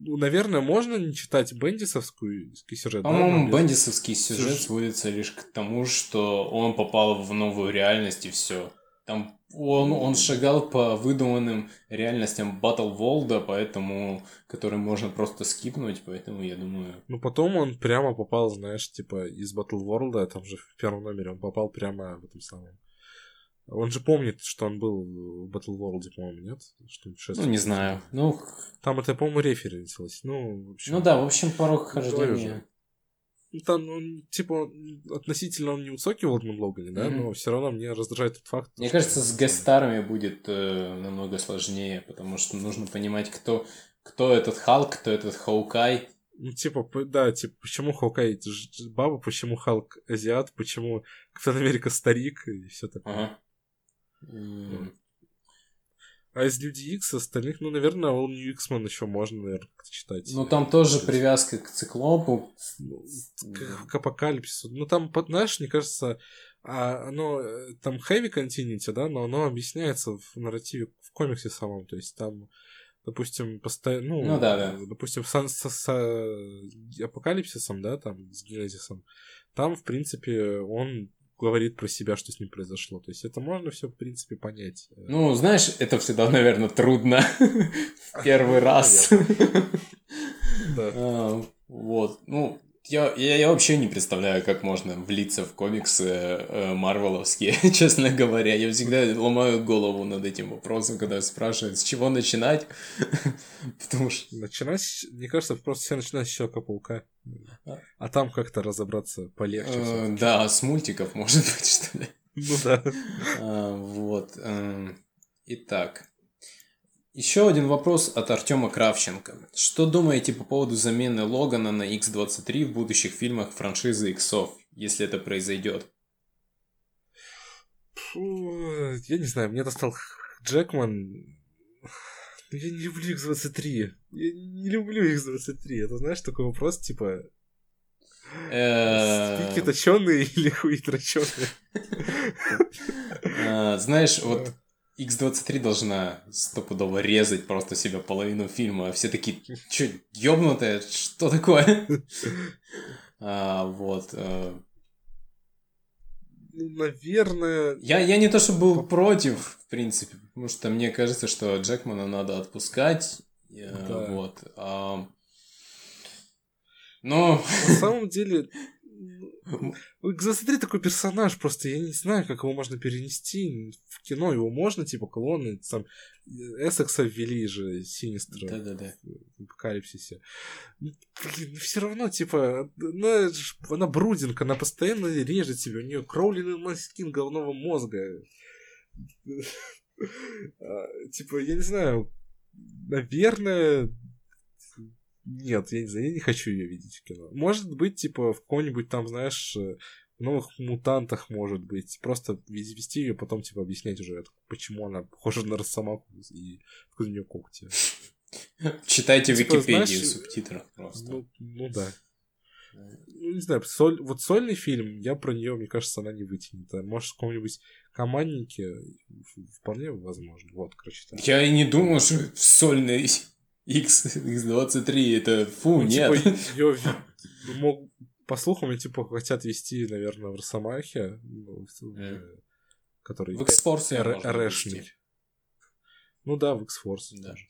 Speaker 1: ну, наверное, можно не читать Бендисовскую сюжет. да,
Speaker 2: По-моему,
Speaker 1: без-
Speaker 2: бендисовский сюжет
Speaker 1: Сюж-
Speaker 2: сводится лишь к тому, что он попал в новую реальность и все. Там он, он шагал по выдуманным реальностям Battle Волда, поэтому который можно просто скипнуть, поэтому я думаю.
Speaker 1: Ну, потом он прямо попал, знаешь, типа, из Battle World, там же в первом номере он попал прямо в этом самом. Он же помнит, что он был в Battle World, по-моему, нет? Что
Speaker 2: Ну, не знаю. Ну,
Speaker 1: Там это, по-моему, референсилось. Ну, в общем...
Speaker 2: ну да, в общем, порог хождения.
Speaker 1: Ну, Там, он, типа, относительно он невысокий в Олдман Логане, да,
Speaker 2: Мгм.
Speaker 1: но все равно мне раздражает тот факт.
Speaker 2: Мне
Speaker 1: что-
Speaker 2: кажется, с гестарами будет э, намного сложнее, потому что нужно понимать, кто, кто этот Халк, кто этот Хоукай.
Speaker 1: Ну, типа, да, типа, почему ж- баба, почему Халк азиат, почему Капитан Америка старик и все такое.
Speaker 2: Ага.
Speaker 1: А из Люди Икс остальных, ну, наверное, All New X-Men еще можно, наверное, как-то читать.
Speaker 2: Ну, там тоже
Speaker 1: То есть,
Speaker 2: привязка к циклопу.
Speaker 1: к, к апокалипсису. Ну, там, знаешь, мне кажется, а, оно, э, там Heavy Continuity, да, но оно объясняется в нарративе, в комиксе самом, то есть там, допустим, постоянно, ну,
Speaker 2: Ну да, да.
Speaker 1: допустим, с, с- с, апокалипсисом, да, там, с Генезисом, там, в принципе, он говорит про себя, что с ним произошло. То есть это можно все, в принципе, понять.
Speaker 2: Ну, знаешь, это всегда, наверное, трудно в первый раз.
Speaker 1: Да.
Speaker 2: А, Вот. Ну, я, я, я вообще не представляю, как можно влиться в комиксы э, марвеловские, честно говоря. Я всегда ломаю голову над этим вопросом, когда спрашивают, с чего начинать. Потому что...
Speaker 1: Начинать, мне кажется, просто все начинают с Человека-паука.
Speaker 2: А.
Speaker 1: А там как-то разобраться полегче.
Speaker 2: э. Да, с мультиков, может быть, что ли.
Speaker 1: Ну да.
Speaker 2: А, Вот. эм, Итак. Еще один вопрос от Артема Кравченко. Что думаете по поводу замены Логана на X-23 в будущих фильмах франшизы Иксов, если это произойдет?
Speaker 1: Фу, Я не знаю, мне достал Джекман. Ну, Я не люблю X-23. Я не люблю X-23. Это, знаешь, такой вопрос, типа, спики точеные или хуи троченые?
Speaker 2: э, Знаешь, вот X-23 должна стопудово резать просто себя половину фильма, а все такие, чё, ёбнутые, что такое? А, Вот. э,
Speaker 1: Ну, наверное...
Speaker 2: Я, я не то, что был против, в принципе, потому что мне кажется, что Джекмана надо отпускать. э,
Speaker 1: Да.
Speaker 2: Вот. а, Но
Speaker 1: На самом деле... ну, X-23 такой персонаж, просто я не знаю, как его можно перенести в кино. Его можно, типа, клоны, там, Эссекса ввели же, Синистра.
Speaker 2: Да-да-да.
Speaker 1: в апокалипсисе. Ну, Блин, все равно, типа, она, ж- она брудинка, она постоянно режет себя, у нее кровленый маскин головного мозга. А, Типа, я не знаю, наверное, нет, я не знаю, я не хочу ее видеть в кино. Может быть, типа, в каком-нибудь там, знаешь, э, в новых мутантах, может быть, просто вести ее, потом, типа, объяснять уже, почему она похожа на Росомаху и откуда у нее когти.
Speaker 2: читайте
Speaker 1: Типа,
Speaker 2: Википедии
Speaker 1: знаешь,
Speaker 2: в субтитрах просто.
Speaker 1: Ну, ну да. Ну, не знаю, соль, вот сольный фильм, я про нее, мне кажется, она не вытянет. А может, в каком-нибудь команднике вполне возможно. Вот, короче, так.
Speaker 2: Я и не думал, что сольный X, X23 это фу,
Speaker 1: Ну,
Speaker 2: нет.
Speaker 1: Типа, ее мог, по слухам, ее, типа, хотят вести, наверное, в Росомахе, в-
Speaker 2: э,
Speaker 1: который
Speaker 2: В X-Force
Speaker 1: Р-
Speaker 2: можно
Speaker 1: РШный.
Speaker 2: ввести.
Speaker 1: Ну да, в X-Force.
Speaker 2: Да.
Speaker 1: тоже.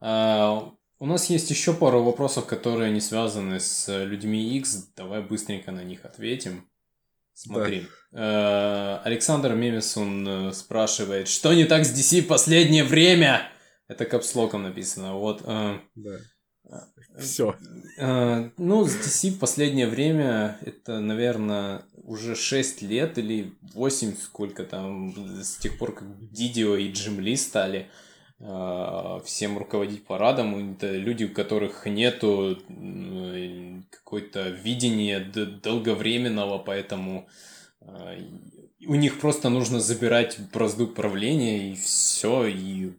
Speaker 2: А, у нас есть еще пару вопросов, которые не связаны с людьми X. Давай быстренько на них ответим. Смотри. Э, Александр Мемисон э, спрашивает, что не так с DC в последнее время? Это капслоком написано. Вот. э,
Speaker 1: Да. Все.
Speaker 2: Э, Ну, с DC в последнее время, это, наверное, уже 6 лет или 8, сколько там, с тех пор, как Дидио и Джим Ли стали э, всем руководить парадом. Это люди, у которых нету м, какой-то видения долговременного, поэтому э, у них просто нужно забирать бразду правления и все, и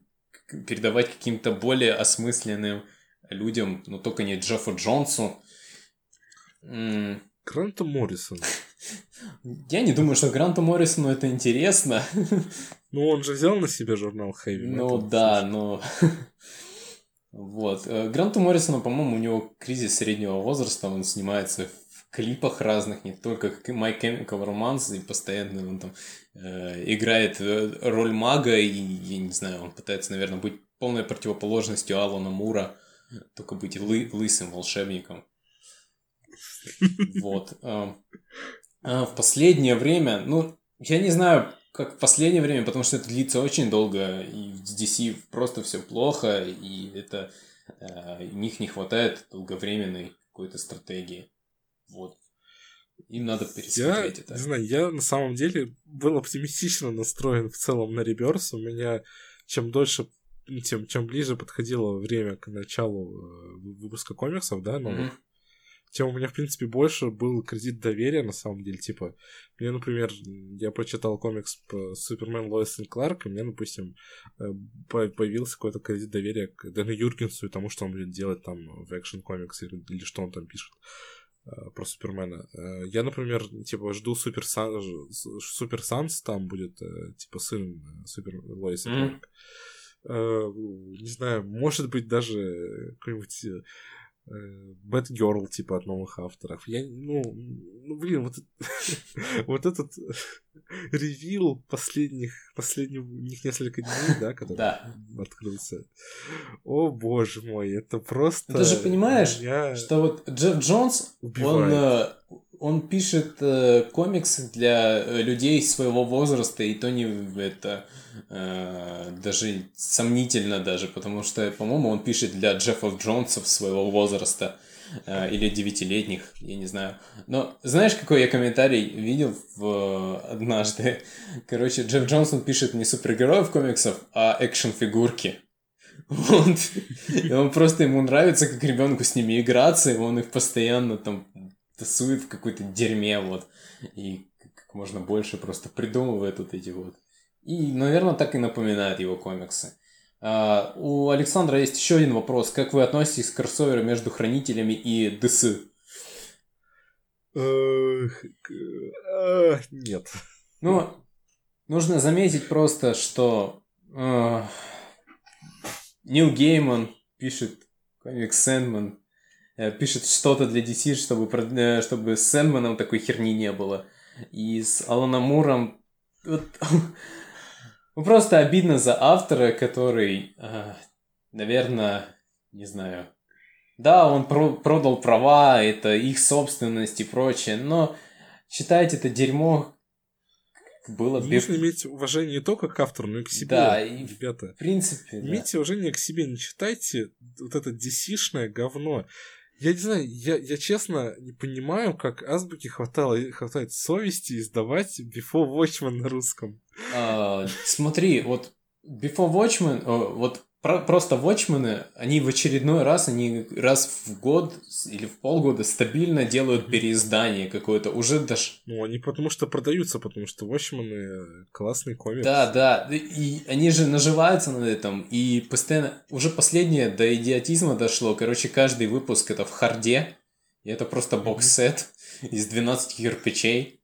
Speaker 2: передавать каким-то более осмысленным людям, но только не Джеффу Джонсу.
Speaker 1: Гранту Моррисон.
Speaker 2: Я не думаю, что Гранту Моррисону это интересно.
Speaker 1: Ну, он же взял на себя журнал Heavy
Speaker 2: Ну да, но... Вот. Э, Гранту Моррисону, по-моему, у него кризис среднего возраста, он снимается в клипах разных, не только как My Chemical Romance, и постоянно он там э, играет э, роль мага, и, я не знаю, он пытается, наверное, быть полной противоположностью Алана Мура, только быть лы- лысым волшебником. Вот. а, а В последнее время, ну, я не знаю, как в последнее время, потому что это длится очень долго, и с DC просто все плохо, и это э, них не хватает долговременной какой-то стратегии. Вот. Им надо
Speaker 1: Я,
Speaker 2: пересмотреть это.
Speaker 1: не знаю, я на самом деле был оптимистично настроен в целом на реберс. У меня чем дольше, ну, тем чем ближе подходило время к началу э, выпуска комиксов, да, новых,
Speaker 2: Мгм.
Speaker 1: тем у меня, в принципе, больше был кредит доверия, на самом деле. Типа, мне, например, я прочитал комикс по Супермен Лоис и Кларк, и мне, допустим, э, по- появился какой-то кредит доверия к Дэну Юргенсу и тому, что он будет делать там в экшен комикс или, или что он там пишет про Супермена. Э, Я, например, типа, жду Супер, Сан... Супер Санс, там будет, э, типа, сын э, Супер Лоис. Э, Не знаю, может быть, даже какой-нибудь Girl, типа, от новых авторов. Я, ну, ну блин, вот, вот этот ревил последних, последних них несколько дней, да, который
Speaker 2: Да.
Speaker 1: открылся. О, боже мой, это просто...
Speaker 2: Ты же понимаешь,
Speaker 1: меня
Speaker 2: Что вот Джефф Джонс, он,
Speaker 1: убивает.
Speaker 2: э, он пишет э, комиксы для э, людей своего возраста, и то не это э, даже сомнительно даже, потому что, по-моему, он пишет для Джеффов Джонсов своего возраста э, или девятилетних, я не знаю. Но знаешь, какой я комментарий видел в, однажды? Короче, Джефф Джонсон пишет не супергероев комиксов, а экшн-фигурки. Вот. И он просто ему нравится, как ребенку с ними играться, и он их постоянно там тасует в какой-то дерьме, вот. И как можно больше просто придумывает вот эти вот. И, наверное, так и напоминает его комиксы. А, у Александра есть еще один вопрос. Как вы относитесь к кроссоверу между Хранителями и ДС?
Speaker 1: Нет.
Speaker 2: Ну, нужно заметить просто, что э, Нил Гейман пишет комикс Сэндман, пишет что-то для DC, чтобы, э, чтобы с Сэндманом такой херни не было. И с Аланом Муром... вот, ну, просто обидно за автора, который, э, наверное, не знаю... Да, он про- продал права, это их собственность и прочее, но читать это дерьмо было без...
Speaker 1: Нужно иметь уважение не только к автору, но и к себе.
Speaker 2: Да, и-
Speaker 1: Ребята,
Speaker 2: В принципе, да.
Speaker 1: имейте уважение к себе, не читайте вот это DC-шное говно. Я не знаю, я, я честно не понимаю, как азбуки хватало, хватает совести издавать Before Watchmen на русском.
Speaker 2: А, смотри, вот Before Watchmen, о, вот про- просто Watchmen, они в очередной раз, они раз в год или в полгода стабильно делают переиздание какое-то, уже даже...
Speaker 1: Ну, они потому что продаются, потому что Watchmen классный комикс.
Speaker 2: Да, да, и они же наживаются на этом, и постоянно, уже последнее до идиотизма дошло, короче, каждый выпуск это в харде, и это просто бокс-сет из 12 кирпичей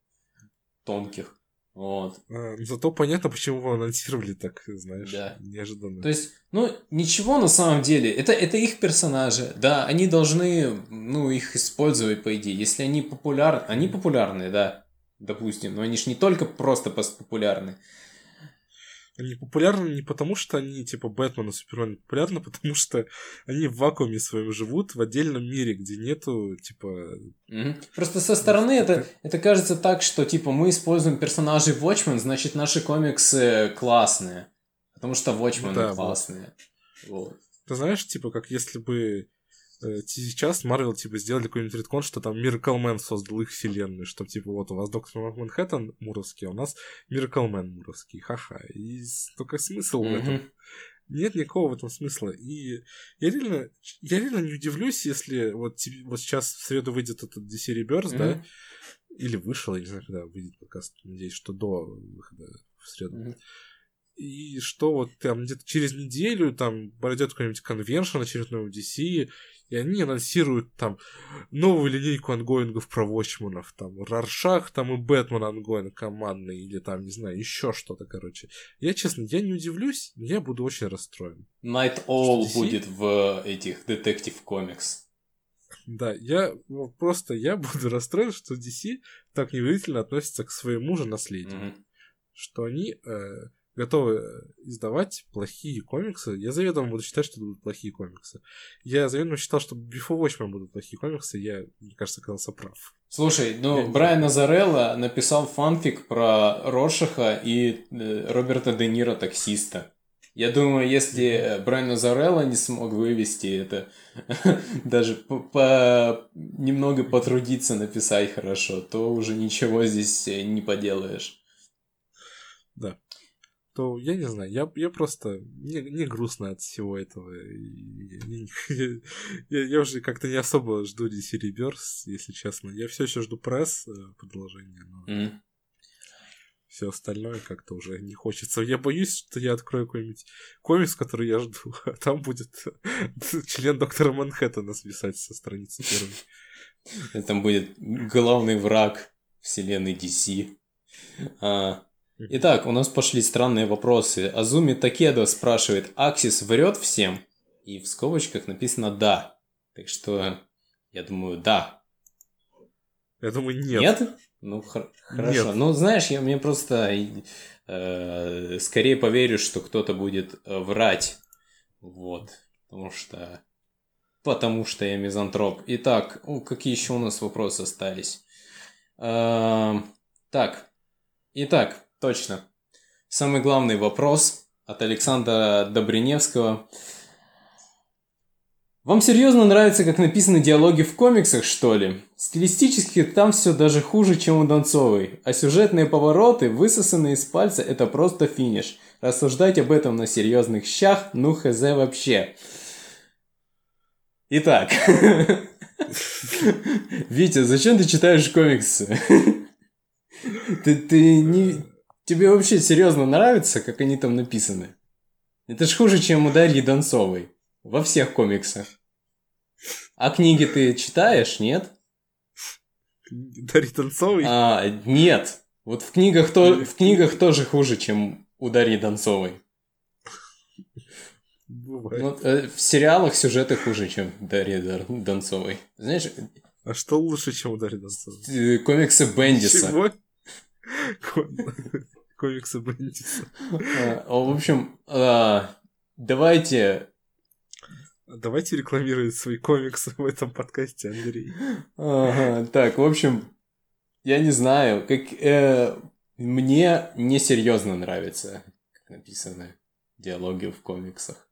Speaker 2: тонких, вот.
Speaker 1: А, зато понятно, почему его анонсировали так, знаешь,
Speaker 2: Да.
Speaker 1: неожиданно.
Speaker 2: То есть, ну, ничего на самом деле. Это, это их персонажи. Да, они должны, ну, их использовать, по идее. Если они популярны... Они популярны, да, допустим. Но они же не только просто популярны.
Speaker 1: Они популярны не потому, что они, типа, Бэтмен и Супермен популярны, потому что они в вакууме своем живут, в отдельном мире, где нету, типа...
Speaker 2: Угу. Просто со стороны это, это кажется так, что, типа, мы используем персонажей Watchmen, значит, наши комиксы классные. Потому что Watchmen да, классные. Вот. вот.
Speaker 1: Ты знаешь, типа, как если бы сейчас Марвел, типа, сделали какой-нибудь редкон, что там Miracle Man создал их вселенную, что, типа, вот у вас Доктор Манхэттен муровский, а у нас Miracle Man муровский, ха-ха. И только смысл mm-hmm. в этом. Нет никакого в этом смысла. И я реально, я реально не удивлюсь, если вот, вот сейчас в среду выйдет этот DC Rebirth, mm-hmm. да, или вышел, я не знаю, когда выйдет подкаст, надеюсь, что до выхода в среду. Mm-hmm и что вот там где-то через неделю там пройдет какой-нибудь convention очередной в DC, и они анонсируют там новую линейку ongoing ов про Watchmen ов, там Роршах, там и Бэтмен ongoing командный, или там, не знаю, еще что-то, короче. Я, честно, я не удивлюсь, но я буду очень расстроен.
Speaker 2: Nite Owl будет в этих Detective Comics.
Speaker 1: Да, я просто я буду расстроен, что DC так невыразительно относится к своему же наследию. Mm-hmm. Что они э, готовы э, издавать плохие комиксы. Я заведомо буду считать, что это будут плохие комиксы. Я заведомо считал, что Before Watchmen будут плохие комиксы, я, мне кажется, оказался прав.
Speaker 2: Слушай, ну, я Брайан Азарелло написал фанфик про Рошаха и э, Роберта Де Ниро таксиста. Я думаю, если Брайан Азарелло не смог вывести это, даже по, по немного потрудиться написать хорошо, то уже ничего здесь э, не поделаешь.
Speaker 1: Да то я не знаю, я, я просто не, не грустно от всего этого. Я, я, я уже как-то не особо жду DC Rebirth, если честно. Я все еще жду пресс э, продолжения, но mm. все остальное как-то уже не хочется. Я боюсь, что я открою какой-нибудь комикс, который я жду, а там будет член доктора Манхэттена свисать со страницы первой.
Speaker 2: Там будет главный враг вселенной DC. А, Итак, у нас пошли странные вопросы. Азуми Такедо спрашивает, Аксис врет всем? И в скобочках написано «да». Так что, я думаю, да.
Speaker 1: Я думаю, нет.
Speaker 2: Нет? Ну, хор- хорошо. Нет. Ну, знаешь, я мне просто э, скорее поверю, что кто-то будет э, врать. Вот. Потому что... Потому что я мизантроп. Итак, ну, какие еще у нас вопросы остались? Э, так. Итак, Точно. Самый главный вопрос от Александра Добриневского. Вам серьезно нравится, как написаны диалоги в комиксах, что ли? Стилистически там все даже хуже, чем у Донцовой. А сюжетные повороты, высосанные из пальца, это просто финиш. Рассуждать об этом на серьезных щах, ну хз вообще. Итак. Витя, зачем ты читаешь комиксы? Ты, ты не, Тебе вообще серьезно нравится, как они там написаны? Это ж хуже, чем у Дарьи Донцовой. Во всех комиксах. А книги ты читаешь, нет?
Speaker 1: Дарьи Донцовой?
Speaker 2: А, нет. Вот в книгах, то, в книгах тоже хуже, чем у Дарьи Донцовой. Бывает. Вот, э, в сериалах сюжеты хуже, чем Дарьи Донцовой. Знаешь...
Speaker 1: А что лучше, чем у Дарьи Донцовой?
Speaker 2: Э, комиксы Бендиса. Чего?
Speaker 1: Комиксы Бендиса.
Speaker 2: В общем, а, давайте...
Speaker 1: Давайте рекламировать свои комиксы в этом подкасте, Андрей.
Speaker 2: Ага, так, в общем, я не знаю, как... Э, мне несерьезно нравится, как написаны диалоги в комиксах.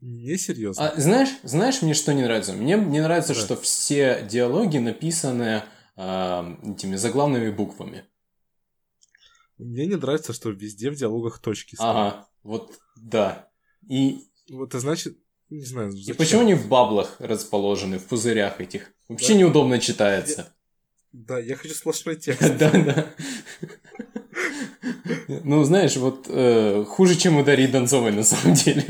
Speaker 1: Несерьезно?
Speaker 2: А, знаешь, знаешь, мне что не нравится? Мне не нравится, да. что все диалоги написаны э, этими заглавными буквами.
Speaker 1: Мне не нравится, что везде в диалогах точки
Speaker 2: стоят. Ага, вот, да. И...
Speaker 1: Вот это значит, не знаю,
Speaker 2: зачем? И почему они в баблах расположены, в пузырях этих? Вообще да. неудобно читается. Я...
Speaker 1: Да, я хочу сплошной текст.
Speaker 2: Да, да. Ну, знаешь, вот э, хуже, чем у Дарьи Донцовой, на самом деле.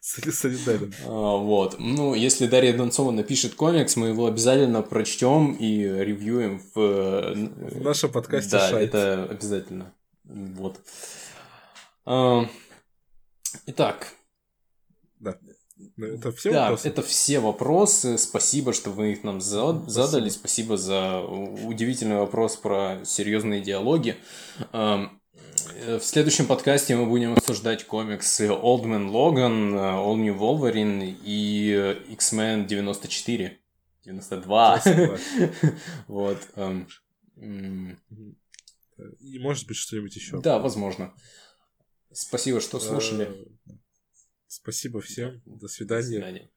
Speaker 1: Солидарен.
Speaker 2: А, вот. Ну, если Дарья Донцова напишет комикс, мы его обязательно прочтем и ревьюем в...
Speaker 1: В нашем подкасте
Speaker 2: Да, шайт. это обязательно. Вот. А, итак.
Speaker 1: Это все
Speaker 2: да,
Speaker 1: вопросы?
Speaker 2: это все вопросы. Спасибо, что вы их нам задали. Спасибо. За удивительный вопрос про серьезные диалоги. Э, В следующем подкасте мы будем обсуждать комиксы Old Man Logan, э, All New Wolverine и э, X-Men 94. 92. Вот. эм, м,
Speaker 1: И может быть что-нибудь еще.
Speaker 2: Да, возможно. Спасибо, что слушали.
Speaker 1: Спасибо всем. До
Speaker 2: До
Speaker 1: свидания.
Speaker 2: свидания.